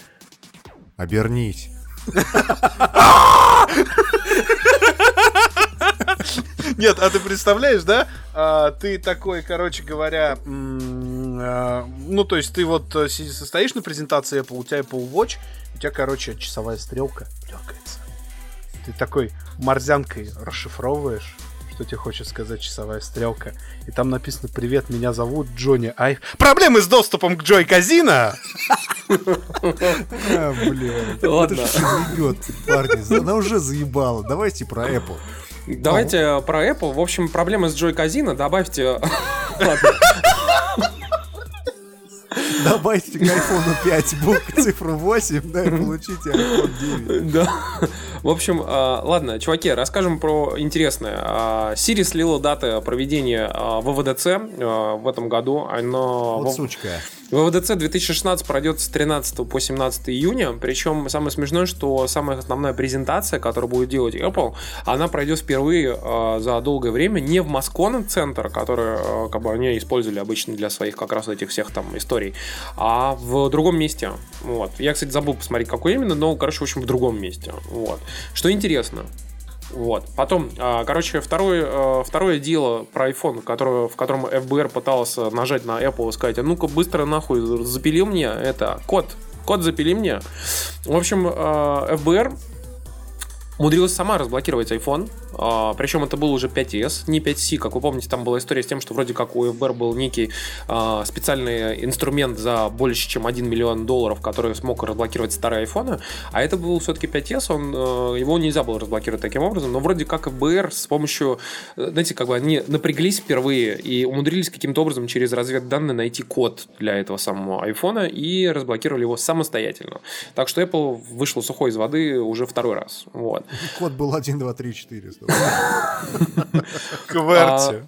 Обернись. Нет, а ты представляешь, да? А, ты такой, короче говоря, а, ну, то есть ты вот э, состоишь на презентации Apple, у тебя Apple Watch, у тебя, короче, часовая стрелка дергается. Ты такой морзянкой расшифровываешь, что тебе хочет сказать часовая стрелка. И там написано «Привет, меня зовут Джонни Ай...» Проблемы с доступом к Джой Казино! А, блин. Ладно. Заебет, парни. Она уже заебала. Давайте про Apple. Давайте про Apple. В общем, проблемы с Joy Casino. Добавьте... Добавьте к iPhone 5 букву цифру 8, да, и получите iPhone 9. Да. В общем, а, ладно, чуваки, расскажем про интересное. А, Siri слила даты проведения а, ВВДЦ а, в этом году. Оно... Вот сучка. ВВДЦ 2016 пройдет с 13 по 17 июня. Причем самое смешное, что самая основная презентация, которую будет делать Apple, она пройдет впервые э, за долгое время не в Москон центр, который э, как бы они использовали обычно для своих как раз этих всех там историй, а в другом месте. Вот. Я, кстати, забыл посмотреть, какой именно, но, короче, в общем, в другом месте. Вот. Что интересно, вот. Потом, а, короче, второе, э, второе дело про iPhone, которое, в котором ФБР пытался нажать на Apple и сказать, а ну-ка быстро нахуй запили мне это, код, код запили мне. В общем, э, ФБР умудрилась сама разблокировать iPhone, а, причем это был уже 5s, не 5c, как вы помните, там была история с тем, что вроде как у ФБР был некий а, специальный инструмент за больше, чем 1 миллион долларов, который смог разблокировать старые iPhone, а это был все-таки 5s, он, э, его нельзя было разблокировать таким образом, но вроде как ФБР с помощью, э, знаете, как бы они напряглись впервые и умудрились каким-то образом через разведданные найти код для этого самого iPhone и разблокировали его самостоятельно. Так что Apple вышел сухой из воды уже второй раз. Вот. Код был 1, 2, 3, 4. Кверти.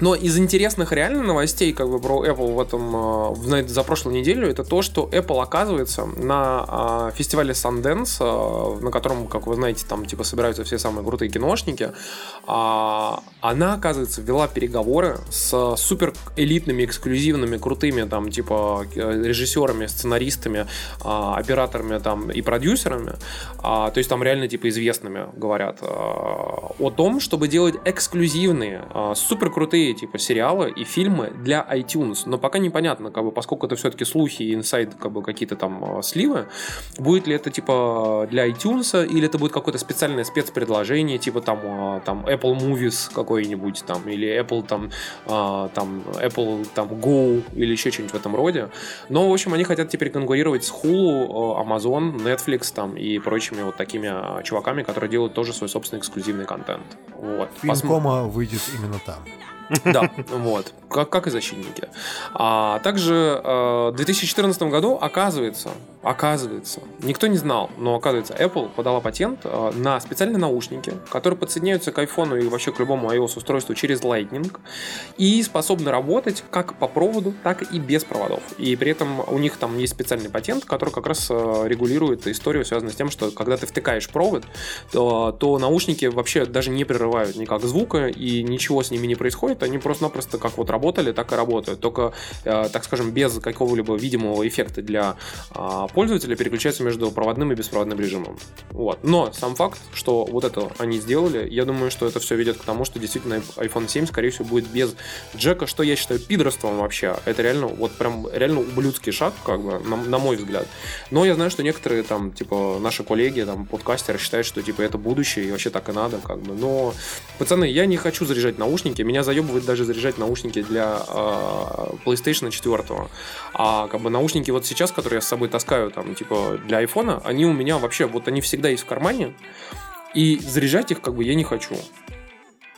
Но из интересных реально новостей как бы про Apple в этом э, в- за прошлую неделю это то, что Apple оказывается на э, фестивале Sundance, э, на котором, как вы знаете, там типа собираются все самые крутые киношники, а, она оказывается вела переговоры с супер элитными, эксклюзивными, крутыми там типа э, режиссерами, сценаристами, а, операторами там и продюсерами, а, то есть там реально типа известными говорят а, о том, чтобы делать эксклюзивные, супер крутые типа сериалы и фильмы для iTunes. Но пока непонятно, как бы, поскольку это все-таки слухи и инсайд, как бы какие-то там а, сливы, будет ли это типа для iTunes или это будет какое-то специальное спецпредложение, типа там, а, там Apple Movies какой-нибудь там или Apple там, а, там Apple там Go или еще что-нибудь в этом роде. Но, в общем, они хотят теперь конкурировать с Hulu, Amazon, Netflix там и прочими вот такими чуваками, которые делают тоже свой собственный эксклюзивный контент. Вот. Фильм Посмо- Кома выйдет именно там. да, вот, как, как и защитники. А также э, в 2014 году, оказывается, оказывается, никто не знал, но оказывается, Apple подала патент э, на специальные наушники, которые подсоединяются к iPhone и вообще к любому iOS-устройству через Lightning и способны работать как по проводу, так и без проводов. И при этом у них там есть специальный патент, который как раз э, регулирует историю, связанную с тем, что когда ты втыкаешь провод, то, то наушники вообще даже не прерывают никак звука и ничего с ними не происходит, они просто-напросто как вот работали, так и работают, только, э, так скажем, без какого-либо видимого эффекта для а, пользователя переключаются между проводным и беспроводным режимом. Вот. Но сам факт, что вот это они сделали, я думаю, что это все ведет к тому, что действительно iPhone 7, скорее всего, будет без джека, что я считаю пидорством вообще. Это реально, вот прям реально ублюдский шаг, как бы, на, на мой взгляд. Но я знаю, что некоторые там, типа, наши коллеги, там, подкастеры считают, что, типа, это будущее, и вообще так и надо, как бы. Но, пацаны, я не хочу заряжать наушники, меня заебывает даже заряжать наушники для э, PlayStation 4. А, как бы, наушники вот сейчас, которые я с собой таскаю, там, типа, для айфона, они у меня вообще, вот они всегда есть в кармане, и заряжать их, как бы, я не хочу.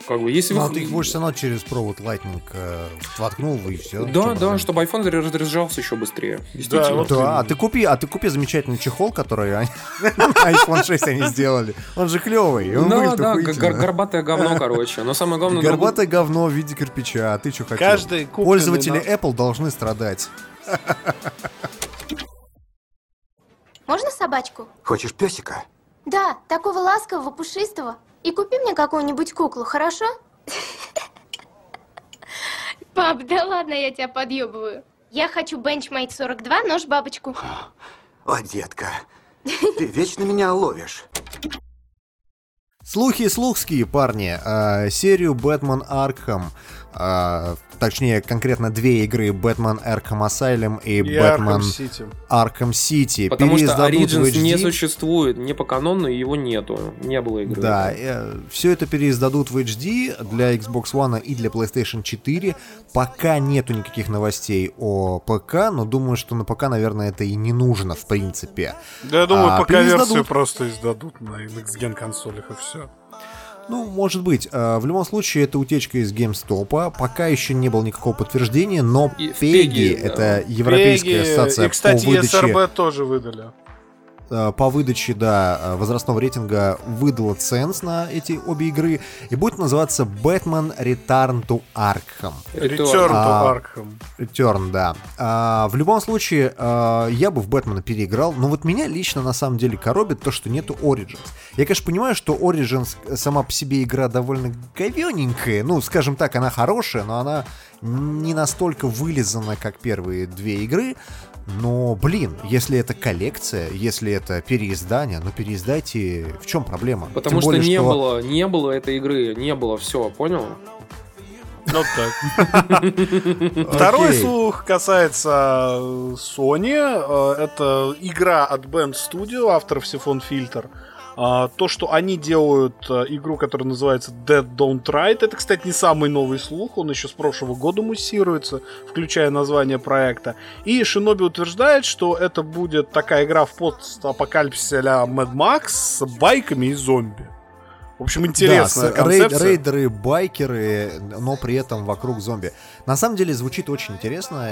Как бы, если Ну, вы... а ты их будешь все равно через провод Lightning э, воткнул и все. Да, да, чтобы iPhone разряжался еще быстрее. Действительно. Да, а ты купи, а ты купи замечательный чехол, который iPhone 6 они сделали. Он же клевый, он Да, да, горбатое говно, короче. Но самое главное... Горбатое говно в виде кирпича, а ты что хотел? Каждый Пользователи Apple должны страдать. Можно собачку? Хочешь песика? Да, такого ласкового, пушистого. И купи мне какую-нибудь куклу, хорошо? Пап, да ладно, я тебя подъебываю. Я хочу Benchmade 42, нож бабочку. О, детка, Ты вечно меня ловишь. Слухи слухские, парни. А, серию Бэтмен Аркхам, а, точнее, конкретно две игры, Бэтмен Arkham Asylum и, И Бэтмен Arkham City. Arkham City, Потому что переиздадут в Origins HD. не существует, не по канону, его нету. Не было игры. Да, все это переиздадут в HD для Xbox One и для PlayStation 4. Пока нету никаких новостей о ПК, но думаю, что на ПК, наверное, это и не нужно, в принципе. Да я думаю, А, пока версию переиздадут. просто издадут на Next-Gen консолях и все. Ну, может быть. А, В любом случае, это утечка из GameStop. Пока еще не было никакого подтверждения, но PEGI, PEGI, это Европейская Пеги, ассоциация И, кстати, по выдаче... ESRB тоже выдали. Э, по выдаче, да, э, возрастного рейтинга выдала ценз на эти обе игры и будет называться Batman Return to Arkham. Return to А, Arkham. Return, да. А, в любом случае, а, я бы в Бэтмена переиграл, но вот меня лично на самом деле коробит то, что нету Origins. Я, конечно, понимаю, что Origins сама по себе игра довольно говененькая, ну, скажем так, она хорошая, но она не настолько вылизана, как первые две игры. Но, блин, если это коллекция, если это переиздание, ну переиздайте. В чем проблема? Потому Тем что более, не было, не было этой игры, не было, все, понял? Вот так. Второй слух касается э, Sony. Э, Это игра от Band Studio, авторов Siphon Filter. А, То, что они делают э, игру, которая называется Dead Don't Ride, это, кстати, не самый новый слух, он еще с прошлого года муссируется, включая название проекта. И Шиноби утверждает, что это будет такая игра в постапокалипсисе а Mad Max с байками и зомби. В общем, интересная Да, с- рей- концепция. рейдеры, байкеры, но при этом вокруг зомби. На самом деле звучит очень интересно.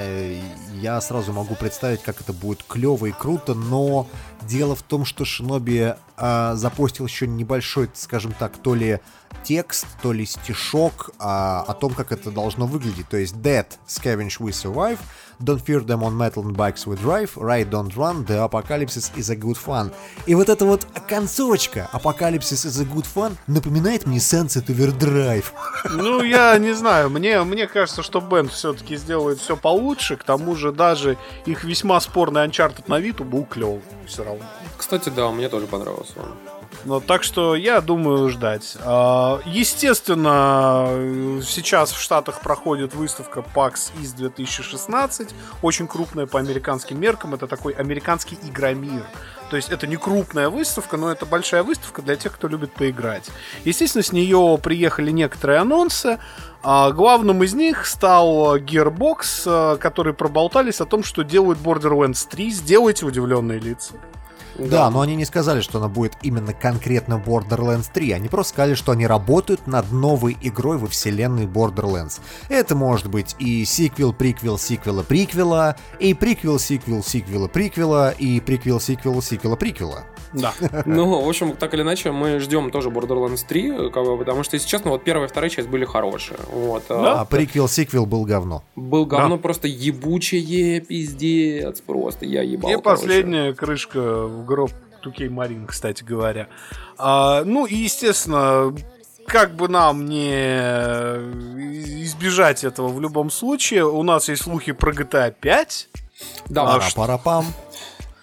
Я сразу могу представить, как это будет клево и круто, но дело в том, что Шиноби а, запостил еще небольшой, скажем так, то ли текст, то ли стишок а, о том, как это должно выглядеть. То есть Dead, Scavenge We Survive, Don't fear them on metal and bikes we drive, Ride don't run, The apocalypse is a good fun. И вот эта вот концовочка Apocalypse is a good fun напоминает мне Sunset Overdrive. Ну, я не знаю, мне, мне кажется, что Бенд все-таки сделает все получше, к тому же даже их весьма спорный Uncharted на вид был клев все равно. Кстати, да, мне тоже понравился он. Ну, так что я думаю ждать. А, Естественно, сейчас в Штатах проходит выставка PAX из 2016, очень крупная по американским меркам, это такой американский игромир. То есть это не крупная выставка, но это большая выставка для тех, кто любит поиграть. Естественно, с нее приехали некоторые анонсы. А главным из них стал Gearbox, э, которые проболтались о том, что делают Borderlands 3. Сделайте удивленные лица. Да, но они не сказали, что она будет именно конкретно Borderlands 3. Они просто сказали, что они работают над новой игрой во вселенной Borderlands. Это может быть и сиквел, приквел, сиквела, приквела, и приквел, сиквел, сиквела, приквела, и приквел, сиквел, сиквела, приквела. Да. Ну, в общем, так или иначе, мы ждем тоже Borderlands 3, как бы, потому что, если честно, вот первая и вторая часть были хорошие. Вот, А приквел, сиквел был говно. Был говно просто ебучее, пиздец, просто я ебал. И короче. последняя крышка в гроб Тукей Марин, кстати говоря. А, ну и, естественно, как бы нам не избежать этого в любом случае, у нас есть слухи про GTA 5. Да, А, Пара-пам.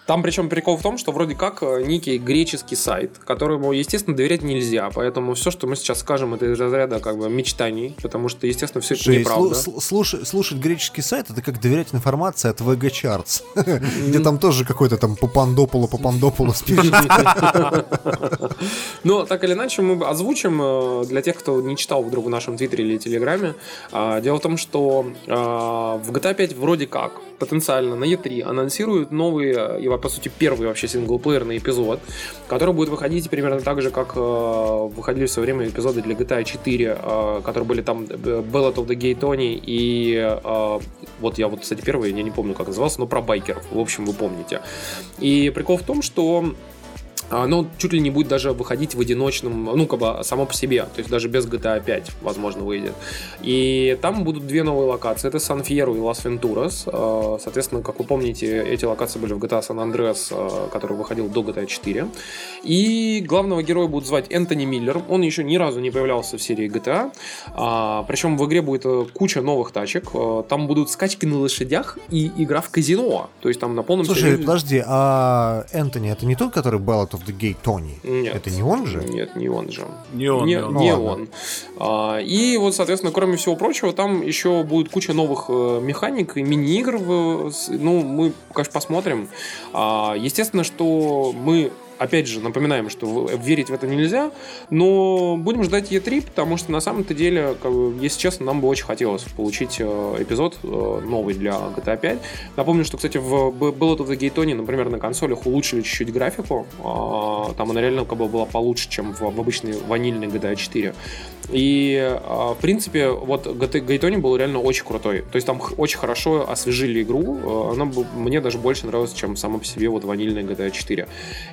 Там причем прикол в том, что вроде как э, некий греческий сайт, которому, естественно, доверять нельзя. Поэтому все, что мы сейчас скажем, это из разряда как бы мечтаний, потому что, естественно, все это неправда. слу- слу- слушай- слушать греческий сайт это как доверять информации от VG Charts, где там тоже какой-то там Папандополо, Папандополо пишет. Но так или иначе мы озвучим э, для тех, кто не читал вдруг в нашем твиттере или телеграме. А, Дело в том, что а, в GTA 5 вроде как потенциально на E3 анонсируют новый, э, и по сути первый вообще синглплеерный эпизод, который будет выходить примерно так же, как э, выходили в свое время эпизоды для GTA 4, э, которые были там э, Ballad of the Gay Tony и э, вот я вот, кстати, первый, я не помню, как назывался, но про байкеров, в общем, вы помните. И прикол в том, что оно чуть ли не будет даже выходить в одиночном, ну, как бы само по себе, то есть даже без GTA 5, возможно, выйдет. И там будут две новые локации, это Сан-Фьеро и Лас-Вентурас. Э, Соответственно, как вы помните, эти локации были в GTA San Andreas, э, который выходил до GTA 4. И главного героя будут звать Энтони Миллер, он еще ни разу не появлялся в серии GTA, А, причем в игре будет э, куча новых тачек, там будут скачки на лошадях и игра в казино, то есть там на полном Слушай, серьезе- подожди, а Энтони это не тот, который Ballad of the Gay Тони? Нет. Это не он же? Нет, не он же. Не он, Не, не Ну, он. А, и вот, соответственно, кроме всего прочего, там еще будет куча новых э, механик и мини-игр. Ну, мы, конечно, посмотрим. А, естественно, что мы Опять же, напоминаем, что верить в это нельзя, но будем ждать E3, потому что на самом-то деле, как бы, если честно, нам бы очень хотелось получить э, эпизод э, новый для GTA 5. Напомню, что, кстати, в Bullet of the Gay например, на консолях улучшили чуть-чуть графику. А, Там она реально как бы была получше, чем в, в обычной ванильной GTA 4. И, а, в принципе, вот Гайтони был реально очень крутой. То есть там очень хорошо освежили игру. Э, Она мне даже больше нравилась, чем сама по себе вот ванильная GTA 4.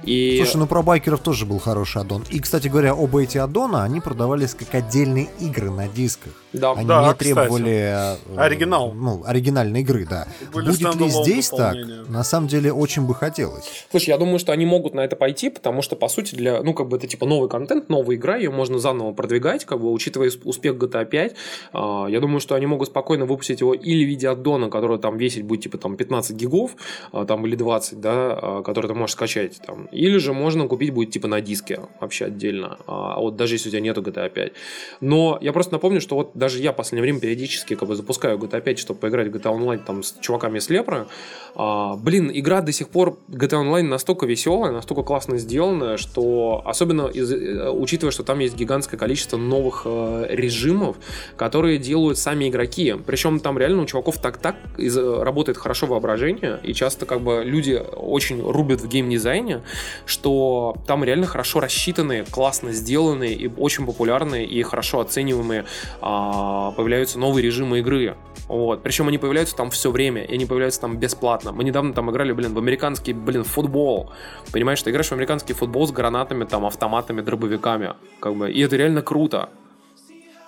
И... Слушай, ну про байкеров тоже был хороший аддон. И, кстати говоря, оба эти аддона, они продавались как отдельные игры на дисках. Да. Они Да, не кстати. требовали... э, Оригинал. Ну, оригинальной игры, да. Были Будет ли здесь так? На самом деле, очень бы хотелось. Слушай, я думаю, что они могут на это пойти, потому что, по сути, для, ну, как бы это типа новый контент, новая игра, ее можно заново продвигать, как бы, учитывая ус- успех GTA 5, а, я думаю, что они могут спокойно выпустить его или в виде аддона, который там весить будет, типа, там, 15 гигов, а, там, или 20, да, а, который ты можешь скачать, там, или же можно купить будет, типа, на диске вообще отдельно, вот даже если у тебя нету GTA 5. Но я просто напомню, что вот даже я в последнее время периодически, как бы, запускаю GTA 5, чтобы поиграть в GTA Online, там, с чуваками с Лепра, а, блин, игра до сих пор GTA Online настолько веселая, настолько классно сделанная, что особенно из- э, учитывая, что там есть гигантское количество новых э, режимов, которые делают сами игроки. Причем там реально у чуваков так-так из- работает хорошо воображение, и часто как бы люди очень рубят в геймдизайне, что там реально хорошо рассчитанные, классно сделанные и очень популярные и хорошо оцениваемые а, появляются новые режимы игры. Вот. Причем они появляются там все время, и они появляются там бесплатно. Мы недавно там играли, блин, в американский, блин, футбол. Понимаешь, ты играешь в американский футбол с гранатами, там, автоматами, дробовиками. Как бы, и это реально круто.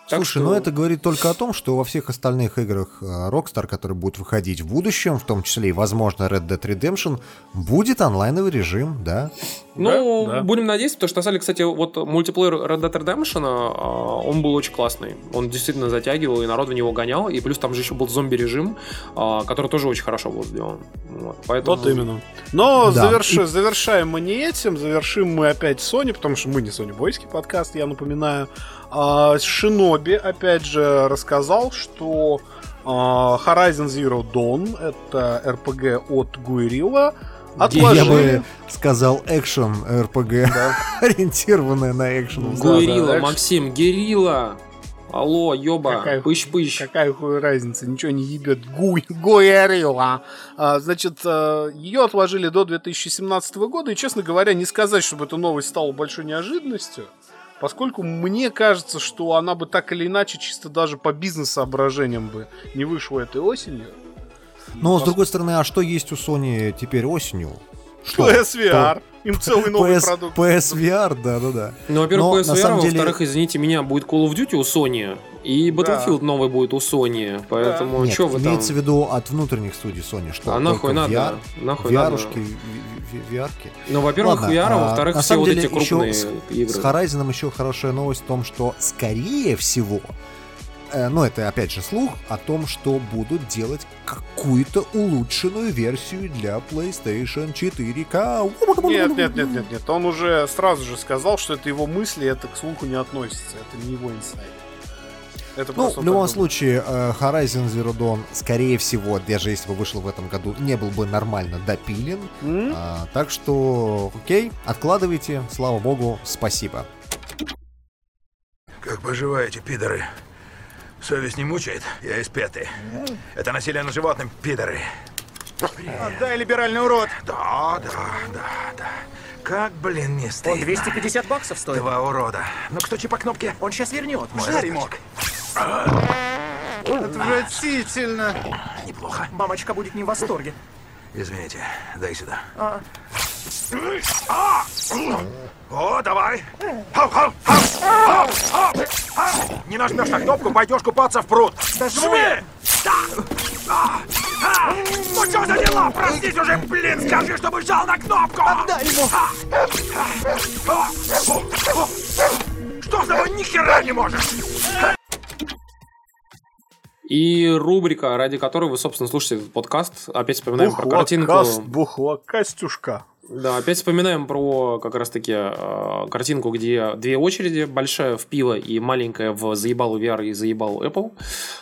Так Слушай, что- ну это говорит только о том, что во всех остальных играх э, Rockstar, которые будут выходить в будущем, в том числе и, возможно, Red Dead Redemption, будет онлайновый режим, да? Ну, Да, да. будем надеяться, потому что, на самом деле, кстати, вот мультиплеер Red Dead Redemption, а, он был очень классный. Он действительно затягивал, и народ в него гонял. И плюс там же еще был зомби-режим, а, который тоже очень хорошо был сделан. Вот, поэтому... Вот именно. Но Да. заверши- завершаем мы не этим, завершим мы опять Sony, потому что мы не Sony Бойский подкаст, я напоминаю. А, Шиноби, опять же, рассказал, что а, Horizon Zero Dawn, это RPG от Guerrilla, Я отложили. бы сказал экшен РПГ, ориентированное на экшен. Гуэрила, да, Максим, Герила! Алло, ёба, Какая- пыщ-пыщ. Какая хуй разница, ничего не ебет. Гуй, Гуэрила. А, Значит, ее отложили до 2017 года, и, честно говоря, не сказать, чтобы эта новость стала большой неожиданностью, поскольку мне кажется, что она бы так или иначе, чисто даже по бизнес-соображениям бы не вышла этой осенью. Но, с другой стороны, а что есть у Sony теперь осенью? Что? PSVR. Им целый новый PS продукт. PSVR, да-да-да. Ну, во-первых, Но, PSVR, а деле- во-вторых, извините меня, будет Call of Duty у Sony, и Battlefield новый будет у Sony, поэтому Нет, что вы там... имеется в виду от внутренних студий Sony, что А нахуй только надо? VR, Нахуй VR-ушки, надо? VR-ки. Ну, во-первых, Ладно, VR, а а, во-вторых, на все самом вот деле эти крупные еще с, игры. С Horizon еще хорошая новость в том, что скорее всего, э, ну это опять же слух, о том, что будут делать какую-то улучшенную версию для PlayStation 4K. Нет, нет, нет, нет, нет. Он уже сразу же сказал, что это его мысли, это к слуху не относится. Это не его инсайд. Это Ну, в любом случае, э, Horizon Zero Dawn, скорее всего, даже если бы вышел в этом году, не был бы нормально допилен. М? А, так что, окей, откладывайте, слава богу, спасибо. Как поживаете, пидоры? Совесть не мучает? Я из пяты. Это насилие над животным, пидоры. Отдай, либеральный урод. Да, да, да, да. Как, блин, не стыдно. Он 250 баксов стоит. Два урода. Ну, стучи по кнопке. Он сейчас вернет. Мой Жаримок. Отвратительно. Неплохо. Мамочка будет не в восторге. Извините, дай сюда. А, А! О, давай! Хау, хау, хау! Хау, хау, хау! Не нажмешь на кнопку, пойдешь купаться в пруд! Жми! Да! А! А! Ну что за дела? Проснись уже, блин! Скажи, чтобы жал на кнопку! Отдай ему! Что с тобой ни хера не можешь? И рубрика, ради которой вы, собственно, слушаете этот подкаст. Опять вспоминаем про Бухло, картинку. каст, бухло, Костюшка. Да, опять вспоминаем про как раз-таки э, картинку, где две очереди, большая в пиво и маленькая в заебал VR и заебал Apple.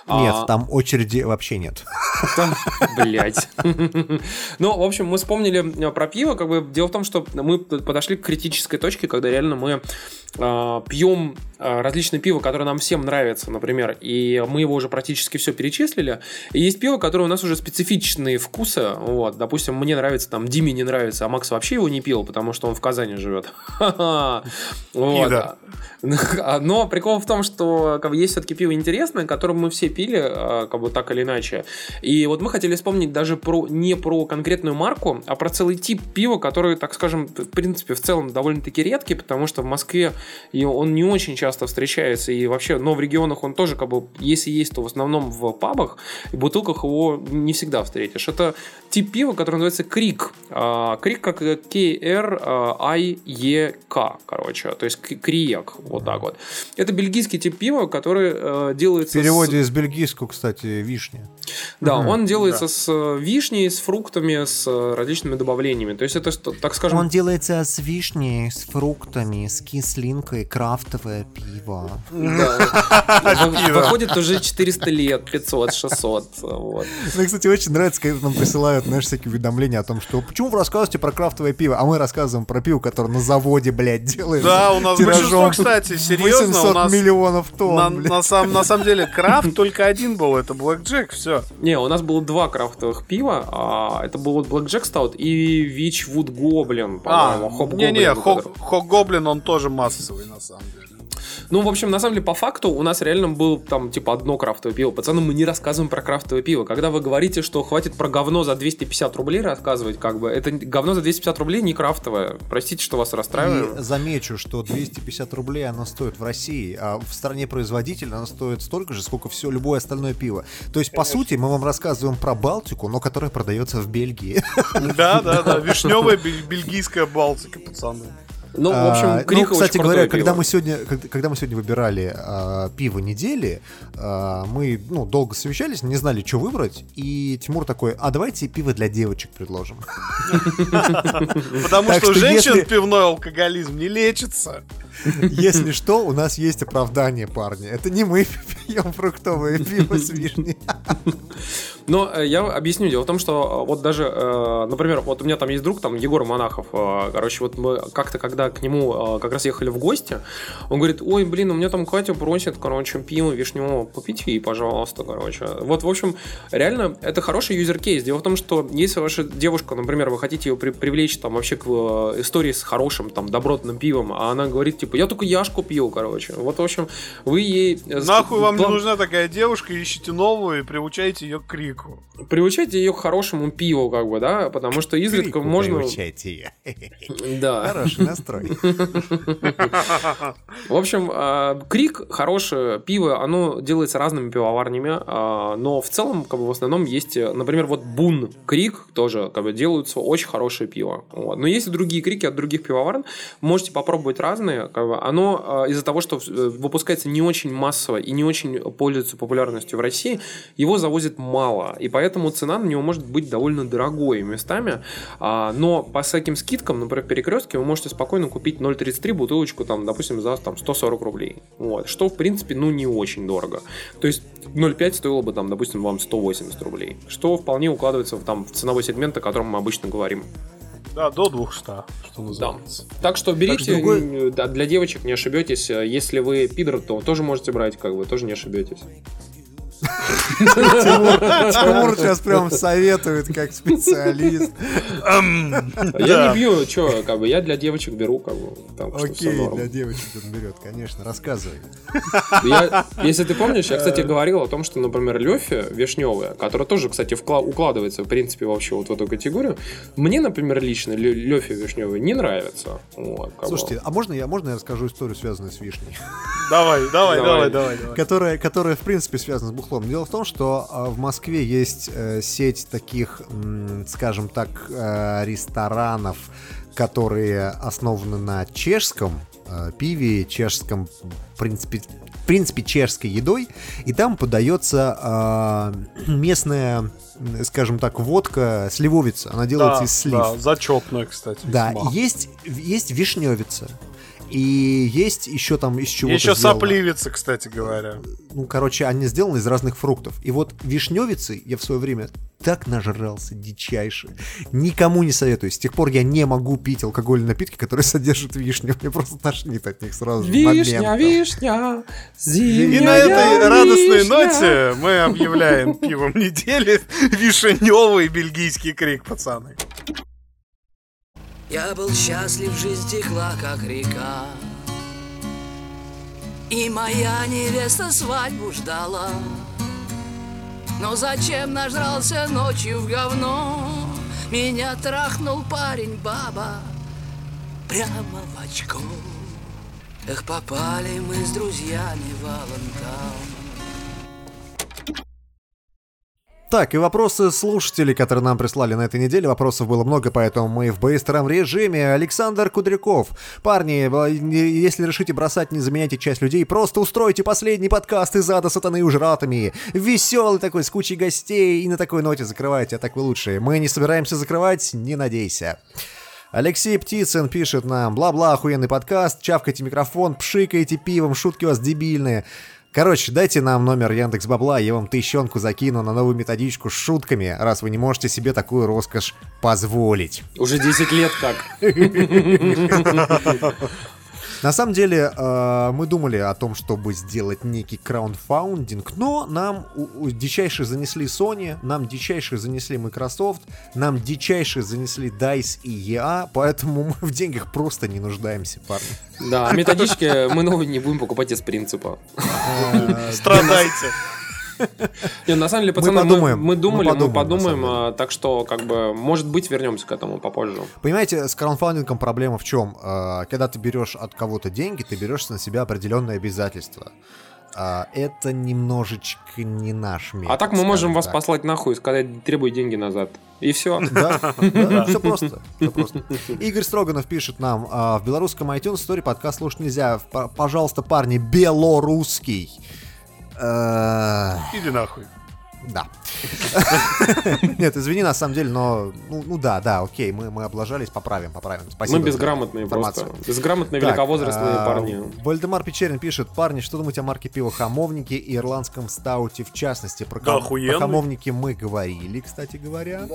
Нет, А, там очереди вообще нет. Там, блядь. Ну, в общем, мы вспомнили э, про пиво. Как бы дело в том, что мы подошли к критической точке, когда реально мы пьем э, различные пиво, которые нам всем нравятся, например, и мы его уже практически все перечислили. И есть пиво, которое у нас уже специфичные вкусы. Вот, допустим, мне нравится, там, Диме не нравится, а Макс вообще его не пил, потому что он в Казани живет. Вот. Но прикол в том, что как бы, есть все-таки пиво интересное, которое мы все пили, э, как бы так или иначе. И вот мы хотели вспомнить даже про не про конкретную марку, а про целый тип пива, который, так скажем, в принципе, в целом довольно-таки редкий, потому что в Москве он не очень часто встречается, и вообще, но в регионах он тоже, как бы, если есть, то в основном в пабах, и бутылках его не всегда встретишь. Это тип пива, который называется Крик. А, Крик как K-R-I-E-K, короче, то есть к- Криек, вот так вот. Это бельгийский тип пива, который э, В делается с- переводе из бельгийского, кстати, вишня. Да, Мгм. он делается с э, вишней, с фруктами, с э, различными добавлениями. То есть это, что- так скажем... Он делается с вишней, с фруктами, с кислинкой, крафтовое пиво. Да. Вы- Выходит уже 400 лет, 500, 600. Вот. Мне, кстати, очень нравится, когда нам присылают, знаешь, всякие уведомления о том, что почему вы рассказываете про крафтовое пиво, а мы рассказываем про пиво, которое на заводе, блядь, делается. Да, у нас большинство, кстати, серьезно, 800 у нас миллионов тонн, на, на на самом деле, крафт только один был, это Black Jack, все. Не, у нас было два крафтовых пива. а, это был вот Black Jack Stout и Witchwood Goblin, А, по-моему. Хоп не-не, Хок Гоблин, он тоже массовый, на самом деле. Ну, в общем, на самом деле, по факту у нас реально был там, типа, одно крафтовое пиво. Пацаны, мы не рассказываем про крафтовое пиво. Когда вы говорите, что хватит про говно за 250 рублей рассказывать, как бы, это говно за 250 рублей не крафтовое. Простите, что вас расстраиваю. И замечу, что 250 рублей оно стоит в России, а в стране производителя оно стоит столько же, сколько все любое остальное пиво. То есть, по сути, мы вам рассказываем про Балтику, но которая продается в Бельгии. Да, да, да, вишневая бель- бельгийская Балтика, пацаны. Ну, в А, общем, ну, Криха кстати очень говоря, крутое когда пиво. мы сегодня, когда, когда мы сегодня выбирали а, пиво недели, а, мы ну, долго совещались, не знали, что выбрать, и Тимур такой: а давайте пиво для девочек предложим. Потому что у женщин пивной алкоголизм не лечится. Если что, у нас есть оправдание, парни. Это не мы пьем фруктовое пиво с вишней. Но э, я объясню. Дело в том, что э, вот даже, э, например, вот у меня там есть друг, там Егор Монахов. Короче, вот мы как-то, когда к нему как раз ехали в гости, он говорит, ой, блин, у меня там Катя просит, короче, пиво вишневого, купите ей, пожалуйста, короче. Вот, в общем, реально, это хороший юзер-кейс. Дело в том, что если ваша девушка, например, вы хотите ее при- привлечь там вообще к истории с хорошим, там, добротным пивом, а она говорит, типа, я только яшку пью, короче. Вот, в общем, вы ей... э, Нахуй вам не план- нужна такая девушка, ищите новую и приучайте ее к крику. Приучайте ее к хорошему пиву, как бы, да, потому что изредка Крику можно... приучайте её. Да. Хороший настрой. В общем, а, Крик хорошее пиво, оно делается разными пивоварнями, а, но в целом, как бы в основном есть, э, например, вот Бун Крик тоже, как бы делаются очень хорошее пиво. Вот. Но есть и другие крики от других пивоварен, можете попробовать разные. Оно а, из-за того, что э, выпускается не очень массово и не очень пользуется популярностью в России, его завозят мало, и поэтому цена на него может быть довольно дорогой местами, А, но по всяким скидкам, например, в перекрестке вы можете спокойно купить 0,33 бутылочку, там, допустим, за там, 140 рублей. Вот. Что, в принципе, ну, не очень дорого. То есть 0,5 стоило бы, там, допустим, вам 180 рублей. Что вполне укладывается в, там, в ценовой сегмент, о котором мы обычно говорим. Да, до 200, что Да. называется. Так что берите, Так что другой- м, да, для девочек не ошибетесь. Если вы пидор, то тоже можете брать, как бы, тоже не ошибетесь. Тимур, Тимур сейчас прям советует как специалист. Я не бью, что, как бы, я для девочек беру, как бы, там, Окей, для девочек он берет, конечно, рассказывай. Я- если ты помнишь, я, кстати, говорил о том, что, например, Лёфи вишневая, которая тоже, кстати, вкла- укладывается, в принципе, вообще вот в эту категорию, мне, например, лично Лё- Лёфи вишневый не нравится. Вот, как бы. Слушайте, а можно я, можно я расскажу историю, связанную с вишней? Давай, давай, Давай. давай, давай, давай. Которая, которая, в принципе, связана с бухлом. Дело в том, что а, в Москве есть э, сеть таких, скажем так, э, ресторанов, которые основаны на чешском э, пиве, чешском, в принципе, в принципе, чешской едой, и там подается а, местная, скажем так, водка сливовица. Она делается Да, из слив. да, зачетная, кстати. Да, весьма. и есть, есть вишневица. И есть еще там из чего-то Еще сделано. сопливица, кстати говоря. Ну, короче, они сделаны из разных фруктов. И вот вишневицы я в свое время так нажрался дичайше. Никому не советую. С тех пор я не могу пить алкогольные напитки, которые содержат вишню. Мне просто тошнит от них сразу. Вишня, моментом. вишня, И зимняя на этой радостной вишня. ноте мы объявляем пивом недели вишневый бельгийский крик, пацаны. Я был счастлив, жизнь текла, как река. И моя невеста свадьбу ждала. Но зачем нажрался ночью в говно? Меня трахнул парень, баба, прямо в очко. Эх, попали мы с друзьями в. Так, и вопросы слушателей, которые нам прислали на этой неделе. Вопросов было много, поэтому мы в быстром режиме. Александр Кудряков. Парни, э, если решите бросать, не заменяйте часть людей, просто устройте последний подкаст из ада сатаны ужратами. Веселый такой, с кучей гостей. И на такой ноте закрывайте, а так вы лучшие. Мы не собираемся закрывать, не надейся. Алексей Птицын пишет нам, бла-бла, охуенный подкаст, чавкайте микрофон, пшикайте пивом, шутки у вас дебильные. Короче, дайте нам номер Яндекс Бабла, я вам тыщенку закину на новую методичку с шутками, раз вы не можете себе такую роскошь позволить. Уже 10 лет как. На самом деле, э, мы думали о том, чтобы сделать некий краундфаундинг, но нам у- у- дичайше занесли Sony, нам дичайше занесли Microsoft, нам дичайше занесли DICE и EA, поэтому мы в деньгах просто не нуждаемся, парни. Да, методички мы новые не будем покупать из принципа. Страдайте. Не, на самом деле, Мы пацаны, мы, подумаем, мы думали, мы мы подумаем, подумаем, на самом а, так что, как бы, может быть, вернемся к этому попозже. Понимаете, с краундфандингом проблема в чем? Э, Когда ты берешь от кого-то деньги, ты берешь на себя определенные обязательства. А, Это немножечко не наш метод. А так мы можем вас так. послать нахуй и сказать, требуй деньги назад. И все. Да, да, все просто, всё просто. Игорь Строганов пишет нам, а, в белорусском iTunes Story подкаст слушать нельзя. Пожалуйста, парни, белорусский. Э, Иди нахуй. Да. Нет, извини, на самом деле, но... Ну, ну да, да, окей, мы, мы облажались, поправим, поправим. Спасибо Мы безграмотные информацию. просто. Безграмотные Так, великовозрастные а, парни. Вальдемар Печерин пишет, парни, что думаете о марке пива Хамовники и ирландском стауте в частности? Про, Да про Хамовники мы говорили, кстати говоря.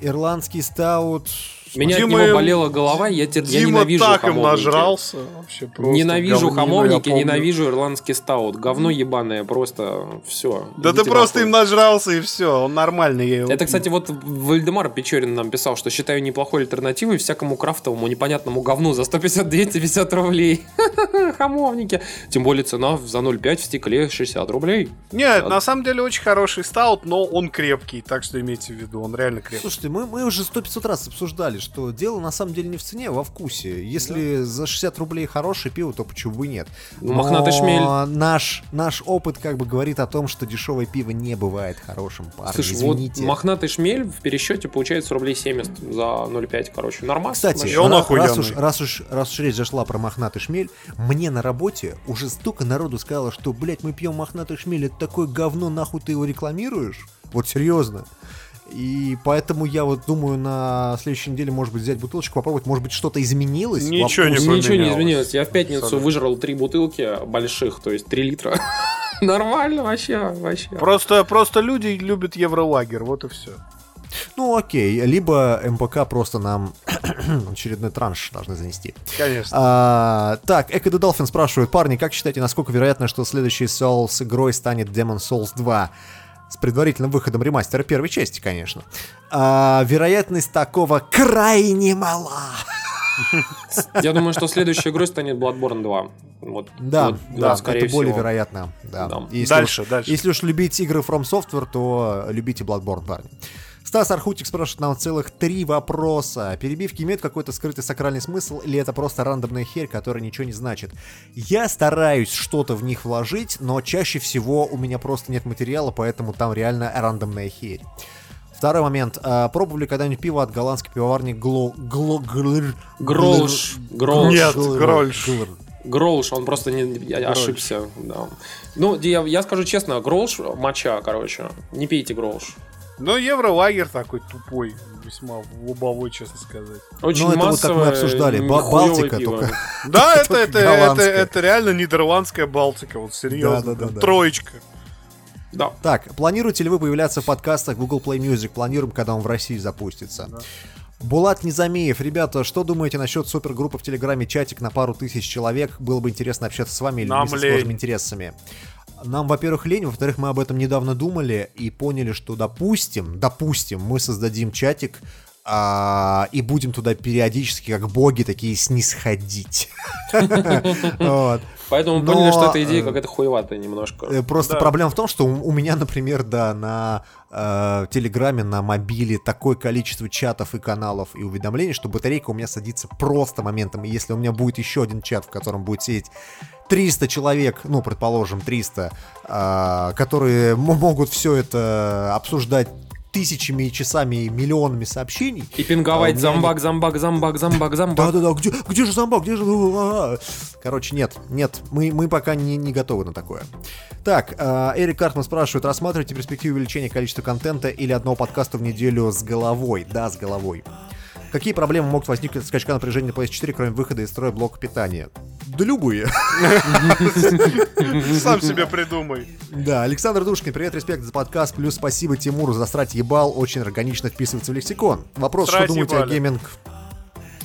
Ирландский стаут... Меня Дима от него им- болела голова, я, те- я Дима ненавижу так им хамовники. нажрался. Вообще просто Ненавижу говнина, хамовники, я ненавижу ирландский стаут. Говно ебаное, просто все. Да ты просто им нажрался и все, он нормальный. я его- Это, кстати, вот Вальдемар Печорин нам писал, что считаю неплохой альтернативой всякому крафтовому непонятному говну за 150-250 рублей. Хамовники. Тем более цена за 0,5 в стекле 60 рублей. Нет, на самом деле очень хороший стаут, но он крепкий, так что имейте в виду, он реально крепкий. Слушайте, мы, мы уже сто 500 раз обсуждали, что дело на самом деле не в цене, а во вкусе. Если за 60 рублей хорошее пиво, то почему бы и нет? Ну, мохнатый шмель. Наш, наш опыт как бы говорит о том, что дешевое пиво не бывает хорошим, парни, Слушай, извините. вот мохнатый шмель в пересчете получается рублей 70 за 0,5, короче. Нормально. Кстати, вообще. ра- раз, уж, раз, уж, раз уж речь зашла про мохнатый шмель, мне на работе уже столько народу сказало, что, блядь, мы пьем мохнатый шмель, это такое говно, нахуй ты его рекламируешь? Вот серьезно. И поэтому я вот думаю на следующей неделе, может быть, взять бутылочку, попробовать, может быть, что-то изменилось. Ничего не вкусе? Ничего не изменилось. Я в пятницу Абсолютно. выжрал три бутылки больших, то есть 3 литра. Нормально вообще, вообще. Просто, просто люди любят евролагер, вот и все. Ну окей, либо МПК просто нам очередной транш должны занести. Конечно. А, так, Эко Долфин спрашивает, парни, как считаете, насколько вероятно, что следующей Souls игрой станет Demon Souls 2? С предварительным выходом ремастера первой части, конечно. А, вероятность такого крайне мала. Я думаю, что следующей игрой станет Bloodborne 2. Вот, Да, вот, да, скорее это более всего. вероятно. Да. Да. Если Дальше, уж, дальше. Если уж любить игры From Software, то любите Bloodborne, парни. Стас Архутик спрашивает нам целых три вопроса. Перебивки имеют какой-то скрытый сакральный смысл или это просто рандомная херь, которая ничего не значит? Я стараюсь что-то в них вложить, но чаще всего у меня просто нет материала, поэтому там реально рандомная херь. Второй момент. А, пробовали когда-нибудь пиво от голландской пивоварни Гло... Гло... Глр... Гролш. Гролш. Нет. Глр. Гроулш, он просто не, я ошибся. Да. Ну, я, я скажу честно, Гроулш моча, короче. Не пейте Гроулш. Но евролагерь такой тупой, весьма лобовой, честно сказать. Очень Ну, это вот как мы обсуждали, Ба- Балтика пиво. только. Да, это, это, это, это реально нидерландская Балтика, вот серьезно. Да-да-да-да. Троечка. Да. Так, планируете ли вы появляться в подкастах Google Play Music? Планируем, когда он в России запустится. Булат Незамеев, ребята, что думаете насчет супергруппы в Телеграме чатик на пару тысяч человек? Было бы интересно общаться с вами или с схожими интересами. Нам, во-первых, лень, во-вторых, мы об этом недавно думали и поняли, что, допустим, допустим, мы создадим чатик а, и будем туда периодически, как боги, такие снисходить. Поэтому поняли, что эта идея э, какая-то хуеватая немножко. Э, Просто проблема в том, что у, меня, например, да, на э, Телеграме, на мобиле такое количество чатов и каналов и уведомлений, что батарейка у меня садится просто моментом. И если у меня будет еще один чат, в котором будет сидеть 300 человек, ну, предположим, 300, э, которые могут все это обсуждать тысячами и часами и миллионами сообщений. И пинговать а у меня зомбак, зомбак, зомбак, зомбак, зомбак. да-да-да, где, где же зомбак, где же... ну, а, а. Короче, нет, нет, мы, мы пока не, не готовы на такое. Так, Эрик Картман спрашивает, рассматриваете перспективу увеличения количества контента или одного подкаста в неделю с головой? Да, с головой. Какие проблемы могут возникнуть от скачка напряжения на PS4, кроме выхода из строя блока питания? Да любые. Сам себе придумай. Да, Александр Душкин, привет, респект за подкаст, плюс спасибо Тимуру за срать ебал, очень органично вписывается в лексикон. Вопрос, что думаете о gaming...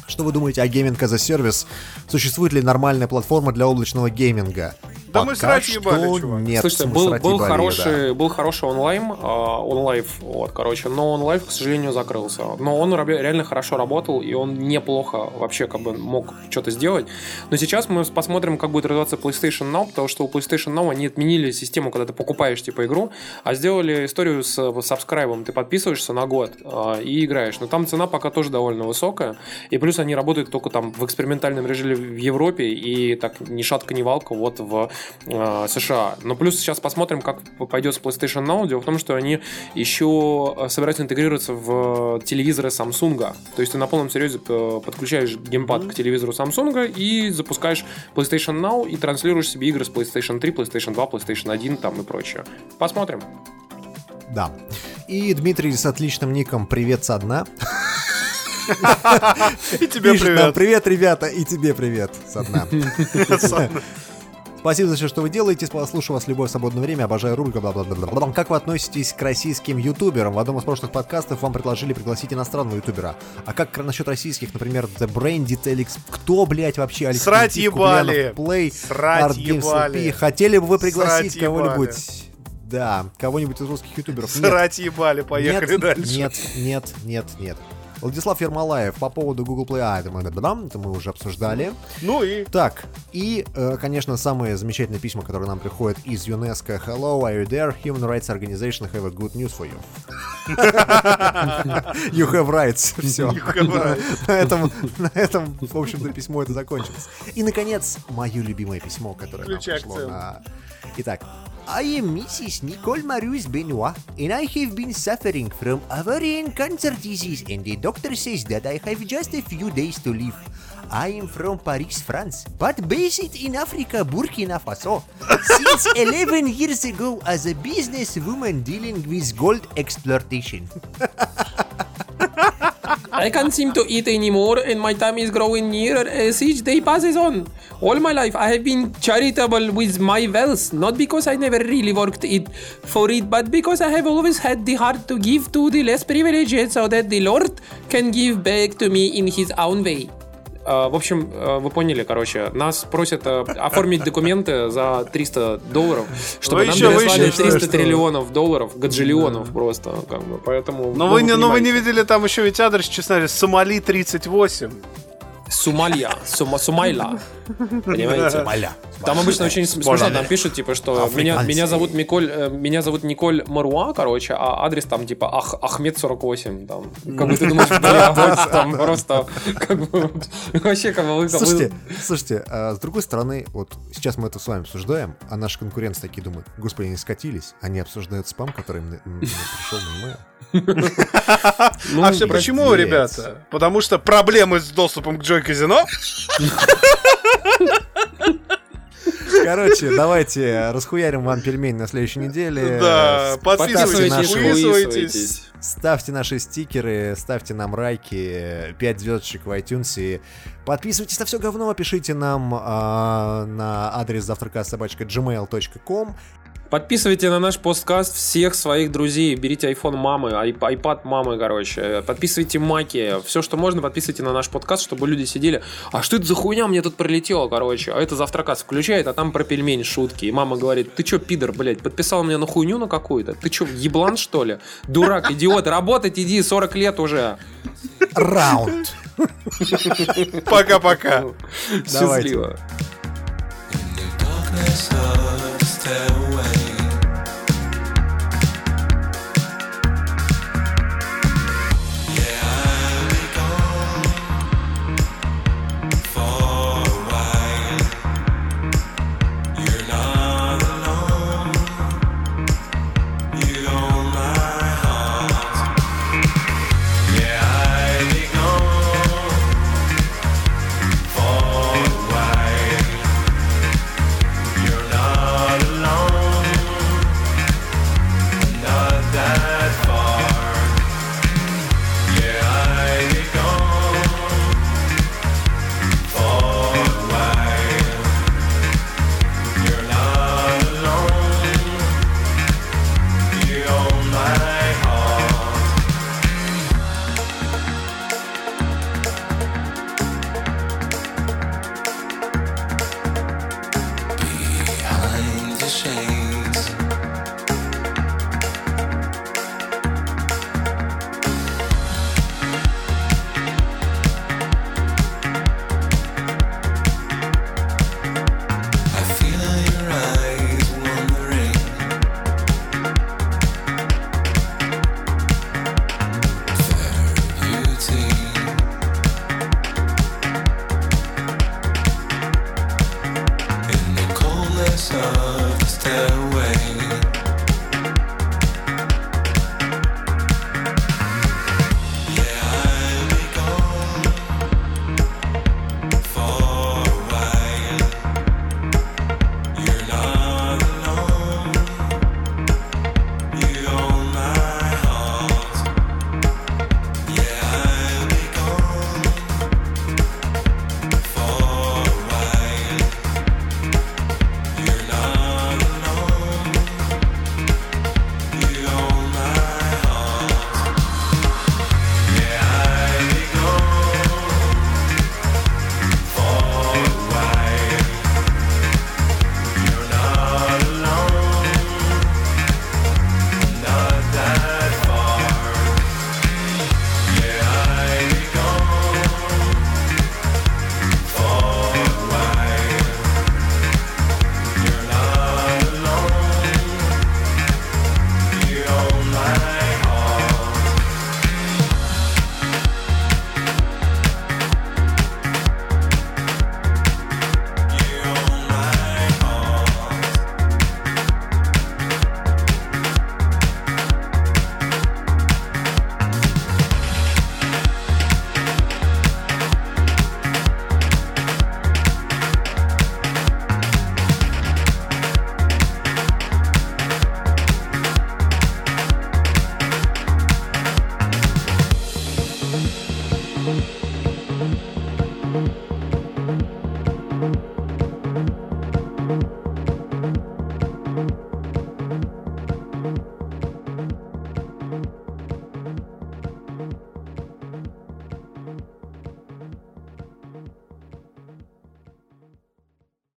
Что вы думаете о gaming as a service? Существует ли нормальная платформа для облачного гейминга? Да мы срать ебали, чувак. Нет, Слушайте, был, срать был, ебали, хороший, да. был хороший онлайн, а, OnLive, вот, короче, но OnLive, к сожалению, закрылся. Но он реально хорошо работал, и он неплохо вообще как бы мог что-то сделать. Но сейчас мы посмотрим, как будет развиваться PlayStation Now, потому что у PlayStation Now они отменили систему, когда ты покупаешь типа игру, а сделали историю с э, subscribe ом. Ты подписываешься на год а, и играешь. Но там цена пока тоже довольно высокая. И плюс они работают только там в экспериментальном режиме в Европе и так ни шатка, ни валка вот в э, США. Но плюс сейчас посмотрим, как пойдет с PlayStation Now. Дело в том, что они еще э, собираются интегрироваться в телевизоры Samsung. То есть ты на полном серьезе э, подключаешь геймпад к телевизору Samsung и запускаешь PlayStation Now и транслируешь себе игры с PlayStation 3, PlayStation 2, PlayStation 1 там и прочее. Посмотрим. Да. И Дмитрий с отличным ником «Привет со дна». И тебе привет. Привет, ребята, и тебе привет со дна. Спасибо за все, что вы делаете. Слушаю вас в любое свободное время. Обожаю рубрику. Бла-бла-бла-бла. Как вы относитесь к российским ютуберам? В одном из прошлых подкастов вам предложили пригласить иностранного ютубера. А как насчет российских, например, The Branded, Alex? Кто, блядь, вообще? Алекс Срать Кузьмин, ебали. Play, Срать ебали. Хотели бы вы пригласить кого-нибудь? Да, кого-нибудь из русских ютуберов? Нет. Срать ебали, поехали нет, дальше. Нет, нет, нет, нет. Владислав Ермолаев по поводу Google Play. А, это мы, это мы уже обсуждали. Ну и... Так, и, э, конечно, самые замечательные письма, которые нам приходят из ЮНЕСКО. Hello, are you there? Human Rights Organization have a good news for you. You have rights. Все. На этом, на этом, в общем-то, письмо это закончилось. И, наконец, мое любимое письмо, которое нам пришло на... Итак. I am Mrs. Nicole Marius Benoit, and I have been suffering from ovarian cancer disease, and the doctor says that I have just a few days to live. I am from Paris, France, but based in Africa, Burkina Faso. Since 11 years ago, as a businesswoman dealing with gold exploitation. I can't seem to eat anymore, and my tummy is growing nearer as each day passes on. All my life, I have been charitable with my wealth, not because I never really worked it for it, but because I have always had the heart to give to the less privileged, so that the Lord can give back to me in His own way. А, В общем, э, вы поняли, короче, нас просят э, оформить документы за 300 долларов, чтобы Вы нам еще- переслали еще 300 что? триллионов долларов, гаджиллионов просто, как бы, поэтому... Но вы, не, но вы не видели там еще ведь адрес, честно говоря, Сомали 38. Сумалья, Сума, Сумайла, понимаете? Сумайля. Там обычно очень см- смешно, там пишут, типа, что меня, меня зовут Миколь, э, меня зовут Николь Маруа, короче, а адрес там, типа, Ах, Ахмед 48, там, как бы ты думаешь, там просто, как бы, вообще, как бы, Слушайте, слушайте, а с другой стороны, вот сейчас мы это с вами обсуждаем, а наши конкуренты такие думают, господи, они скатились, они обсуждают спам, который им, пришел на e-mail. а все почему, Ну, блядь. ребята? Потому что проблемы с доступом к Джой Казино? Короче, давайте расхуярим вам пельмень на следующей неделе. Да, подписывайтесь, ставьте подписывайтесь. Ставьте наши стикеры, ставьте нам райки, 5 звездочек в iTunes. и Подписывайтесь на все говно, пишите нам а, на адрес завтракаст собачка gmail.com. Подписывайте на наш посткаст всех своих друзей. Берите iPhone мамы, iPad мамы, короче. Подписывайте маки. Все, что можно, подписывайте на наш подкаст, чтобы люди сидели. А что это за хуйня мне тут прилетело, короче? А это завтракаст включает, а там про пельмень шутки. И мама говорит, ты чё, пидор, блядь, подписал меня на хуйню на какую-то? Ты чё, еблан, что ли? Дурак, идиот, работать иди, 40 лет уже. Раунд. Пока-пока. Счастливо. darkness